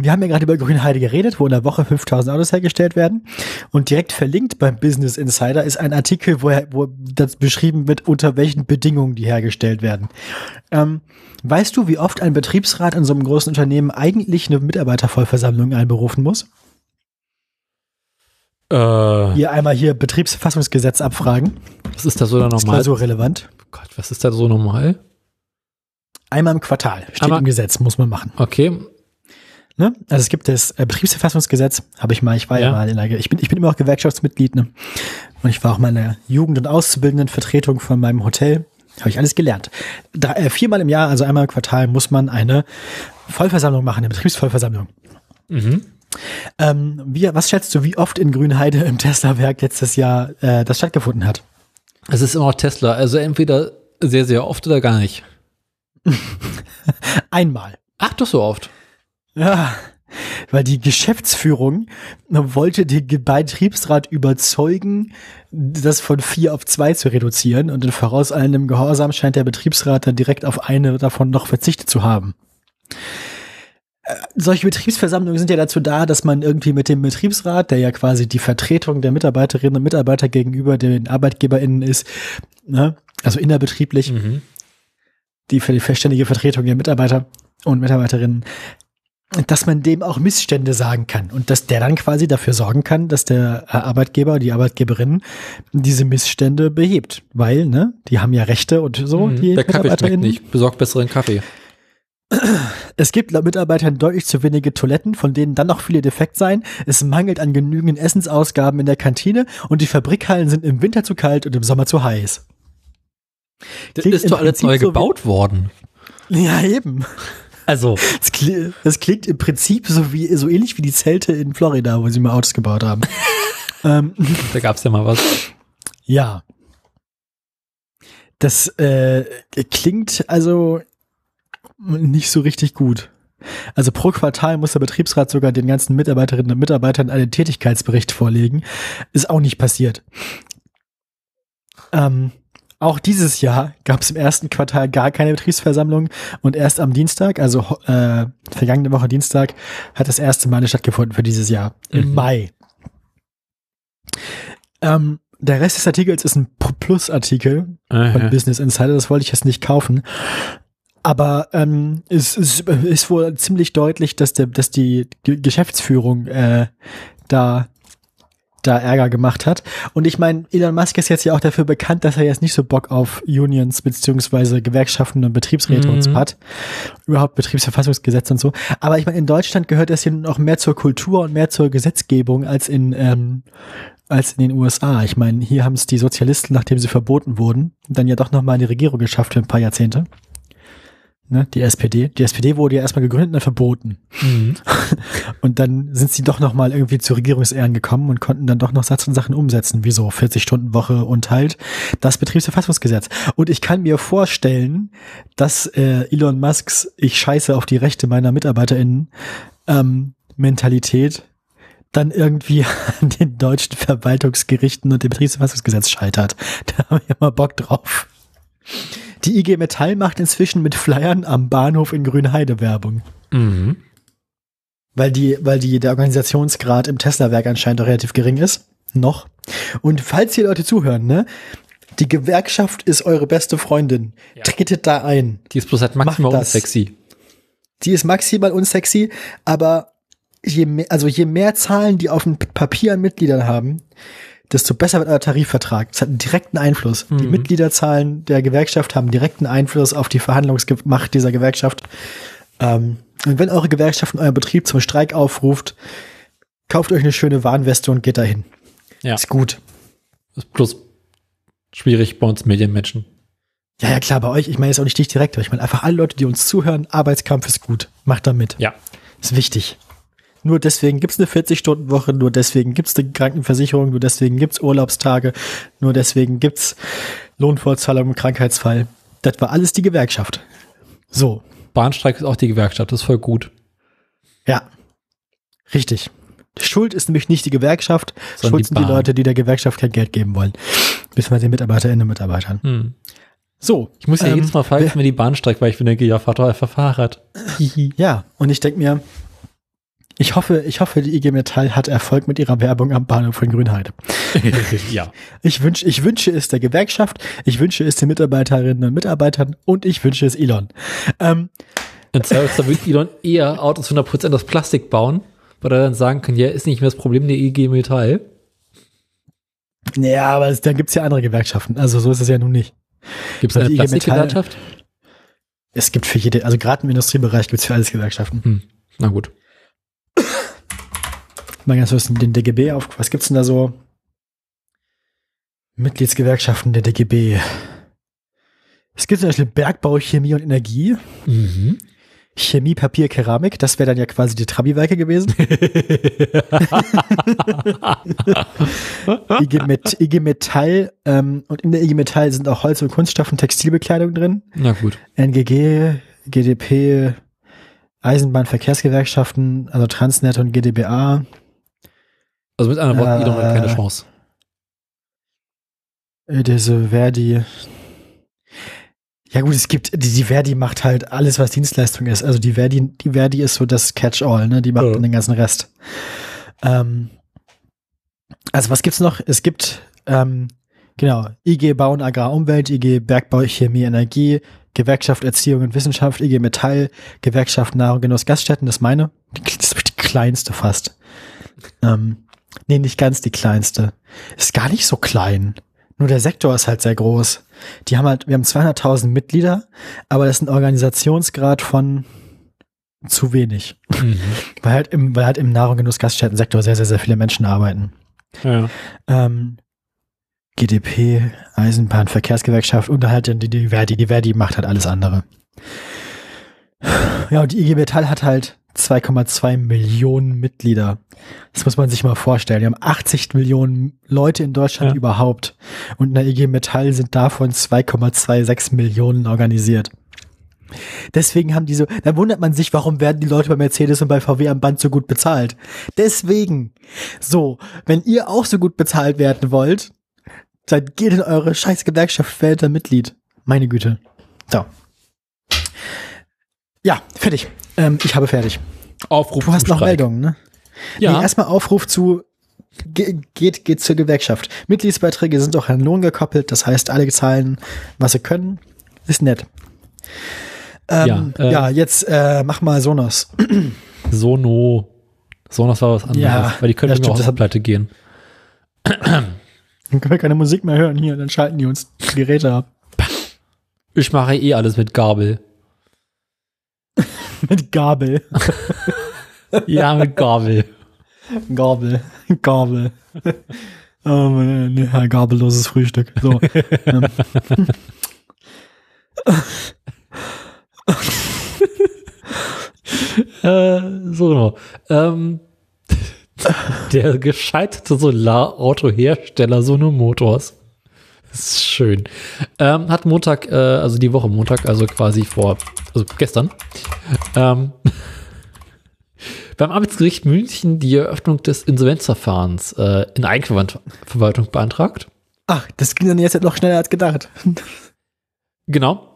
Wir haben ja gerade über Grünheide geredet, wo in der Woche 5000 Autos hergestellt werden. Und direkt verlinkt beim Business Insider ist ein Artikel, wo, er, wo das beschrieben wird, unter welchen Bedingungen die hergestellt werden. Ähm, weißt du, wie oft ein Betriebsrat in so einem großen Unternehmen eigentlich eine Mitarbeitervollversammlung einberufen muss? Äh, Hier einmal hier Betriebsverfassungsgesetz abfragen. was ist da so da Ist normal? so relevant. Gott, was ist da so normal? Einmal im Quartal steht Einmal- im Gesetz, muss man machen. Okay. Ne? Also es gibt das äh, Betriebsverfassungsgesetz, habe ich mal, ich war ja, Ja. mal in der, ich bin, ich bin immer auch Gewerkschaftsmitglied, ne? Und ich war auch mal in der Jugend- und Auszubildendenvertretung von meinem Hotel. Habe ich alles gelernt. Drei, äh, viermal im Jahr, also einmal im Quartal, muss man eine Vollversammlung machen, eine Betriebsvollversammlung. Mhm. Ähm, wie, was schätzt du, wie oft in Grünheide im Tesla-Werk letztes Jahr äh, das stattgefunden hat? Es ist immer noch Tesla. Also entweder sehr, sehr oft oder gar nicht. Einmal. Ach, doch so oft. Ja, weil die Geschäftsführung wollte den Betriebsrat überzeugen, das von vier auf zwei zu reduzieren und in vorauseilendem Gehorsam scheint der Betriebsrat dann direkt auf eine davon noch verzichtet zu haben. Äh, Solche Betriebsversammlungen sind ja dazu da, dass man irgendwie mit dem Betriebsrat, der ja quasi die Vertretung der Mitarbeiterinnen und Mitarbeiter gegenüber den ArbeitgeberInnen ist, ne? also innerbetrieblich, Mhm. die für die verständige Vertretung der Mitarbeiter und Mitarbeiterinnen, dass man dem auch Missstände sagen kann und dass der dann quasi dafür sorgen kann, dass der äh, Arbeitgeber, die Arbeitgeberin diese Missstände behebt, weil ne, die haben ja Rechte und so. Mhm. Die Der Kaffee schmeckt nicht. Besorgt besseren Kaffee. Es gibt laut Mitarbeitern deutlich zu wenige Toiletten, von denen dann noch viele defekt seien. Es mangelt an genügend Essensausgaben in der Kantine und die Fabrikhallen sind im Winter zu kalt und im Sommer zu heiß. Das Klingt ist doch alles neu so gebaut worden. Ja, eben. Also, Das, kli das klingt im Prinzip so wie so ähnlich wie die Zelte in Florida, wo sie mal Autos gebaut haben. ähm, da gab es ja mal was. ja. Das äh, klingt also nicht so richtig gut. Also pro Quartal muss der Betriebsrat sogar den ganzen Mitarbeiterinnen und Mitarbeitern einen Tätigkeitsbericht vorlegen. Ist auch nicht passiert. Ähm, auch dieses Jahr gab es im ersten Quartal gar keine Betriebsversammlung und erst am Dienstag, also äh, vergangene Woche Dienstag, hat das erste Mal eine stattgefunden für dieses Jahr. Im Mhm. Mai. Ähm, der Rest des Artikels ist ein Plus-Artikel von. Business Insider, das wollte ich jetzt nicht kaufen. Aber ähm, es, es ist wohl ziemlich deutlich, dass, der, dass die G Geschäftsführung äh, da da Ärger gemacht hat. Und ich meine, Elon Musk ist jetzt ja auch dafür bekannt, dass er jetzt nicht so Bock auf Unions beziehungsweise Gewerkschaften und Betriebsräte und so Mhm. hat. Überhaupt Betriebsverfassungsgesetz und so. Aber ich meine, in Deutschland gehört das hier noch mehr zur Kultur und mehr zur Gesetzgebung als in, ähm, als in den USA. Ich meine, hier haben es die Sozialisten, nachdem sie verboten wurden, dann ja doch nochmal in die Regierung geschafft für ein paar Jahrzehnte. Ne, die SPD. Die SPD wurde ja erstmal gegründet und dann verboten. Mhm. Und dann sind sie doch noch mal irgendwie zu Regierungsehren gekommen und konnten dann doch noch Satz und Sachen umsetzen, wie so 40-Stunden-Woche und halt das Betriebsverfassungsgesetz. Und ich kann mir vorstellen, dass äh, Elon Musks ich scheiße auf die Rechte meiner MitarbeiterInnen ähm, Mentalität dann irgendwie an den deutschen Verwaltungsgerichten und dem Betriebsverfassungsgesetz scheitert. Da habe ich immer Bock drauf. Die IG Metall macht inzwischen mit Flyern am Bahnhof in Grünheide Werbung. Mhm. Weil die, weil die, der Organisationsgrad im Tesla-Werk anscheinend auch relativ gering ist. Noch. Und falls hier Leute zuhören, ne? Die Gewerkschaft ist eure beste Freundin. Ja. Tretet da ein. Die ist bloß halt maximal unsexy. Die ist maximal unsexy, aber je mehr, also je mehr Zahlen die auf dem Papier an Mitgliedern haben, desto besser wird euer Tarifvertrag. Das hat einen direkten Einfluss. Die Mhm. Mitgliederzahlen der Gewerkschaft haben direkten Einfluss auf die Verhandlungsmacht dieser Gewerkschaft. Ähm, und wenn eure Gewerkschaft in eurem Betrieb zum Streik aufruft, kauft euch eine schöne Warnweste und geht dahin. Ja. Ist gut. Ist bloß schwierig bei uns Medienmenschen. Ja, ja, klar, bei euch, ich meine jetzt auch nicht dich direkt, aber ich meine einfach alle Leute, die uns zuhören, Arbeitskampf ist gut. Macht da mit. Ja. Ist wichtig. Nur deswegen gibt's eine 40-Stunden-Woche, nur deswegen gibt's eine Krankenversicherung, nur deswegen gibt's Urlaubstage, nur deswegen gibt's Lohnfortzahlung im Krankheitsfall. Das war alles die Gewerkschaft. So, Bahnstreik ist auch die Gewerkschaft, das ist voll gut. ja. Richtig. Schuld ist nämlich nicht die Gewerkschaft, Sondern Schuld die sind die. Leute, die der Gewerkschaft kein Geld geben wollen. Beziehungsweise den Mitarbeiterinnen und Mitarbeitern. Hm. So. Ich muss ja ähm, jedes Mal pfeifen, wenn die Bahn streikt, weil ich mir denke, ja, fahr doch einfach Fahrrad. Ja, und ich denke mir, ich hoffe, ich hoffe, die IG Metall hat Erfolg mit ihrer Werbung am Bahnhof von Grünheide. ja. Ich wünsche, ich wünsche es der Gewerkschaft, ich wünsche es den Mitarbeiterinnen und Mitarbeitern und ich wünsche es Elon. Ähm, In Zweifelsfall wird Elon eher Autos 100% aus Plastik bauen, weil er dann sagen kann, ja, ist nicht mehr das Problem der IG Metall. ja, aber es, dann gibt's ja andere Gewerkschaften. Also so ist es ja nun nicht. Gibt es Weil eine die IG Metall- Plastikgewerkschaft? Es gibt für jede, also gerade im Industriebereich gibt's für alles Gewerkschaften. Hm. Na gut. Mal ganz kurz den DGB auf. Was gibt's denn da so? Mitgliedsgewerkschaften der DGB. Es gibt zum Beispiel Bergbau, Chemie und Energie. Mhm. Chemie, Papier, Keramik, das wäre dann ja quasi die Trabi-Werke gewesen. IG, Met, IG Metall ähm, und in der IG Metall sind auch Holz- und Kunststoff- und Textilbekleidung drin. Na gut. NGG, GDP, Eisenbahnverkehrsgewerkschaften, also Transnet und GdBA. Also mit anderen Worten, Elon hat Äh, keine Chance. Äh, Diese Verdi. Ja gut, es gibt, die, die Verdi macht halt alles, was Dienstleistung ist. Also die Verdi, die Verdi ist so das Catch-all, ne? Die macht Ja. dann den ganzen Rest. Ähm, also was gibt's noch? Es gibt, ähm, genau, IG Bau und Agrar Umwelt, IG Bergbau, Chemie, Energie, Gewerkschaft Erziehung und Wissenschaft, IG Metall, Gewerkschaft Nahrung, Genuss, Gaststätten, das ist meine. Die- Das ist die kleinste fast. Ähm, nee, nicht ganz die kleinste. Ist gar nicht so klein. Nur der Sektor ist halt sehr groß. Die haben halt, wir haben 200.000 Mitglieder, aber das ist ein Organisationsgrad von zu wenig. Mhm. Weil halt im, weil halt im Nahrung, Genuss, Gaststätten-Sektor sehr, sehr, sehr viele Menschen arbeiten. Ja. Ähm, GDP, Eisenbahn, Verkehrsgewerkschaft und halt die, die Verdi. Die Verdi macht halt alles andere. Ja, und die IG Metall hat halt 2,2 Millionen Mitglieder. Das muss man sich mal vorstellen. Wir haben 80 Millionen Leute in Deutschland Ja. überhaupt. Und in der IG Metall sind davon 2,26 Millionen organisiert. Deswegen haben die so, da wundert man sich, warum werden die Leute bei Mercedes und bei VW am Band so gut bezahlt. Deswegen. So, wenn ihr auch so gut bezahlt werden wollt, dann geht in eure scheiß Gewerkschaft, werdet da Mitglied. Meine Güte. So. Ja, fertig. Ähm, ich habe fertig. Aufruf Du hast noch Streik. Meldungen, ne? Ja. Nee, erstmal Aufruf zu ge geht, geht zur Gewerkschaft. Mitgliedsbeiträge sind auch an Lohn gekoppelt, das heißt, alle zahlen, was sie können. Ist nett. Ähm, Ja, ja, äh, jetzt äh, mach mal Sonos. Sono. Sonos war was anderes, Ja, weil die können ja, ja, auch auf Pleite gehen. Dann können wir keine Musik mehr hören hier, dann schalten die uns die Geräte ab. Ich mache eh alles mit Gabel. Mit Gabel. Ja, mit Gabel. Gabel. Gabel. Oh, ne, ein gabelloses Frühstück. So. ähm. Äh, Sono. Ähm, der gescheiterte Solarautohersteller Sono Motors. Das ist schön. Ähm, hat Montag, äh, also die Woche Montag, also quasi vor, also gestern, ähm, beim Amtsgericht München die Eröffnung des Insolvenzverfahrens äh, in Eigenverwaltung beantragt. Ach, das ging dann jetzt noch schneller als gedacht. Genau.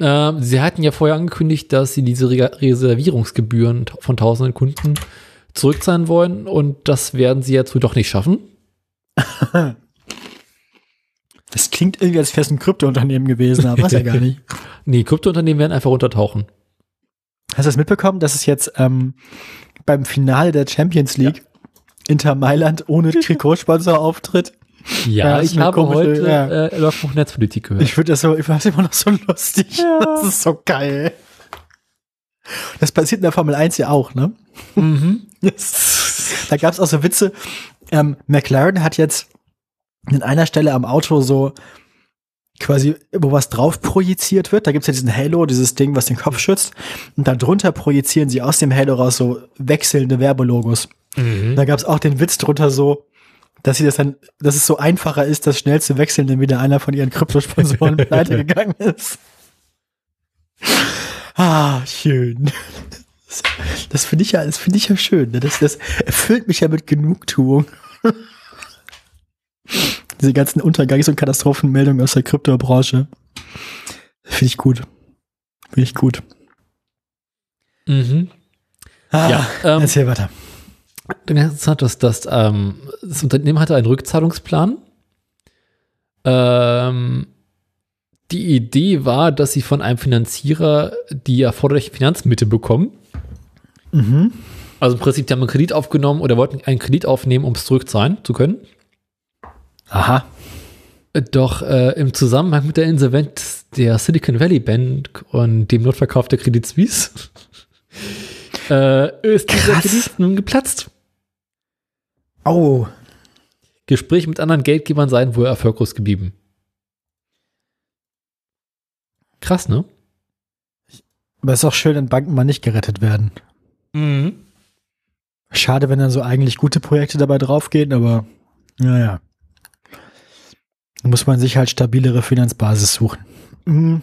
Ähm, sie hatten ja vorher angekündigt, dass sie diese Re Reservierungsgebühren von tausenden Kunden zurückzahlen wollen und das werden sie jetzt wohl doch nicht schaffen. Das klingt irgendwie, als wäre es ein Kryptounternehmen gewesen, aber was ja gar nicht. Nee, Kryptounternehmen werden einfach untertauchen. Hast du das mitbekommen, dass es jetzt ähm, beim Finale der Champions League Inter Mailand ohne Trikotsponsor auftritt? Ja, Ja, ist ich habe komische- heute ja. äh, Netzpolitik gehört. Ich finde das so, ich finde das immer noch so lustig. Das ist so geil. Das passiert in der Formel 1 ja auch, ne? mhm. Da gab es auch so Witze. Ähm, McLaren hat jetzt an einer Stelle am Auto so quasi, wo was drauf projiziert wird. Da gibt's ja diesen Halo, dieses Ding, was den Kopf schützt. Und darunter projizieren sie aus dem Halo raus so wechselnde Werbelogos. Mhm. Da gab's auch den Witz drunter so, dass sie das dann, dass es so einfacher ist, das schnell zu wechseln, wenn wieder einer von ihren Kryptosponsoren pleite gegangen ist. Ah, schön. Das, das finde ich ja, das finde ich ja schön. ne? Das, das erfüllt mich ja mit Genugtuung. Diese ganzen Untergangs- und Katastrophenmeldungen aus der Kryptobranche. Finde ich gut. Finde ich gut. Mhm. Ah, Ja, ähm, erzähl weiter. Interessant, dass das, ähm, das Unternehmen hatte einen Rückzahlungsplan. Ähm, die Idee war, dass sie von einem Finanzierer die erforderlichen Finanzmittel bekommen. Mhm. Also im Prinzip, die haben einen Kredit aufgenommen oder wollten einen Kredit aufnehmen, um es zurückzahlen zu können. Aha. Doch äh, im Zusammenhang mit der Insolvenz der Silicon Valley Bank und dem Notverkauf der Credit Suisse äh, ist dieser Krass. Kredit nun geplatzt. Oh. Gespräche mit anderen Geldgebern seien wohl erfolglos geblieben. Krass, ne? Aber ist auch schön, wenn Banken mal nicht gerettet werden. Schade, wenn dann so eigentlich gute Projekte dabei draufgehen, aber naja. Da muss man sich halt stabilere Finanzbasis suchen. Mhm.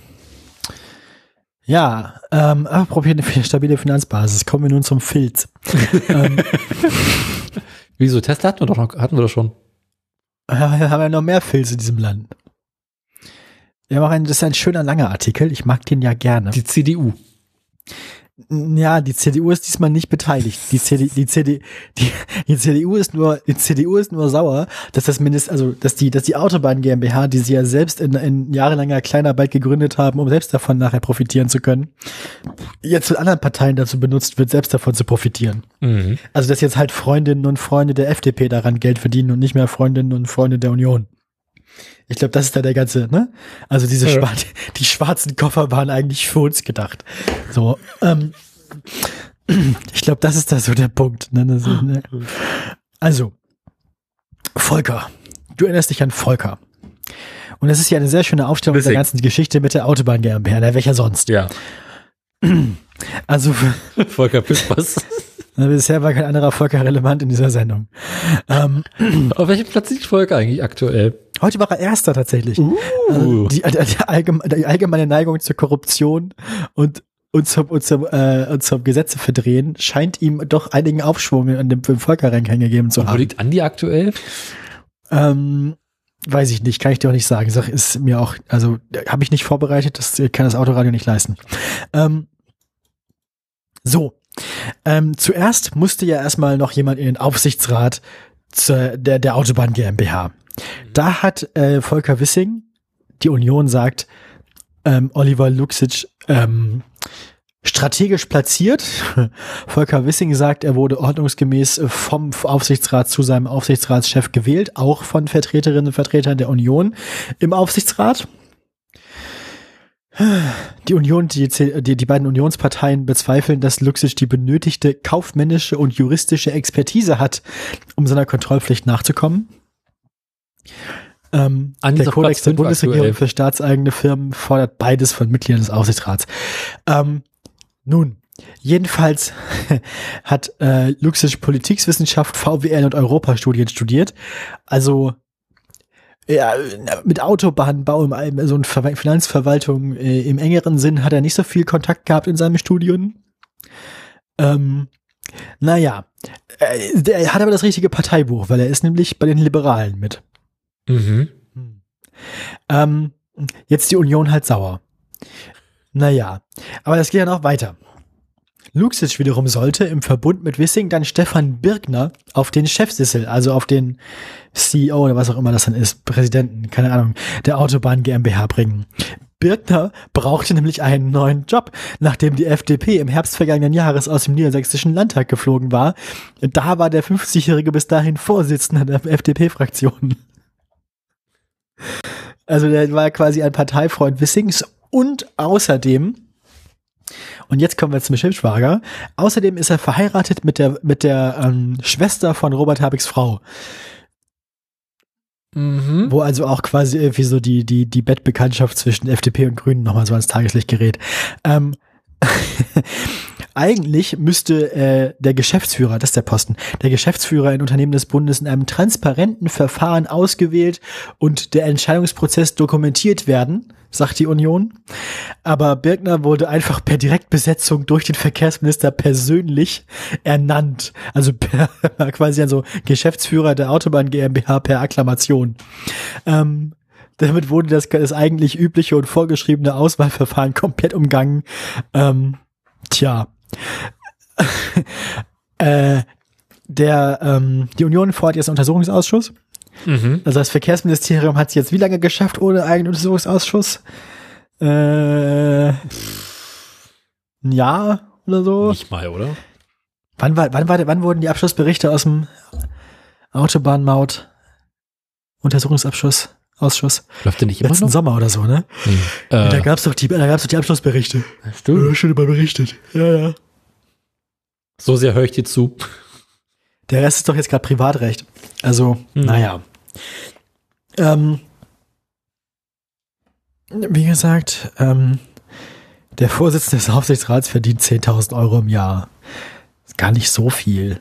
Ja, ähm, apropos eine stabile Finanzbasis, kommen wir nun zum Filz. ähm, Wieso? Tesla hatten wir doch noch, hatten wir doch schon. haben wir noch mehr Filz in diesem Land. Ja, ein, das ist ein schöner langer Artikel. Ich mag den ja gerne. Die CDU. Ja, die CDU ist diesmal nicht beteiligt. Die, CD, die, CD, die, die CDU ist nur, die CDU ist nur sauer, dass das Mindest, also dass die, dass die Autobahn GmbH, die sie ja selbst in, in jahrelanger Kleinarbeit gegründet haben, um selbst davon nachher profitieren zu können, jetzt von anderen Parteien dazu benutzt wird, selbst davon zu profitieren. Mhm. Also dass jetzt halt Freundinnen und Freunde der FDP daran Geld verdienen und nicht mehr Freundinnen und Freunde der Union. Ich glaube, das ist da der ganze, ne? Also diese Ja. schwar die schwarzen Koffer waren eigentlich für uns gedacht. So, ähm, ich glaube, das ist da so der Punkt. Ne? Das ne? Also, Volker. Du erinnerst dich an Volker. Und das ist ja eine sehr schöne Aufstellung dieser Wissing. ganzen Geschichte mit der Autobahn GmbH. Na, welcher sonst? Ja. Also, Volker Pispers. bisher war kein anderer Volker relevant in dieser Sendung. Ähm, Auf welchem Platz liegt Volker eigentlich aktuell? Heute war er Erster tatsächlich. Also die, die, die, allgeme- die allgemeine Neigung zur Korruption und, und, zum, und, zum, äh, und zum Gesetze verdrehen scheint ihm doch einigen Aufschwung an dem im Völkerranking gegeben zu Wo haben. liegt Andi aktuell? Ähm, weiß ich nicht, kann ich dir auch nicht sagen. Sag, ist mir auch, also habe ich nicht vorbereitet, das kann das Autoradio nicht leisten. Ähm, so. Ähm, zuerst musste ja erstmal noch jemand in den Aufsichtsrat zur, der, der Autobahn GmbH. Da hat äh, Volker Wissing, die Union sagt, ähm, Oliver Luxic ähm, strategisch platziert. Volker Wissing sagt, er wurde ordnungsgemäß vom Aufsichtsrat zu seinem Aufsichtsratschef gewählt, auch von Vertreterinnen und Vertretern der Union im Aufsichtsrat. Die Union, die, die, die beiden Unionsparteien bezweifeln, dass Luxic die benötigte kaufmännische und juristische Expertise hat, um seiner Kontrollpflicht nachzukommen. Ähm, der Kodex der Bundesregierung für staatseigene Firmen fordert beides von Mitgliedern des Aufsichtsrats. Ähm, nun, jedenfalls hat äh, Luxic Politikwissenschaft, VWL und Europastudien studiert. Also ja, mit Autobahnbau im All- so eine Ver- Finanzverwaltung äh, im engeren Sinn hat er nicht so viel Kontakt gehabt in seinem Studium. Ähm, naja, äh, der hat aber das richtige Parteibuch, weil er ist nämlich bei den Liberalen mit. Mhm. Ähm, jetzt die Union halt sauer. Naja, aber das geht ja noch weiter. Luxic wiederum sollte im Verbund mit Wissing dann Stefan Birkner auf den Chefsessel, also auf den CEO oder was auch immer das dann ist, Präsidenten, keine Ahnung, der Autobahn GmbH bringen. Birkner brauchte nämlich einen neuen Job, nachdem die FDP im Herbst vergangenen Jahres aus dem niedersächsischen Landtag geflogen war. Da war der 50-Jährige bis dahin Vorsitzender der FDP-Fraktion. Also der war quasi ein Parteifreund Wissings und außerdem Und jetzt kommen wir zum Schimpfschwager. Außerdem ist er verheiratet mit der, mit der ähm, Schwester von Robert Habecks Frau. Mhm. Wo also auch quasi irgendwie so die, die, die Bettbekanntschaft zwischen FDP und Grünen nochmal so ans Tageslicht gerät. Ähm, eigentlich müsste äh, der Geschäftsführer, das ist der Posten, der Geschäftsführer in Unternehmen des Bundes in einem transparenten Verfahren ausgewählt und der Entscheidungsprozess dokumentiert werden, sagt die Union. Aber Birkner wurde einfach per Direktbesetzung durch den Verkehrsminister persönlich ernannt. Also per, quasi also Geschäftsführer der Autobahn GmbH per Akklamation. Ähm, damit wurde das, das eigentlich übliche und vorgeschriebene Auswahlverfahren komplett umgangen. Ähm, tja. Äh, der, ähm, die Union fordert jetzt einen Untersuchungsausschuss. Mhm. Also das Verkehrsministerium hat es jetzt wie lange geschafft ohne eigenen Untersuchungsausschuss? Äh, ein Jahr oder so? Nicht mal, oder? Wann, war, wann, war, wann wurden die Abschlussberichte aus dem Autobahnmaut Untersuchungsabschluss Ausschuss? Läuft der nicht immer Letzten noch? Sommer oder so, ne? Da Äh, gab's doch die, da gab's doch die Abschlussberichte. stimmt. schon immer berichtet. Ja, ja. So sehr höre ich dir zu. Der Rest ist doch jetzt gerade Privatrecht. Also, Hm. naja. Ähm, wie gesagt, ähm, der Vorsitzende des Aufsichtsrats verdient 10.000 Euro im Jahr. Ist gar nicht so viel.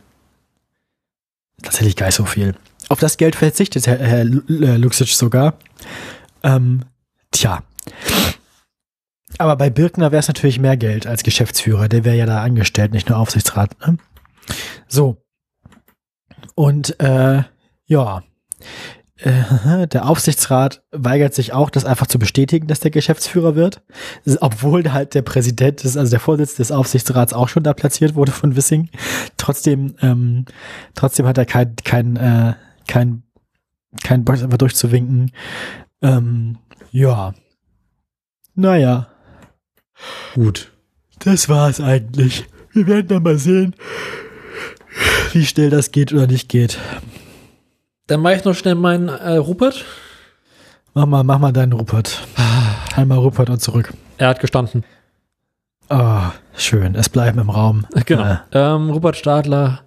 Tatsächlich gar nicht so viel. Auf das Geld verzichtet Herr, Herr äh, Luxic sogar. Ähm, tja. Aber bei Birkner wäre es natürlich mehr Geld als Geschäftsführer. Der wäre ja da angestellt, nicht nur Aufsichtsrat. Ne? So. Und äh, ja, äh, der Aufsichtsrat weigert sich auch, das einfach zu bestätigen, dass der Geschäftsführer wird. Obwohl halt der Präsident, des, also der Vorsitzende des Aufsichtsrats auch schon da platziert wurde von Wissing. Trotzdem, ähm, trotzdem hat er kein, kein, äh, kein, kein Bock, einfach durchzuwinken. Ähm, ja. Naja, Gut. das war's eigentlich. Wir werden dann mal sehen, wie schnell das geht oder nicht geht. Dann mache ich noch schnell meinen äh, Rupert. Mach mal, mach mal deinen Rupert. Einmal Rupert und zurück. Er hat gestanden. Ah, schön. Es bleiben im Raum. Genau. Äh, Ähm, Rupert Stadler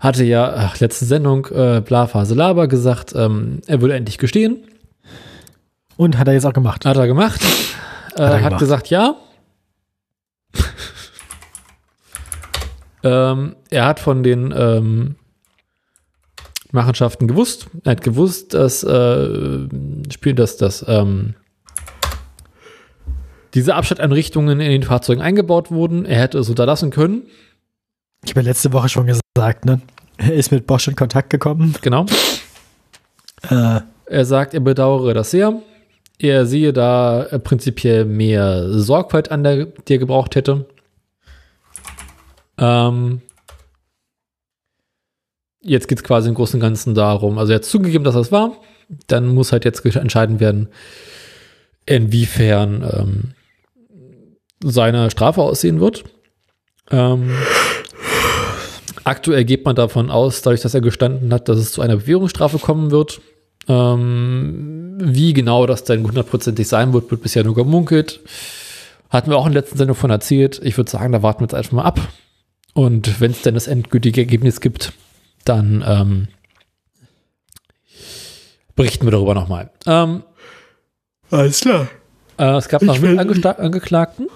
hatte ja ach, letzte Sendung äh, Blafase Laber gesagt, ähm, er würde endlich gestehen. und hat er jetzt auch gemacht. Hat er gemacht. Äh, er hat gemacht. gesagt, ja. ähm, er hat von den ähm, Machenschaften gewusst. Er hat gewusst, dass äh, Spiel, dass das ähm, diese Abstandeinrichtungen in den Fahrzeugen eingebaut wurden. Er hätte es unterlassen können. Ich habe ja letzte Woche schon gesagt, ne? Er ist mit Bosch in Kontakt gekommen. Genau. Äh, Er sagt, er bedauere das sehr. Er sehe da äh, prinzipiell mehr Sorgfalt an, der, die er gebraucht hätte. Ähm, jetzt geht es quasi im Großen und Ganzen darum, also er hat zugegeben, dass das war. Dann muss halt jetzt entscheiden werden, inwiefern ähm, seine Strafe aussehen wird. Ähm, aktuell geht man davon aus, dadurch, dass er gestanden hat, dass es zu einer Bewährungsstrafe kommen wird. Ähm, wie genau das dann hundertprozentig sein wird, wird bisher nur gemunkelt. Hatten wir auch in der letzten Sendung von erzählt. Ich würde sagen, da warten wir jetzt einfach mal ab. Und wenn es denn das endgültige Ergebnis gibt, dann ähm, berichten wir darüber nochmal. Ähm, alles klar. äh, es gab Ich noch Mitangesta- Angeklagten.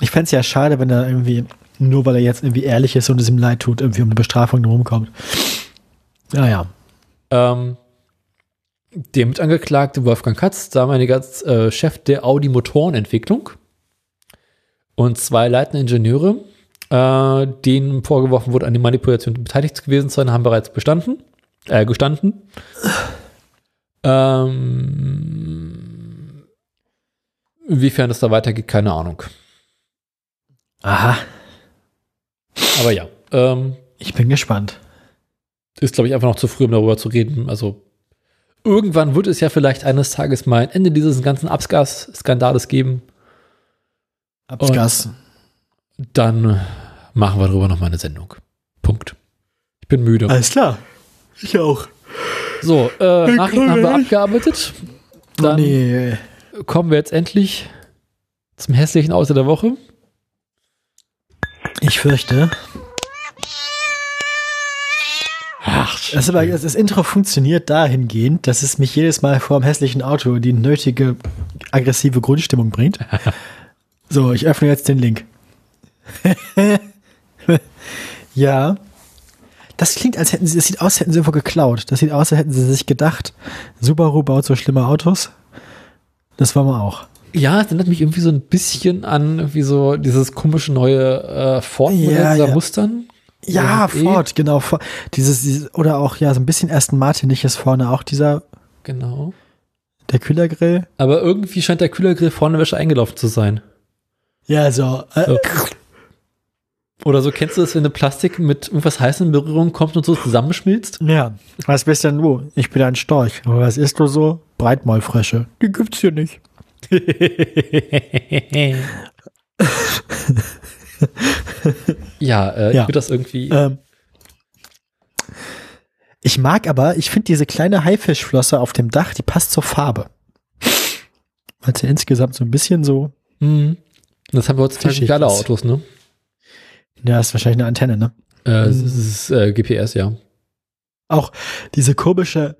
Ich fände es ja schade, wenn er irgendwie, nur weil er jetzt irgendwie ehrlich ist und es ihm leid tut, irgendwie um eine Bestrafung rumkommt. Naja. Ähm, der Mitangeklagte Wolfgang Katz, damaliger äh, Chef der Audi Motorenentwicklung und zwei leitende Ingenieure, äh, denen vorgeworfen wurde, an der Manipulation beteiligt gewesen zu sein, haben bereits bestanden, äh, gestanden. Ähm, inwiefern es da weitergeht, keine Ahnung. Aha. Aber ja, ähm, Ich bin gespannt. ist, glaube ich, einfach noch zu früh, um darüber zu reden. Also irgendwann wird es ja vielleicht eines Tages mal ein Ende dieses ganzen Abgas-Skandales geben. Abgas. Dann machen wir darüber noch mal eine Sendung. Punkt. Ich bin müde. Alles klar. Ich auch. So, äh, Nachrichten haben wir abgearbeitet. Oh, Dann nee. kommen wir jetzt endlich zum hässlichen Auto der Woche. Ich fürchte. Ach, das, aber, das Intro funktioniert dahingehend, dass es mich jedes Mal vor dem hässlichen Auto die nötige aggressive Grundstimmung bringt. So, ich öffne jetzt den Link. ja. Das klingt, als hätten sie, das sieht aus, als hätten sie irgendwo geklaut. Das sieht aus, als hätten sie sich gedacht, Subaru baut so schlimme Autos. Das wollen wir auch. Ja, es erinnert mich irgendwie so ein bisschen an wie so dieses komische neue äh, Ford-Modell Ja, dieser ja. Mustern. Ja, eh. Ford, genau. Ford. Dieses, dieses, oder auch, ja, so ein bisschen Aston Martiniges vorne, auch dieser, Genau. der Kühlergrill. Aber irgendwie scheint der Kühlergrill vorne wäsche eingelaufen zu sein. Ja, so. Äh, So. Oder so kennst du das, wenn eine Plastik mit irgendwas heißem in Berührung kommt und so zusammenschmilzt? Ja, was bist denn du? Ich bin ein Storch. Aber was isst du so? Breitmaulfrösche. Die gibt's hier nicht. Ja, äh, Ja. ich würde das irgendwie. Ähm, ich mag aber, ich finde diese kleine Haifischflosse auf dem Dach, die passt zur Farbe. Weil sie insgesamt so ein bisschen so, Mhm. Das haben wir heutzutage für alle. Autos, ne? ja, ist wahrscheinlich eine Antenne, ne? Äh, Mhm. Es ist äh, GPS, ja. Auch diese komische,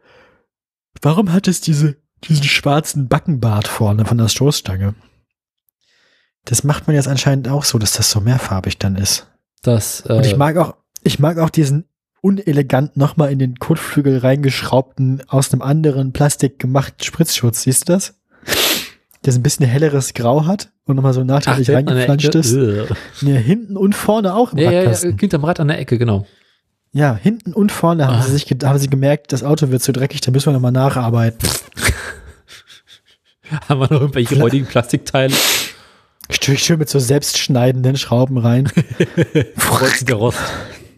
warum hat es diese, diesen schwarzen Backenbart vorne von der Stoßstange? Das macht man jetzt anscheinend auch so, dass das so mehrfarbig dann ist. Das, äh, Und ich mag auch, ich mag auch diesen unelegant nochmal in den Kotflügel reingeschraubten, aus einem anderen Plastik gemachten Spritzschutz. Siehst du das? Der so ein bisschen helleres Grau hat und nochmal so ach, nachträglich reingeflanscht ist. Äh. Nee, hinten und vorne auch im Ja, ja, ja, Radkasten. hinterm Rad an der Ecke, genau. Ja, hinten und vorne haben Ah. sie sich haben sie gemerkt, das Auto wird zu dreckig, da müssen wir nochmal nacharbeiten. Haben wir noch irgendwelche heutigen Plastikteile? Schön, schön mit so selbstschneidenden Schrauben rein. Kreuzen der Rost.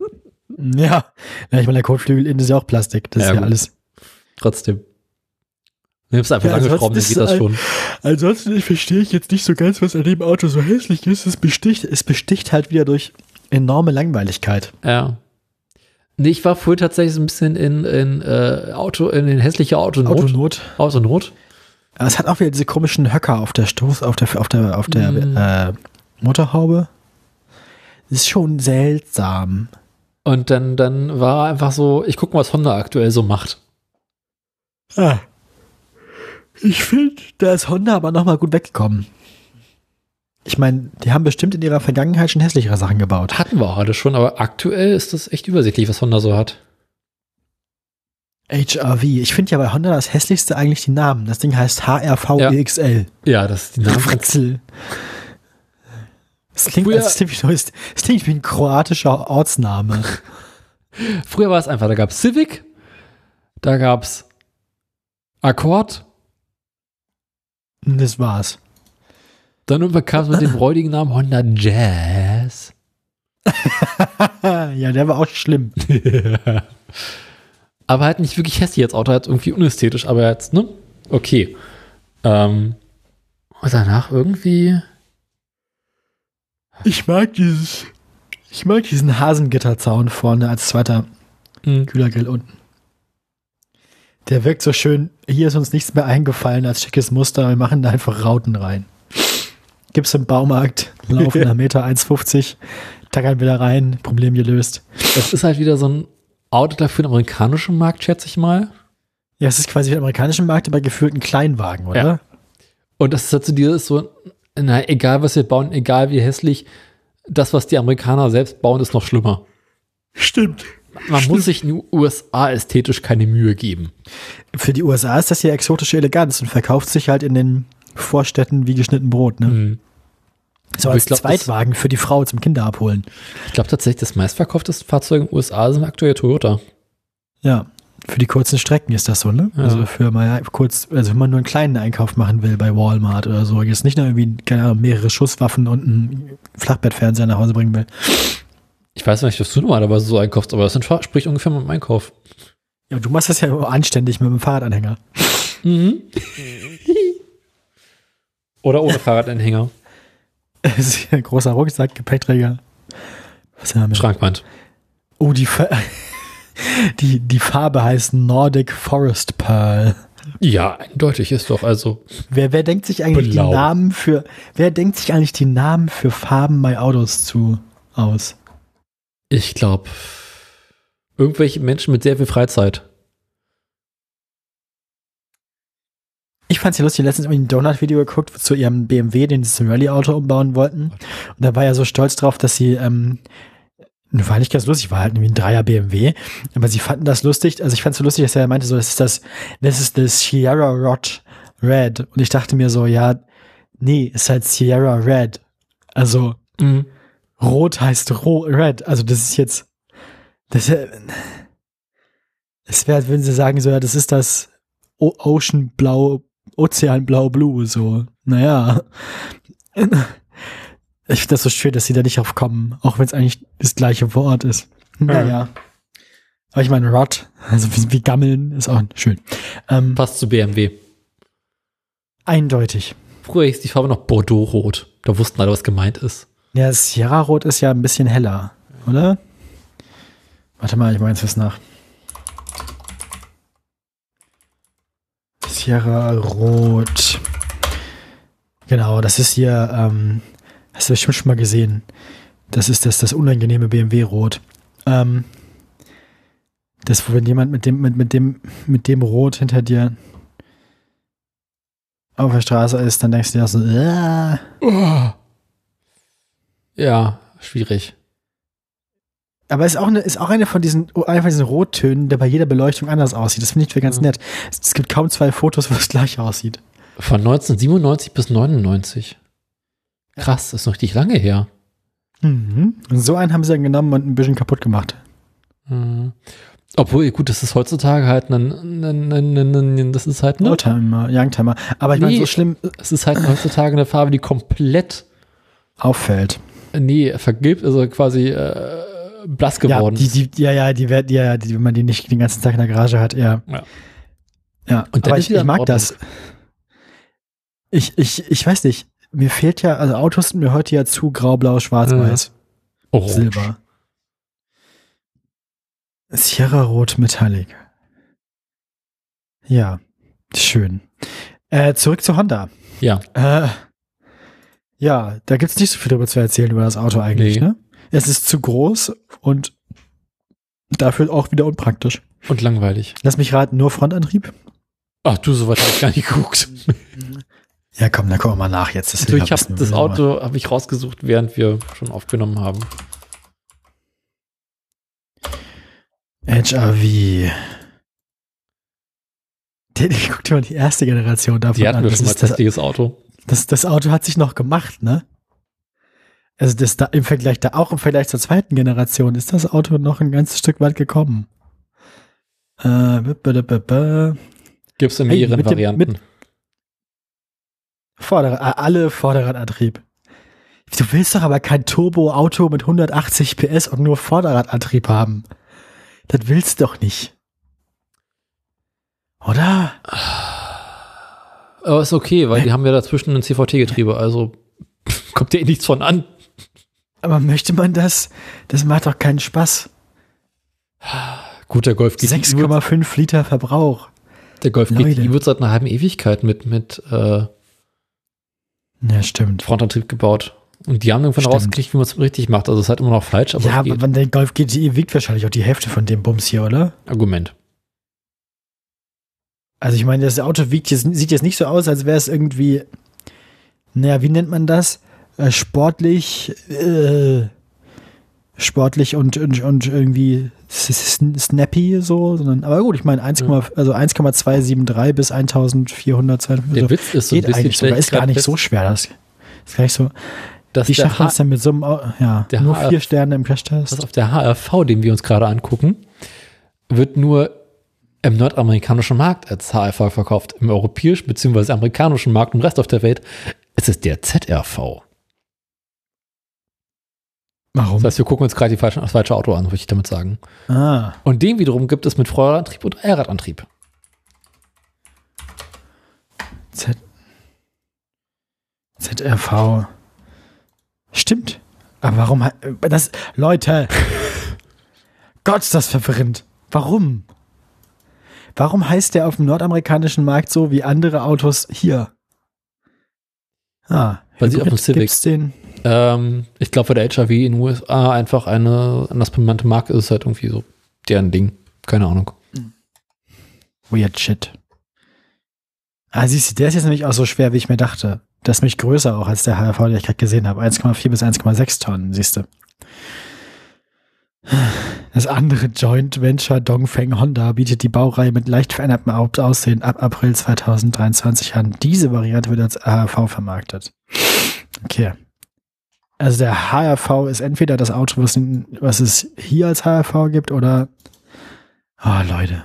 ja. ja, ich meine, der Kotflügel innen ist ja auch Plastik. Das Ja, ist ja gut. alles. Trotzdem. Nimmst einfach Ja, lange Schrauben, dann geht das schon. Ansonsten verstehe ich jetzt nicht so ganz, was an dem Auto so hässlich ist. Es besticht, es besticht halt wieder durch enorme Langweiligkeit. Ja. Nee, ich war vorhin tatsächlich so ein bisschen in, in äh, Auto, in den hässliche Autonot. Autonot. Autonot. Aber es hat auch wieder diese komischen Höcker auf der Stoß, auf der, auf der, auf der Mm. äh, Motorhaube. Ist schon seltsam. Und dann, dann war einfach so, ich gucke mal, was Honda aktuell so macht. Ah. Ich finde, da ist Honda aber nochmal gut weggekommen. Ich meine, die haben bestimmt in ihrer Vergangenheit schon hässlichere Sachen gebaut. Hatten wir auch alle schon, aber aktuell ist das echt übersichtlich, was Honda so hat. HRV. Ich finde ja bei Honda das hässlichste eigentlich die Namen. Das Ding heißt HRV-EXL. Ja, das ist die Namen. Fritzel. Das klingt, Früher- das, klingt wie, das klingt wie ein kroatischer Ortsname. Früher war es einfach, da gab es Civic, da gab es Accord, Das war's. Dann irgendwann kam es mit dem räudigen Namen Honda Jazz. ja, der war auch schlimm. aber halt nicht wirklich hässlich als Auto, halt irgendwie unästhetisch, aber jetzt, ne? Okay. Ähm, und danach irgendwie. Ich mag dieses. Ich mag diesen Hasengitterzaun vorne als zweiter Hm. Kühlergrill unten. Der wirkt so schön. Hier ist uns nichts mehr eingefallen als schickes Muster. Wir machen da einfach Rauten rein. Gibt's im Baumarkt, laufen am Meter 1,50, tackern wieder rein, Problem gelöst. Das ist halt wieder so ein Auto dafür den amerikanischen Markt, schätze ich mal. Ja, es ist quasi der amerikanische Markt, aber gefühlt ein Kleinwagen, oder? Ja. Und das ist halt so dieses so, na, egal was wir bauen, egal wie hässlich, das, was die Amerikaner selbst bauen, ist noch schlimmer. Stimmt. Man muss sich in den USA ästhetisch keine Mühe geben. Für die USA ist das ja exotische Eleganz und verkauft sich halt in den Vorstädten wie geschnitten Brot, ne? Mhm. So als glaub, Zweitwagen für die Frau zum Kinder abholen. Ich glaube tatsächlich, das meistverkaufteste Fahrzeug in den USA sind aktuell Toyota. Ja, für die kurzen Strecken ist das so, ne? Ja. Also für mal kurz, also wenn man nur einen kleinen Einkauf machen will bei Walmart oder so, jetzt nicht nur irgendwie, keine Ahnung, mehrere Schusswaffen und einen Flachbettfernseher nach Hause bringen will. Ich weiß nicht, was du normalerweise so einkaufst, aber das entspricht ungefähr mit dem Einkauf. Ja, du machst das ja anständig mit dem Fahrradanhänger. Mhm. Oder ohne Fahrradanhänger. Das ist ja ein großer Rucksack, Gepäckträger. Was haben wir? Schrankwand. Oh, die, Fa die, die Farbe heißt Nordic Forest Pearl. Ja, eindeutig ist doch also. Wer, wer denkt sich eigentlich Blau. die Namen für, wer denkt sich eigentlich die Namen für Farben bei Autos zu, aus? Ich glaube, irgendwelche Menschen mit sehr viel Freizeit. Ich fand es ja lustig, letztens irgendwie ein Donut-Video geguckt zu ihrem BMW, den sie zum Rallye-Auto umbauen wollten. Und da war ja so stolz drauf, dass sie, ähm, war nicht ganz lustig, war halt irgendwie ein Dreier BMW, aber sie fanden das lustig, also ich fand es so lustig, dass er meinte so, das ist das, das ist das Sierra Rod Red. Und ich dachte mir so, ja, nee, ist halt Sierra Red. Also, Mhm. Rot heißt Ro Red. Also das ist jetzt, das ist, es wäre, würden sie sagen, so, ja, das ist das Ocean Blau, Ozean Blau Blue, so. Naja. Ich finde das so schön, dass sie da nicht drauf kommen, auch wenn es eigentlich das gleiche Wort ist. Naja. Aber ich meine, Rot, also wie, Gammeln, ist auch schön. Ähm, Passt zu BMW. eindeutig. Früher hieß die Farbe noch Bordeaux-Rot. Da wussten alle, was gemeint ist. Ja, das Sierra Rot ist ja ein bisschen heller, oder? Warte mal, ich mache jetzt was nach. Sierra Rot. Genau, das ist hier, ähm, hast du bestimmt schon mal gesehen. Das ist das, das unangenehme BMW Rot. Ähm, das, wenn jemand mit dem, mit, mit dem, mit dem Rot hinter dir auf der Straße ist, dann denkst du dir so, äh, Ja, schwierig. Aber ist auch eine, ist auch eine von diesen, eine von diesen Rottönen, der bei jeder Beleuchtung anders aussieht. Das finde ich ganz Ja. nett. Es, gibt kaum zwei Fotos, wo es gleich aussieht. Von 1997 bis 99. Krass, das ist noch richtig lange her. Mhm. Und so einen haben sie dann genommen und ein bisschen kaputt gemacht. Mhm. Obwohl, gut, das ist heutzutage halt ein, ein, ein, ein, ein das ist halt, ne? Oldtimer, Youngtimer. Aber ich meine, Nee. so schlimm Es ist halt heutzutage eine Farbe, die komplett, auffällt. nee, vergilbt, also quasi äh, blass geworden ja, die, die, ja, ja, die werden, ja, ja, die, wenn man die nicht den ganzen Tag in der Garage hat, ja. Ja. Ja, Und dann aber ich, ich mag das. Ich, ich, ich weiß nicht. Mir fehlt ja, also Autos sind mir heute ja zu grau, blau, schwarz, Ja. weiß, Orange. silber. Sierra Rot Metallic. Ja, schön. Äh, zurück zu Honda. Ja, Äh, ja, da gibt's nicht so viel darüber zu erzählen über das Auto eigentlich, Nee. ne? Es ist zu groß und dafür auch wieder unpraktisch. und langweilig. Lass mich raten, nur Frontantrieb? Ach du, so weit habe ich gar nicht geguckt. Ja, komm, dann gucken wir mal nach jetzt. Das will ich habe das Auto habe ich rausgesucht, während wir schon aufgenommen haben. HRV. Guck dir mal die erste Generation davon Die hatten an. wir Das, schon mal ist das, Auto. das, das Auto hat sich noch gemacht, ne? Also das da im Vergleich da auch im Vergleich zur zweiten Generation ist das Auto noch ein ganzes Stück weit gekommen. Äh, Gibt es in Hey, mehreren dem- Varianten. mit- Vorder äh, alle Vorderradantrieb. Du willst doch aber kein Turbo-Auto mit 180 PS und nur Vorderradantrieb haben. Das willst du doch nicht. Oder? Aber ist okay, weil die haben ja dazwischen ein CVT-Getriebe, also kommt dir eh nichts von an. Aber möchte man das? Das macht doch keinen Spaß. Gut, der Golf GTI, wird, 6,5 Liter Verbrauch. der Golf Leute. GTI wird seit einer halben Ewigkeit mit, mit äh, Ja, stimmt. Frontantrieb gebaut. Und die haben irgendwann Stimmt. rausgekriegt, wie man es richtig macht. Also es ist halt immer noch falsch, aber ja, aber geht. wenn der Golf GTI wiegt wahrscheinlich auch die Hälfte von dem Bums hier, oder? Argument. Also ich meine, das Auto wiegt jetzt, sieht jetzt nicht so aus, als wäre es irgendwie, naja, wie nennt man das? Äh, sportlich, äh, sportlich und, und, und irgendwie snappy so, sondern, aber gut, ich meine 1, Ja. also 1,273 bis 1452. Der Also Witz ist so ein bisschen, sogar, ist gar nicht so schwer. Das ist gar nicht so. dass man H es denn mit so einem, ja, der nur HF vier Sterne im was Crashtest? auf der HRV, den wir uns gerade angucken, wird nur im nordamerikanischen Markt als HRV verkauft. Im europäischen bzw. amerikanischen Markt und im Rest auf der Welt ist es der ZRV. Warum? Das heißt, wir gucken uns gerade das falsche Auto an, würde ich damit sagen. ah, Und den wiederum gibt es mit Vorderradantrieb und Allradantrieb. Z ZRV. Stimmt. Aber warum? Das, Leute. Gott, ist das verwirrend. Warum? Warum heißt der auf dem nordamerikanischen Markt so wie andere Autos hier? Ah, Weil sie auf dem Civic- gibt's den. Ähm, ich glaube, bei der HRV in den USA einfach eine anders benannte Marke ist halt irgendwie so deren Ding. Keine Ahnung. Weird shit. Ah, siehst du, der ist jetzt nämlich auch so schwer, wie ich mir dachte. Das ist nämlich größer auch als der HRV, den ich gerade gesehen habe. 1,4 bis 1,6 Tonnen, siehst du. Das andere Joint Venture Dongfeng Honda bietet die Baureihe mit leicht verändertem Aussehen ab April 2023 an. Diese Variante wird als HRV vermarktet. Okay. Also der HRV ist entweder das Auto, was, was es hier als HRV gibt, oder. Oh, Leute.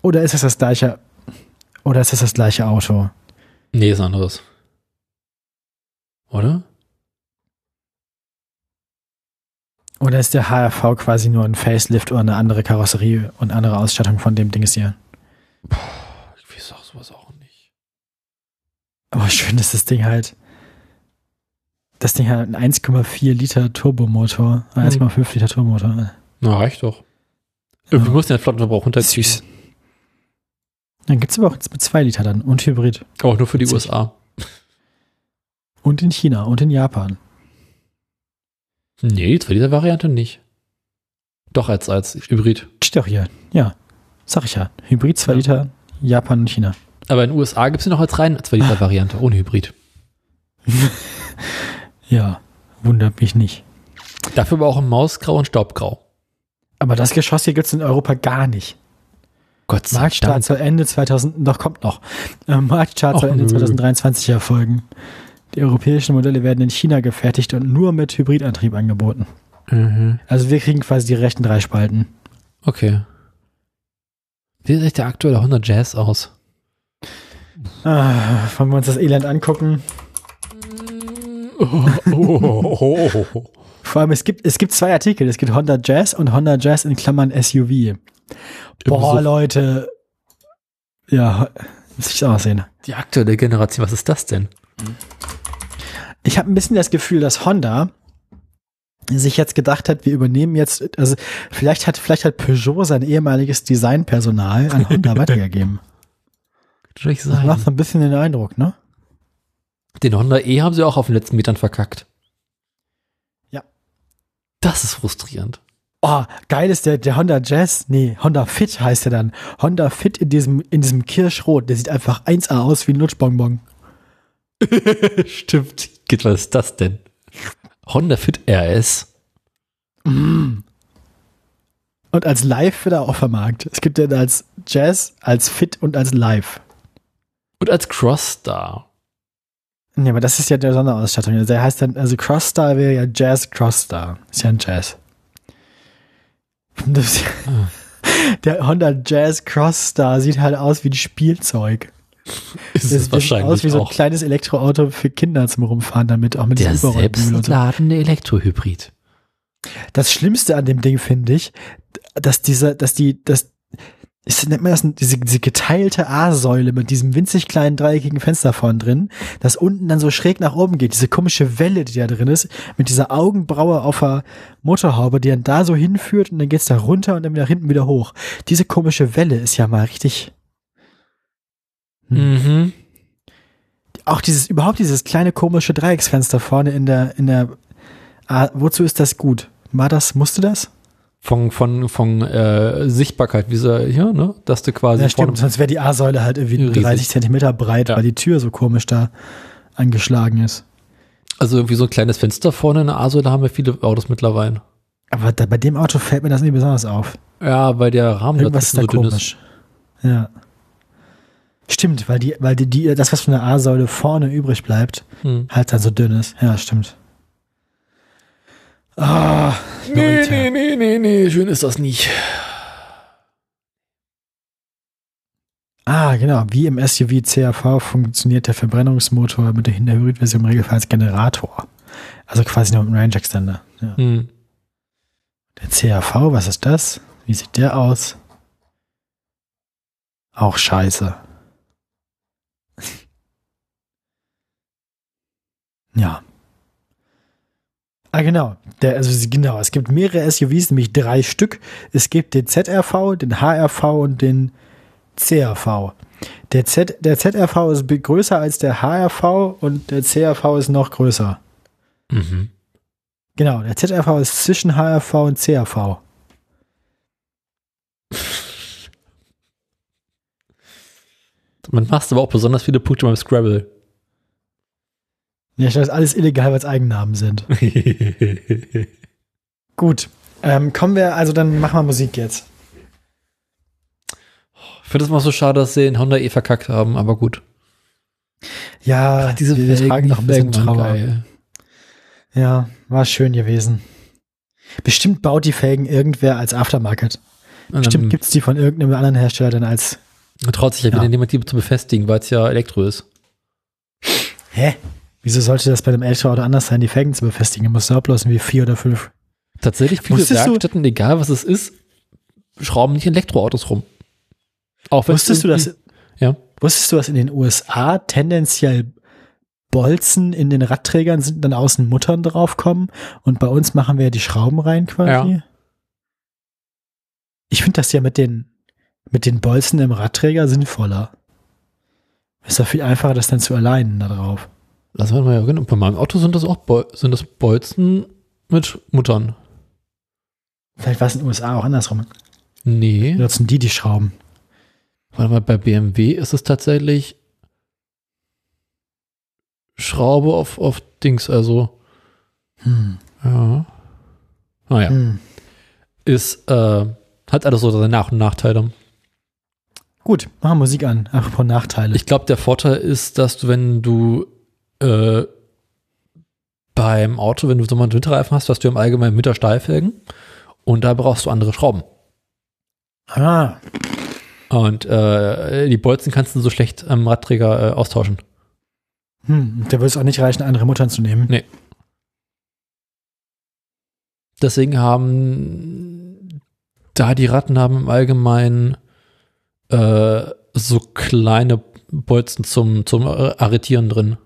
Oder ist es das gleiche? Oder ist es das gleiche Auto? Nee, ist anderes. Oder? Oder ist der HRV quasi nur ein Facelift oder eine andere Karosserie und andere Ausstattung von dem Ding ist hier? Puh, ich weiß auch sowas auch nicht. Aber schön ist das Ding halt. Das Ding hat einen 1,4 Liter Turbomotor, 1,5 hm. Liter Turbomotor. Na, reicht doch. Irgendwie ja. muss den Flottenverbrauch runterziehen. Süß. Dann gibt es aber auch jetzt mit 2 Liter dann und Hybrid. Auch nur für die Witzig. USA. Und in China und in Japan. Nee, die 2 Liter Variante nicht. Doch als, als Hybrid. Steht doch hier. Ja. Sag ich ja. Hybrid 2 ja. Liter, Japan und China. Aber in den USA gibt es noch als rein 2 Liter Variante, ohne Hybrid. ja, wundert mich nicht. Dafür aber auch ein Mausgrau und Staubgrau. Aber das Geschoss hier gibt es in Europa gar nicht. Gott sei Marktstart Dank. soll Ende 2000, doch kommt noch. Äh, Marktstart soll Ende 2023 erfolgen. Die europäischen Modelle werden in China gefertigt und nur mit Hybridantrieb angeboten. Mhm. Also wir kriegen quasi die rechten drei Spalten. Okay. Wie sieht der aktuelle Honda Jazz aus? Ah, wollen wir uns das Elend angucken? Vor allem, es gibt, es gibt zwei Artikel. Es gibt Honda Jazz und Honda Jazz in Klammern SUV. Boah, Leute. Ja, muss ich aussehen. Die aktuelle Generation, was ist das denn? Ich habe ein bisschen das Gefühl, dass Honda sich jetzt gedacht hat, wir übernehmen jetzt, also vielleicht hat, vielleicht hat Peugeot sein ehemaliges Designpersonal an Honda weitergegeben. Das macht ein bisschen den Eindruck, ne? Den Honda E haben sie auch auf den letzten Metern verkackt. Ja. Das ist frustrierend. Oh, geil ist der, der Honda Jazz, nee, Honda Fit heißt er dann. Honda Fit in diesem, in diesem Kirschrot, der sieht einfach 1A aus wie ein Lutschbonbon. Stimmt. Was ist das denn? Honda Fit RS. Mm. Und als Live wird er auch vermarktet. Es gibt den als Jazz, als Fit und als Live. Und als Crossstar. Nee, aber das ist ja der Sonderausstattung. Der heißt dann, also Crossstar wäre ja Jazz Crossstar. Ist ja ein Jazz. Das, ah. Der Honda Jazz Crossstar sieht halt aus wie ein Spielzeug. Ist das es wahrscheinlich aus wie so ein auch. kleines Elektroauto für Kinder zum Rumfahren damit, auch mit Der selbstladende Elektrohybrid. Das Schlimmste an dem Ding finde ich, dass dieser, dass die, dass ist, nennt man das, diese, diese geteilte A-Säule mit diesem winzig kleinen dreieckigen Fenster vorn drin, das unten dann so schräg nach oben geht, diese komische Welle, die da drin ist, mit dieser Augenbraue auf der Motorhaube, die dann da so hinführt und dann geht's da runter und dann wieder hinten wieder hoch. Diese komische Welle ist ja mal richtig. Hm. Mhm. Auch dieses, überhaupt dieses kleine komische Dreiecksfenster vorne in der, in der, ah, wozu ist das gut? War das, musste das? Von, von, von äh, Sichtbarkeit, wie sie hier, ne? Dass du quasi. Ja, stimmt, sonst wäre die A-Säule halt irgendwie riesig. 30 Zentimeter breit, ja. weil die Tür so komisch da angeschlagen ist. Also irgendwie so ein kleines Fenster vorne in der A-Säule haben wir viele Autos mittlerweile. Aber da, bei dem Auto fällt mir das nicht besonders auf. Ja, weil der Rahmen Irgendwas ist da so komisch. Ist. Ja. Stimmt, weil die, weil die, die, das, was von der A-Säule vorne übrig bleibt, hm. halt dann so dünn ist. Ja, stimmt. Ah, nee, nee, nee, nee, nee, schön ist das nicht. Ah, genau. Wie im SUV CRV funktioniert der Verbrennungsmotor mit der Hybridversion im Regelfall als Generator. Also quasi nur mit einem Range Extender. Ja. Hm. Der CRV, was ist das? Wie sieht der aus? Auch scheiße. ja. Ah, genau. Der, also genau, es gibt mehrere SUVs, nämlich drei Stück. Es gibt den ZRV, den HRV und den CRV. Der, Z, der ZRV ist größer als der HRV und der CRV ist noch größer. Mhm. Genau, der ZRV ist zwischen HRV und CRV. Man macht aber auch besonders viele Punkte beim Scrabble. Ja, das ist alles illegal, weil es Eigennamen sind. ich Gut. Ähm, kommen wir, also dann machen wir Musik jetzt. finde es mal so schade, dass sie in Honda eh verkackt haben, aber gut. Ja, Diese wir Felgen, tragen noch ein bisschen Trauer. geil. Ja, war schön gewesen. Bestimmt baut die Felgen irgendwer als Aftermarket. Bestimmt dann gibt's die von irgendeinem anderen Hersteller dann als. traut sich ja wieder niemand, die zu befestigen, weil es ja Elektro ist. Hä? Wieso sollte das bei einem Elektroauto anders sein, die Felgen zu befestigen? Du musst du ablassen wie vier oder fünf. Tatsächlich viele Wusstest du- Werkstätten, egal was es ist, schrauben nicht Elektroautos rum. Auch wenn es Wusstest du, dass, irgendwie- Ja. wusstest du, dass in den USA tendenziell Bolzen in den Radträgern sind, dann außen Muttern draufkommen und bei uns machen wir die Schrauben rein quasi? Ja. Ich finde das ja mit den, mit den Bolzen im Radträger sinnvoller. Ist doch viel einfacher, das dann zu alleinen da drauf. Lass mal mal genau. Bei meinem Auto sind das auch Bol sind das Bolzen mit Muttern. Vielleicht war es in den USA auch andersrum. Nee. Nutzen die die Schrauben. Warte mal, bei BMW ist es tatsächlich Schraube auf, auf Dings, also Hm. ja. Naja, Hm. ist, äh, hat alles so seine Nach- und Nachteile. Gut, machen wir Musik an. Apropos Nachteile. Ich glaube, der Vorteil ist, dass du, wenn du äh, beim Auto, wenn du so mal einen Winterreifen hast, hast du im Allgemeinen Wintersteilfelgen und da brauchst du andere Schrauben. ah, Und äh, die Bolzen kannst du so schlecht am Radträger äh, austauschen. hm. Da würde es auch nicht reichen, andere Muttern zu nehmen. Nee. Deswegen haben da die Ratten haben im Allgemeinen äh, so kleine Bolzen zum, zum Arretieren drin.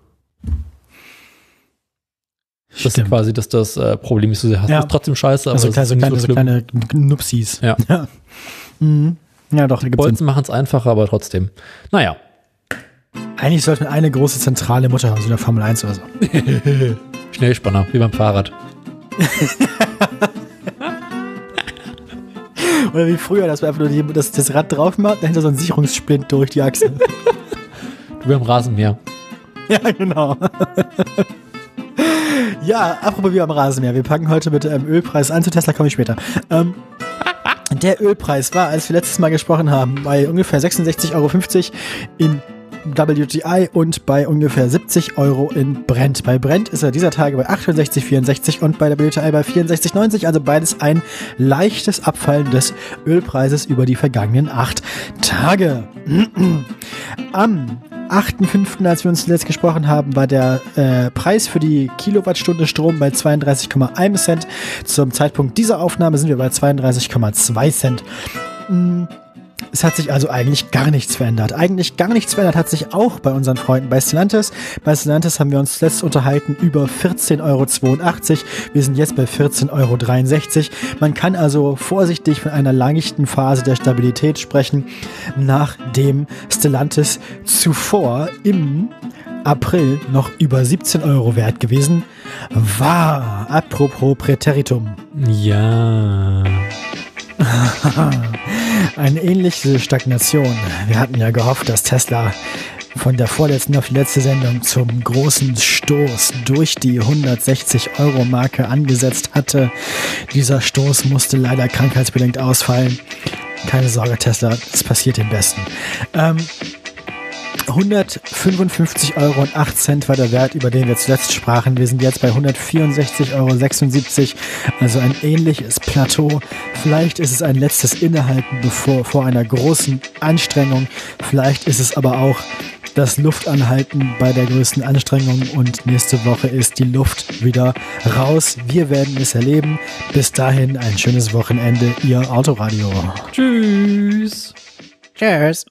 Das ist quasi das, das äh, Problem, das du hast. Ja. Ist trotzdem scheiße, aber Also kleine, ist so kleine, so kleine Nupsis. Ja. Ja, mhm. ja doch. Bolzen machen es einfacher, aber trotzdem. Naja. Eigentlich sollte man eine große zentrale Mutter haben, so in der Formel 1 oder so. Schnellspanner, wie beim Fahrrad. Oder wie früher, dass man einfach nur die, das, das Rad drauf macht, dahinter so ein Sicherungssplint durch die Achse. Du beim Rasenmäher. ja, genau. Ja, apropos wie am Rasenmäher. Wir packen heute mit ähm, Ölpreis an. Zu Tesla komme ich später. Ähm, der Ölpreis war, als wir letztes Mal gesprochen haben, bei ungefähr 66,50 Euro in WTI und bei ungefähr 70 Euro in Brent. Bei Brent ist er dieser Tage bei 68,64 und bei WTI bei 64,90. Also beides ein leichtes Abfallen des Ölpreises über die vergangenen acht Tage. Am 8.5., als wir uns zuletzt gesprochen haben, war der äh, Preis für die Kilowattstunde Strom bei 32,1 Cent. Zum Zeitpunkt dieser Aufnahme sind wir bei 32,2 Cent. Mm, Es hat sich also eigentlich gar nichts verändert. Eigentlich gar nichts verändert hat sich auch bei unseren Freunden bei Stellantis. Bei Stellantis haben wir uns zuletzt unterhalten über 14,82 Euro. Wir sind jetzt bei 14,63 Euro. Man kann also vorsichtig von einer leichten Phase der Stabilität sprechen, nachdem Stellantis zuvor im April noch über 17 Euro wert gewesen war. Apropos Präteritum. Ja. Eine ähnliche Stagnation. Wir hatten ja gehofft, dass Tesla von der vorletzten auf die letzte Sendung zum großen Stoß durch die 160 Euro Marke angesetzt hatte. Dieser Stoß musste leider krankheitsbedingt ausfallen. Keine Sorge, Tesla, es passiert dem Besten. Ähm, 155,08 Euro war der Wert, über den wir zuletzt sprachen. Wir sind jetzt bei 164,76 Euro, also ein ähnliches Plateau. Vielleicht ist es ein letztes Innehalten bevor, vor einer großen Anstrengung. Vielleicht ist es aber auch das Luftanhalten bei der größten Anstrengung und nächste Woche ist die Luft wieder raus. Wir werden es erleben. Bis dahin ein schönes Wochenende, Ihr Autoradio. Tschüss. Cheers.